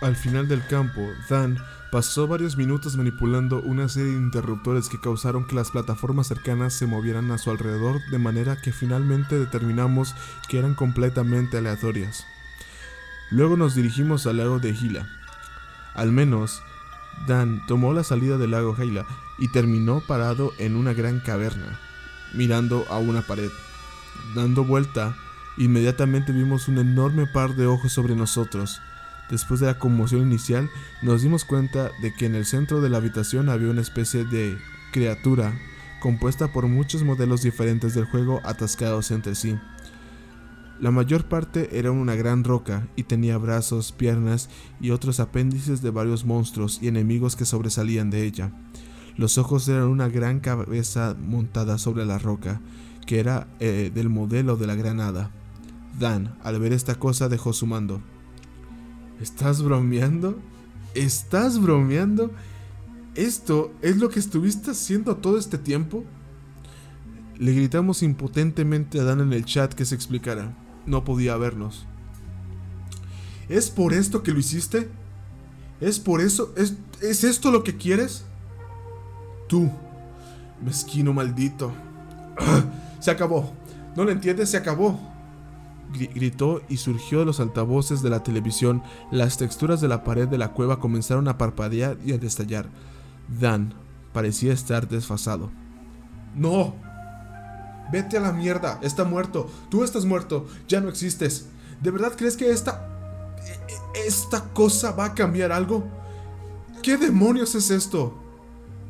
Al final del campo, Dan pasó varios minutos manipulando una serie de interruptores que causaron que las plataformas cercanas se movieran a su alrededor de manera que finalmente determinamos que eran completamente aleatorias. Luego nos dirigimos al lago de Gila. Al menos, Dan tomó la salida del lago Heila y terminó parado en una gran caverna, mirando a una pared. Dando vuelta, inmediatamente vimos un enorme par de ojos sobre nosotros. Después de la conmoción inicial, nos dimos cuenta de que en el centro de la habitación había una especie de criatura compuesta por muchos modelos diferentes del juego atascados entre sí. La mayor parte era una gran roca y tenía brazos, piernas y otros apéndices de varios monstruos y enemigos que sobresalían de ella. Los ojos eran una gran cabeza montada sobre la roca, que era eh, del modelo de la granada. Dan, al ver esta cosa, dejó su mando. ¿Estás bromeando? ¿Estás bromeando? ¿Esto es lo que estuviste haciendo todo este tiempo? Le gritamos impotentemente a Dan en el chat que se explicara no podía vernos. ¿Es por esto que lo hiciste? ¿Es por eso? ¿Es, ¿Es esto lo que quieres? Tú, mezquino maldito. Se acabó. ¿No lo entiendes? Se acabó. Gritó y surgió de los altavoces de la televisión. Las texturas de la pared de la cueva comenzaron a parpadear y a destallar. Dan parecía estar desfasado. ¡No! Vete a la mierda, está muerto, tú estás muerto, ya no existes. ¿De verdad crees que esta... E, esta cosa va a cambiar algo? ¿Qué demonios es esto?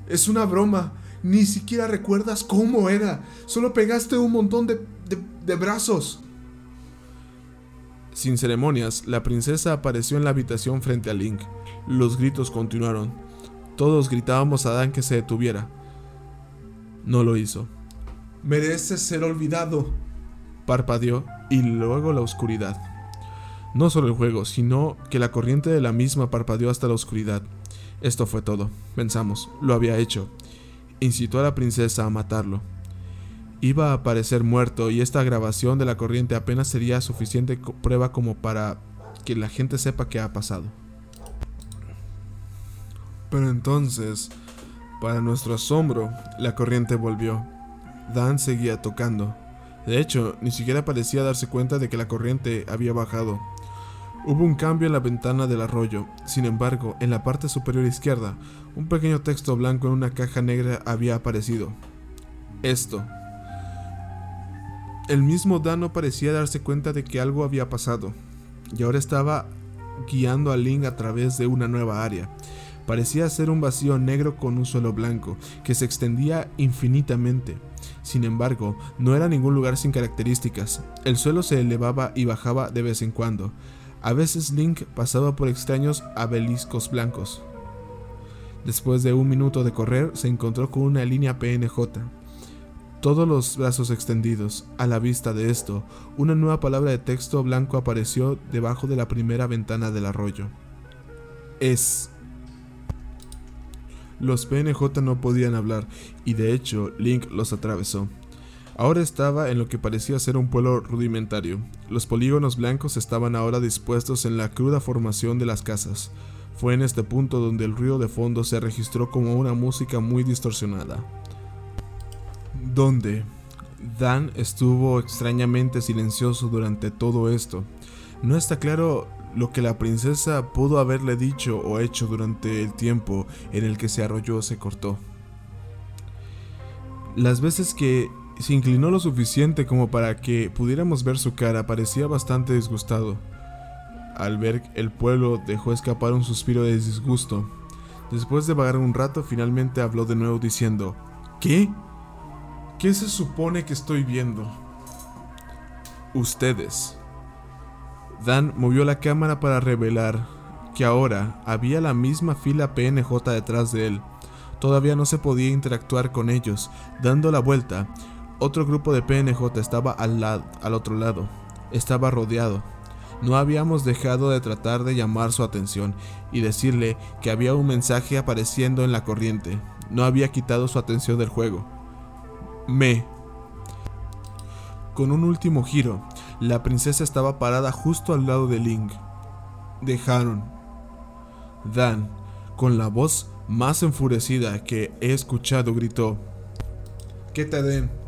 Es una broma, ni siquiera recuerdas cómo era, solo pegaste un montón de, de, de brazos. Sin ceremonias, la princesa apareció en la habitación frente a Link. Los gritos continuaron. Todos gritábamos a Dan que se detuviera. No lo hizo. Mereces ser olvidado, parpadeó. y luego la oscuridad. No solo el juego, sino que la corriente de la misma parpadeó hasta la oscuridad. Esto fue todo, pensamos, lo había hecho. Incitó a la princesa a matarlo. Iba a aparecer muerto y esta grabación de la corriente apenas sería suficiente prueba como para que la gente sepa qué ha pasado. Pero entonces, para nuestro asombro, la corriente volvió. Dan seguía tocando. De hecho, ni siquiera parecía darse cuenta de que la corriente había bajado. Hubo un cambio en la ventana del arroyo. Sin embargo, en la parte superior izquierda, un pequeño texto blanco en una caja negra había aparecido. Esto. El mismo Dan no parecía darse cuenta de que algo había pasado, y ahora estaba guiando a Link a través de una nueva área. Parecía ser un vacío negro con un suelo blanco, que se extendía infinitamente. Sin embargo, no era ningún lugar sin características. El suelo se elevaba y bajaba de vez en cuando. A veces Link pasaba por extraños abeliscos blancos. Después de un minuto de correr, se encontró con una línea PNJ. Todos los brazos extendidos. A la vista de esto, una nueva palabra de texto blanco apareció debajo de la primera ventana del arroyo. Es los PNJ no podían hablar, y de hecho Link los atravesó. Ahora estaba en lo que parecía ser un pueblo rudimentario. Los polígonos blancos estaban ahora dispuestos en la cruda formación de las casas. Fue en este punto donde el ruido de fondo se registró como una música muy distorsionada. Donde Dan estuvo extrañamente silencioso durante todo esto. No está claro lo que la princesa pudo haberle dicho o hecho durante el tiempo en el que se arrolló se cortó. Las veces que se inclinó lo suficiente como para que pudiéramos ver su cara parecía bastante disgustado. Al ver el pueblo dejó escapar un suspiro de disgusto. Después de vagar un rato finalmente habló de nuevo diciendo, ¿Qué? ¿Qué se supone que estoy viendo? Ustedes. Dan movió la cámara para revelar que ahora había la misma fila PNJ detrás de él. Todavía no se podía interactuar con ellos. Dando la vuelta, otro grupo de PNJ estaba al, al otro lado. Estaba rodeado. No habíamos dejado de tratar de llamar su atención y decirle que había un mensaje apareciendo en la corriente. No había quitado su atención del juego. Me. Con un último giro, la princesa estaba parada justo al lado de Link. Dejaron. Dan, con la voz más enfurecida que he escuchado, gritó. ¿Qué te den?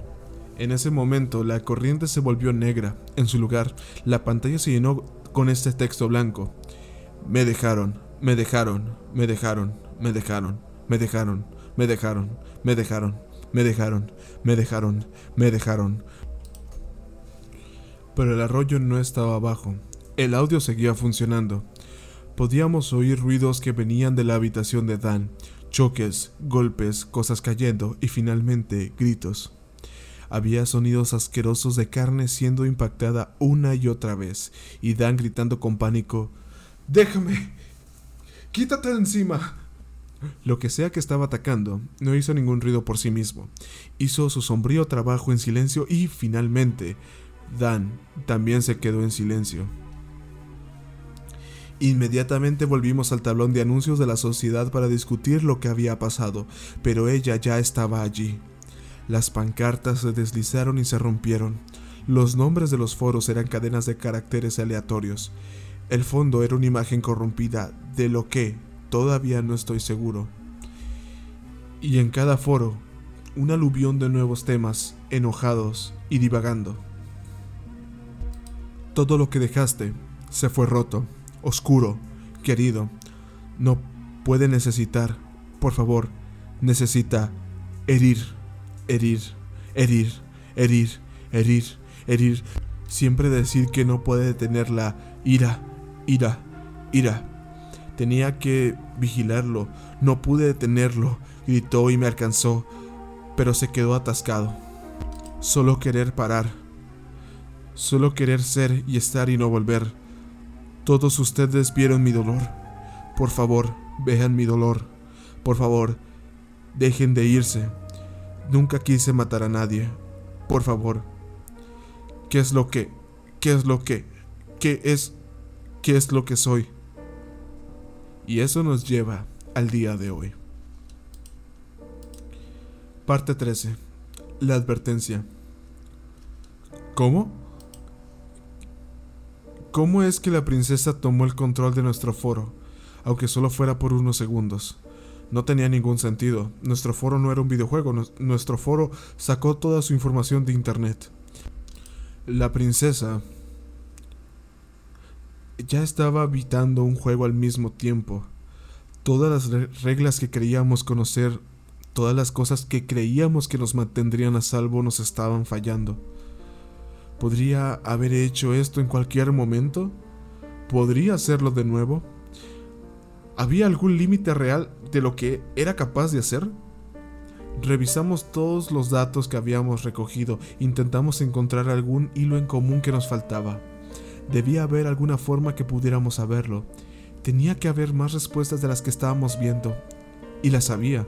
En ese momento la corriente se volvió negra. En su lugar, la pantalla se llenó con este texto blanco. Me dejaron, me dejaron, me dejaron, me dejaron, me dejaron, me dejaron, me dejaron, me dejaron, me dejaron, me dejaron, pero el arroyo no estaba abajo. El audio seguía funcionando. Podíamos oír ruidos que venían de la habitación de Dan, choques, golpes, cosas cayendo y finalmente gritos. Había sonidos asquerosos de carne siendo impactada una y otra vez, y Dan gritando con pánico, Déjame. Quítate de encima. Lo que sea que estaba atacando no hizo ningún ruido por sí mismo. Hizo su sombrío trabajo en silencio y, finalmente, Dan también se quedó en silencio. Inmediatamente volvimos al tablón de anuncios de la sociedad para discutir lo que había pasado, pero ella ya estaba allí. Las pancartas se deslizaron y se rompieron. Los nombres de los foros eran cadenas de caracteres aleatorios. El fondo era una imagen corrompida de lo que todavía no estoy seguro. Y en cada foro, un aluvión de nuevos temas, enojados y divagando. Todo lo que dejaste se fue roto, oscuro, querido. No puede necesitar, por favor, necesita herir, herir, herir, herir, herir, herir. Siempre decir que no puede detener la ira, ira, ira. Tenía que vigilarlo, no pude detenerlo, gritó y me alcanzó, pero se quedó atascado. Solo querer parar Solo querer ser y estar y no volver. Todos ustedes vieron mi dolor. Por favor, vean mi dolor. Por favor, dejen de irse. Nunca quise matar a nadie. Por favor. ¿Qué es lo que... qué es lo que, qué es, qué es lo que soy. Y eso nos lleva al día de hoy. Parte 13. La advertencia. ¿Cómo? ¿Cómo es que la princesa tomó el control de nuestro foro, aunque solo fuera por unos segundos? No tenía ningún sentido. Nuestro foro no era un videojuego, nuestro foro sacó toda su información de internet. La princesa ya estaba habitando un juego al mismo tiempo. Todas las reglas que creíamos conocer, todas las cosas que creíamos que nos mantendrían a salvo nos estaban fallando. ¿Podría haber hecho esto en cualquier momento? ¿Podría hacerlo de nuevo? ¿Había algún límite real de lo que era capaz de hacer? Revisamos todos los datos que habíamos recogido, intentamos encontrar algún hilo en común que nos faltaba. Debía haber alguna forma que pudiéramos saberlo. Tenía que haber más respuestas de las que estábamos viendo, y las había.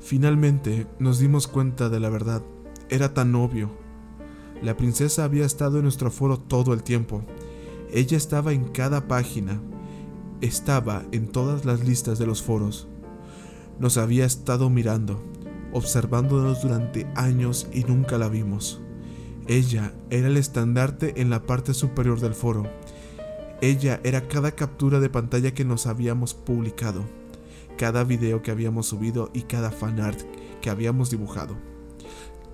Finalmente nos dimos cuenta de la verdad. Era tan obvio. La princesa había estado en nuestro foro todo el tiempo. Ella estaba en cada página, estaba en todas las listas de los foros. Nos había estado mirando, observándonos durante años y nunca la vimos. Ella era el estandarte en la parte superior del foro. Ella era cada captura de pantalla que nos habíamos publicado, cada video que habíamos subido y cada fanart que habíamos dibujado.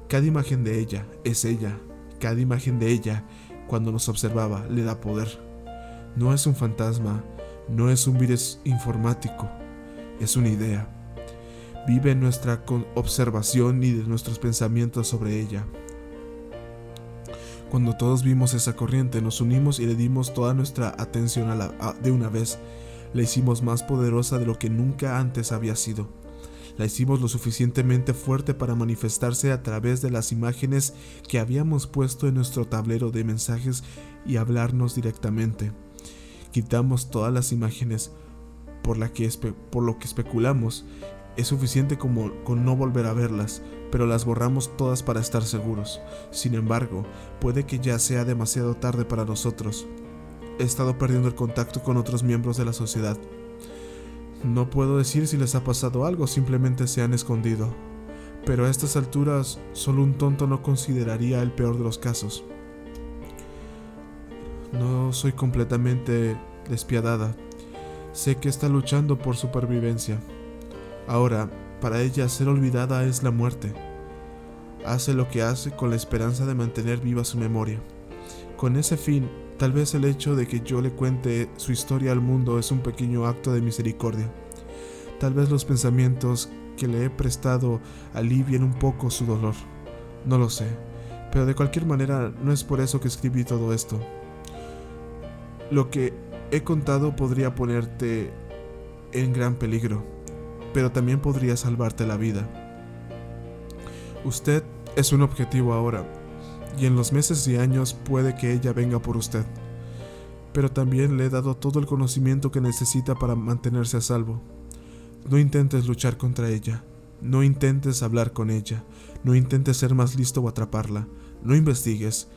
Cada imagen de ella es ella. Cada imagen de ella, cuando nos observaba, le da poder. No es un fantasma, no es un virus informático, es una idea. Vive en nuestra observación y de nuestros pensamientos sobre ella. Cuando todos vimos esa corriente, nos unimos y le dimos toda nuestra atención a la, de una vez. La hicimos más poderosa de lo que nunca antes había sido. La hicimos lo suficientemente fuerte para manifestarse a través de las imágenes que habíamos puesto en nuestro tablero de mensajes y hablarnos directamente. Quitamos todas las imágenes por, la que por lo que especulamos. Es suficiente como con no volver a verlas, pero las borramos todas para estar seguros. Sin embargo, puede que ya sea demasiado tarde para nosotros. He estado perdiendo el contacto con otros miembros de la sociedad. No puedo decir si les ha pasado algo, simplemente se han escondido. Pero a estas alturas, solo un tonto no consideraría el peor de los casos. No soy completamente despiadada. Sé que está luchando por supervivencia. Ahora, para ella ser olvidada es la muerte. Hace lo que hace con la esperanza de mantener viva su memoria. Con ese fin, tal vez el hecho de que yo le cuente su historia al mundo es un pequeño acto de misericordia. Tal vez los pensamientos que le he prestado alivien un poco su dolor. No lo sé, pero de cualquier manera no es por eso que escribí todo esto. Lo que he contado podría ponerte en gran peligro, pero también podría salvarte la vida. Usted es un objetivo ahora, y en los meses y años puede que ella venga por usted. Pero también le he dado todo el conocimiento que necesita para mantenerse a salvo. No intentes luchar contra ella, no intentes hablar con ella, no intentes ser más listo o atraparla, no investigues,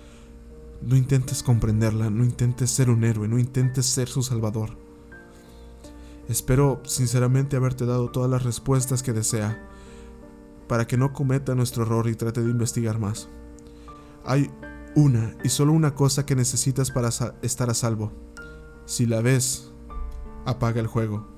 no intentes comprenderla, no intentes ser un héroe, no intentes ser su salvador. Espero sinceramente haberte dado todas las respuestas que desea, para que no cometa nuestro error y trate de investigar más. Hay una y solo una cosa que necesitas para estar a salvo. Si la ves, apaga el juego.